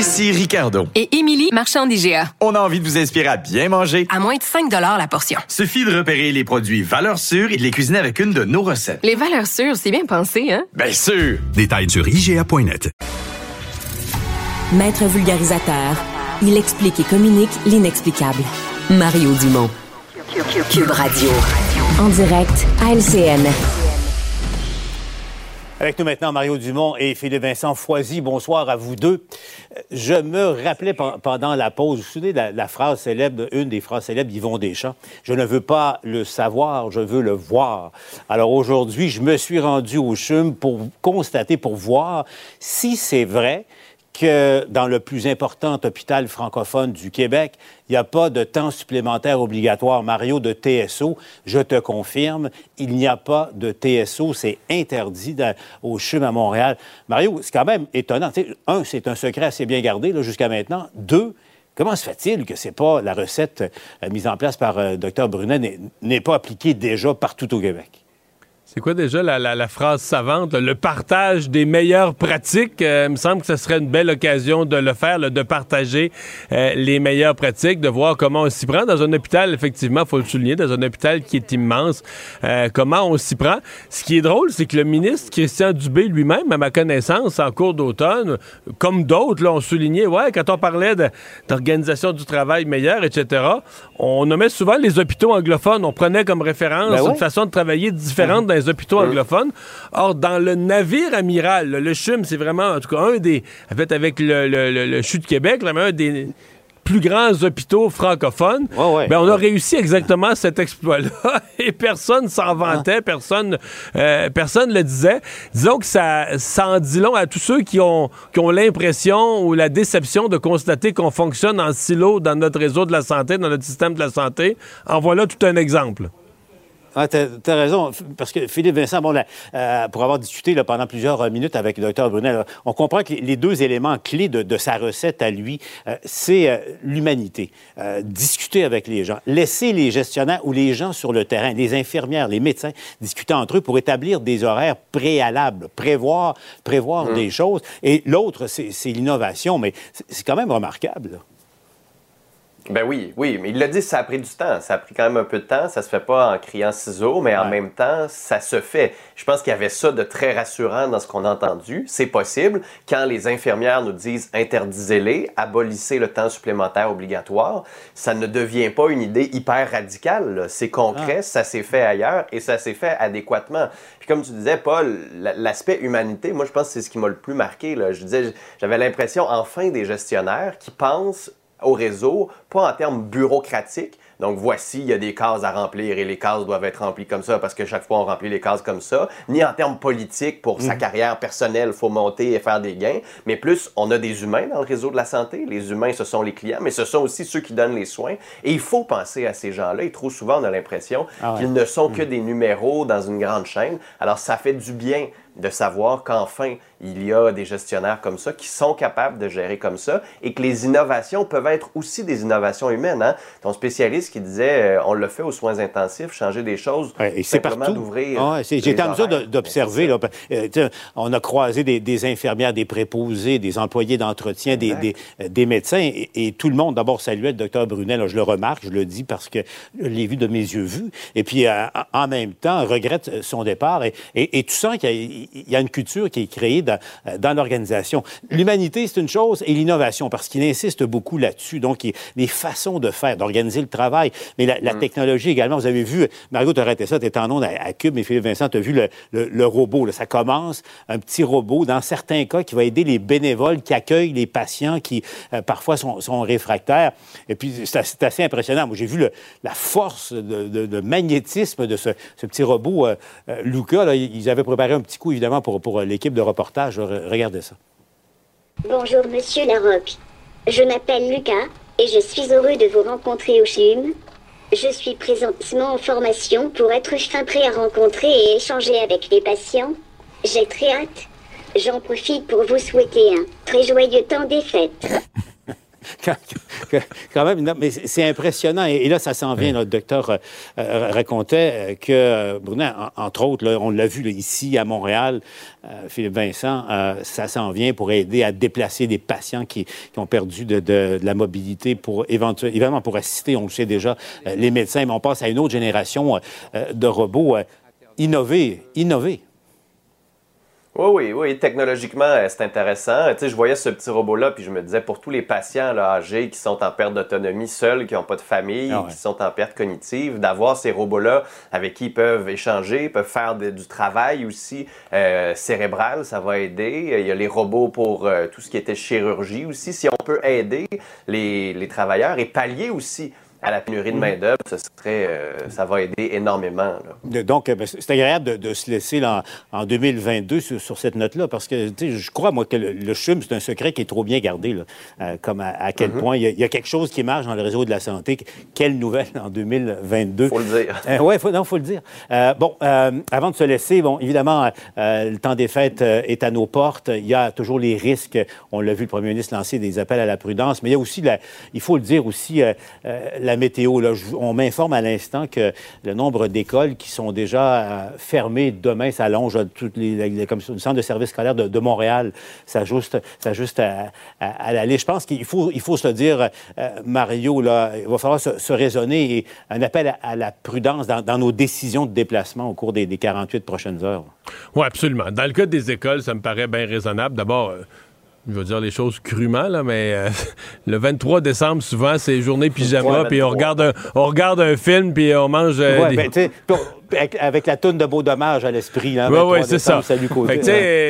Ici Ricardo. Et Émilie, marchand d'IGA. On a envie de vous inspirer à bien manger. À moins de 5 la portion. Suffit de repérer les produits valeurs sûres et de les cuisiner avec une de nos recettes. Les valeurs sûres, c'est bien pensé, hein? Bien sûr! Détails sur IGA.net. Maître vulgarisateur, il explique et communique l'inexplicable. Mario Dumont. Cube Radio. En direct à LCN. Avec nous maintenant Mario Dumont et Philippe Vincent Foisy. Bonsoir à vous deux. Je me rappelais pendant la pause, vous vous souvenez de la, phrase célèbre, une des phrases célèbres d'Yvon Deschamps, Je ne veux pas le savoir, je veux le voir. Alors aujourd'hui, je me suis rendu au CHUM pour constater, pour voir si c'est vrai que dans le plus important hôpital francophone du Québec, il n'y a pas de temps supplémentaire obligatoire. Mario, de TSO, je te confirme, il n'y a pas de TSO. C'est interdit au CHUM à Montréal. Mario, c'est quand même étonnant. un, c'est un secret assez bien gardé jusqu'à maintenant. Deux, Comment se fait-il que c'est pas la recette euh, mise en place par euh, Dr Brunet n'est pas appliquée déjà partout au Québec? C'est quoi déjà la, phrase savante? Le partage des meilleures pratiques. Euh, il me semble que ce serait une belle occasion de le faire, de partager euh, les meilleures pratiques, de voir comment on s'y prend dans un hôpital, effectivement, il faut le souligner, dans un hôpital qui est immense, euh, comment on s'y prend. Ce qui est drôle, c'est que le ministre Christian Dubé lui-même, à ma connaissance, en cours d'automne, comme d'autres, l'ont souligné, ouais, quand on parlait d'organisation du travail meilleure, etc., on nommait souvent les hôpitaux anglophones. On prenait comme référence ben une façon de travailler différente dans hôpitaux anglophones. Or, dans le navire amiral, le CHUM, c'est vraiment, en tout cas, un des, en fait, avec le, le, CHU de Québec, là, un des plus grands hôpitaux francophones, ben, on a réussi exactement cet exploit-là et personne s'en vantait, ah. personne euh, personne le disait. Disons que ça, ça en dit long à tous ceux qui ont, qui ont l'impression ou la déception de constater qu'on fonctionne en silo dans notre réseau de la santé, dans notre système de la santé. En voilà tout un exemple. Ah, tu as, raison, parce que Philippe Vincent, bon, euh, pour avoir discuté là, pendant plusieurs minutes avec le docteur Brunel, on comprend que les deux éléments clés de, sa recette à lui, euh, c'est euh, l'humanité. discuter avec les gens, laisser les gestionnaires ou les gens sur le terrain, les infirmières, les médecins, discuter entre eux pour établir des horaires préalables, prévoir, prévoir mmh. des choses. Et l'autre, c'est l'innovation, mais c'est quand même remarquable. Ben oui, oui, mais il l'a dit, ça a pris du temps. Ça a pris quand même un peu de temps. Ça se fait pas en criant ciseaux, mais en même temps, ça se fait. Je pense qu'il y avait ça de très rassurant dans ce qu'on a entendu. C'est possible. Quand les infirmières nous disent interdisez-les, abolissez le temps supplémentaire obligatoire, ça ne devient pas une idée hyper radicale. C'est concret, ah. ça s'est fait ailleurs et ça s'est fait adéquatement. Puis comme tu disais, Paul, l'aspect humanité, moi je pense que c'est ce qui m'a le plus marqué. Là. Je disais, j'avais l'impression enfin des gestionnaires qui pensent au réseau, pas en termes bureaucratiques. Donc voici, il y a des cases à remplir et les cases doivent être remplies comme ça parce que chaque fois on remplit les cases comme ça, ni en termes politiques pour sa mhm. carrière personnelle, il faut monter et faire des gains, mais plus on a des humains dans le réseau de la santé. Les humains, ce sont les clients, mais ce sont aussi ceux qui donnent les soins. Et il faut penser à ces gens-là. Et trop souvent, on a l'impression ah qu'ils ne sont que mhm. des numéros dans une grande chaîne. Alors ça fait du bien de savoir qu'enfin, il y a des gestionnaires comme ça qui sont capables de gérer comme ça et que les innovations peuvent être aussi des innovations humaines. Hein? Ton spécialiste qui disait euh, on le fait aux soins intensifs, changer des choses, et c'est partout d'ouvrir. Ah, J'étais en mesure d'observer. Euh, on a croisé des, infirmières, des préposés, des employés d'entretien, des, des, médecins et, tout le monde d'abord saluait le docteur Brunel. je le remarque, je le dis parce que je l'ai vu de mes yeux vus. Et puis euh, en même temps, regrette son départ. Et, et tu sens qu'il y, a une culture qui est créée euh, dans, l'organisation. L'humanité, c'est une chose, et l'innovation, parce qu'il insiste beaucoup là-dessus. Donc, les façons de faire, d'organiser le travail, mais la, mm. technologie également. Vous avez vu, Margot, tu arrêté ça, tu en onde à, Cube, mais Philippe Vincent, tu as vu le, robot. Ça commence, un petit robot, dans certains cas, qui va aider les bénévoles qui accueillent les patients qui, euh, parfois, sont, réfractaires. Et puis, c'est assez impressionnant. Moi, j'ai vu la force de, magnétisme de ce, petit robot. Euh, Luca, ils avaient préparé un petit coup, évidemment, pour, pour l'équipe de reportage. Regardez ça. Bonjour, monsieur Larocque. Je m'appelle Lucas et je suis heureux de vous rencontrer au CHUM. Je suis présentement en formation pour être fin prêt à rencontrer et échanger avec les patients. J'ai très hâte. J'en profite pour vous souhaiter un très joyeux temps des fêtes. quand même, non, mais c'est impressionnant. Et, là, ça s'en vient. Notre docteur euh, euh, racontait que Brunet, entre autres, on l'a vu ici à Montréal, Philippe Vincent, ça s'en vient pour aider à déplacer des patients qui, ont perdu de, la mobilité pour éventuellement pour assister, on le sait déjà, les médecins. Mais on passe à une autre génération de robots. innover, innover. Oui, oui, oui. Technologiquement, euh, c'est intéressant. Tu sais, je voyais ce petit robot-là, puis je me disais, pour tous les patients là, âgés qui sont en perte d'autonomie, seuls, qui n'ont pas de famille, ah qui sont en perte cognitive, d'avoir ces robots-là avec qui ils peuvent échanger, peuvent faire du travail aussi euh, cérébral, ça va aider. Il y a les robots pour euh, tout ce qui était chirurgie aussi. Si on peut aider les, les travailleurs et pallier aussi à la pénurie de mm. main-d'œuvre, ce serait, euh, ça va aider énormément. Donc, euh, ben, c'est agréable de, se laisser en 2022 sur, cette note-là, parce que je crois, moi, que le, CHUM, c'est un secret qui est trop bien gardé, euh, comme à, quel mm-hmm. point il y, a, quelque chose qui marche dans le réseau de la santé. Quelle nouvelle en 2022. Faut le dire. oui, non, faut le dire. bon, avant de se laisser, bon, évidemment, le temps des fêtes est à nos portes. Il y a toujours les risques. On l'a vu, le premier ministre lancer des appels à la prudence, mais il y a aussi, la, il faut le dire aussi, la la météo. On m'informe à l'instant que le nombre d'écoles qui sont déjà euh, fermées demain s'allonge à toutes les, comme le centre de services scolaires de, Montréal s'ajuste, s'ajuste à, à, l'aller. Je pense qu'il faut, il faut se dire, euh, Mario, là, il va falloir se, raisonner et un appel à, la prudence dans, nos décisions de déplacement au cours des, des 48 prochaines heures. Oui, absolument. Dans le cas des écoles, ça me paraît bien raisonnable. D'abord, euh, je vais dire les choses crûment, là, mais euh, le 23 décembre, souvent, c'est journée pyjama, puis on regarde, un, on regarde un film, puis on mange. Euh, ouais, ben, avec, la toune de beau dommage à l'esprit. Oui, oui, c'est ça.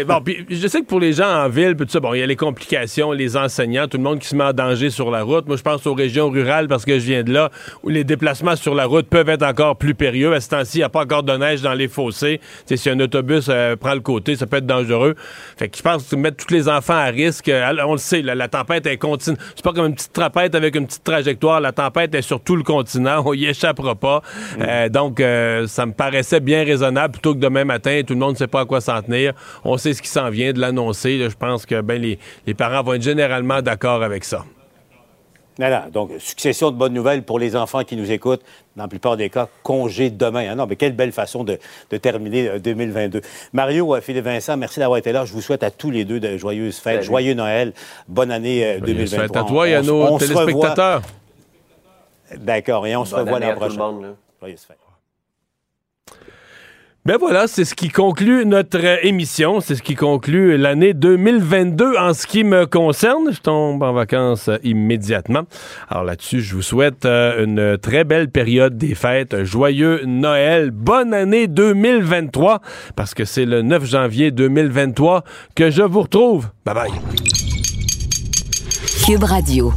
bon, je sais que pour les gens en ville, tout ça, bon, il y a les complications, les enseignants, tout le monde qui se met en danger sur la route. Moi, je pense aux régions rurales parce que je viens de là, où les déplacements sur la route peuvent être encore plus périlleux. À ce temps-ci, il n'y a pas encore de neige dans les fossés. T'sais, si un autobus euh, prend le côté, ça peut être dangereux. Fait que je pense que mettre tous les enfants à risque, euh, on le sait, la tempête est continue. C'est pas comme une petite trapète avec une petite trajectoire. La tempête est sur tout le continent. On y échappera pas. Mm. Euh, donc, ça me paraissait bien raisonnable plutôt que demain matin, tout le monde ne sait pas à quoi s'en tenir. On sait ce qui s'en vient, de l'annoncer. Je pense que ben, les, parents vont être généralement d'accord avec ça. Donc succession de bonnes nouvelles pour les enfants qui nous écoutent. Dans la plupart des cas, congé demain. Ah non, mais quelle belle façon de, terminer 2022. Euh, Mario, euh, Philippe Vincent, merci d'avoir été là. Je vous souhaite à tous les deux de joyeuses fêtes, joyeux Noël, bonne année 2023. Fêtes à toi et à nos téléspectateurs. D'accord, et on se revoit la prochaine. Joyeuses fêtes. Ben voilà, c'est ce qui conclut notre euh, émission, c'est ce qui conclut l'année 2022 en ce qui me concerne. Je tombe en vacances euh, immédiatement. Alors là-dessus, je vous souhaite euh, une très belle période des fêtes, joyeux Noël, bonne année 2023 parce que c'est le 9 janvier 2023 que je vous retrouve. Bye bye. Cube Radio.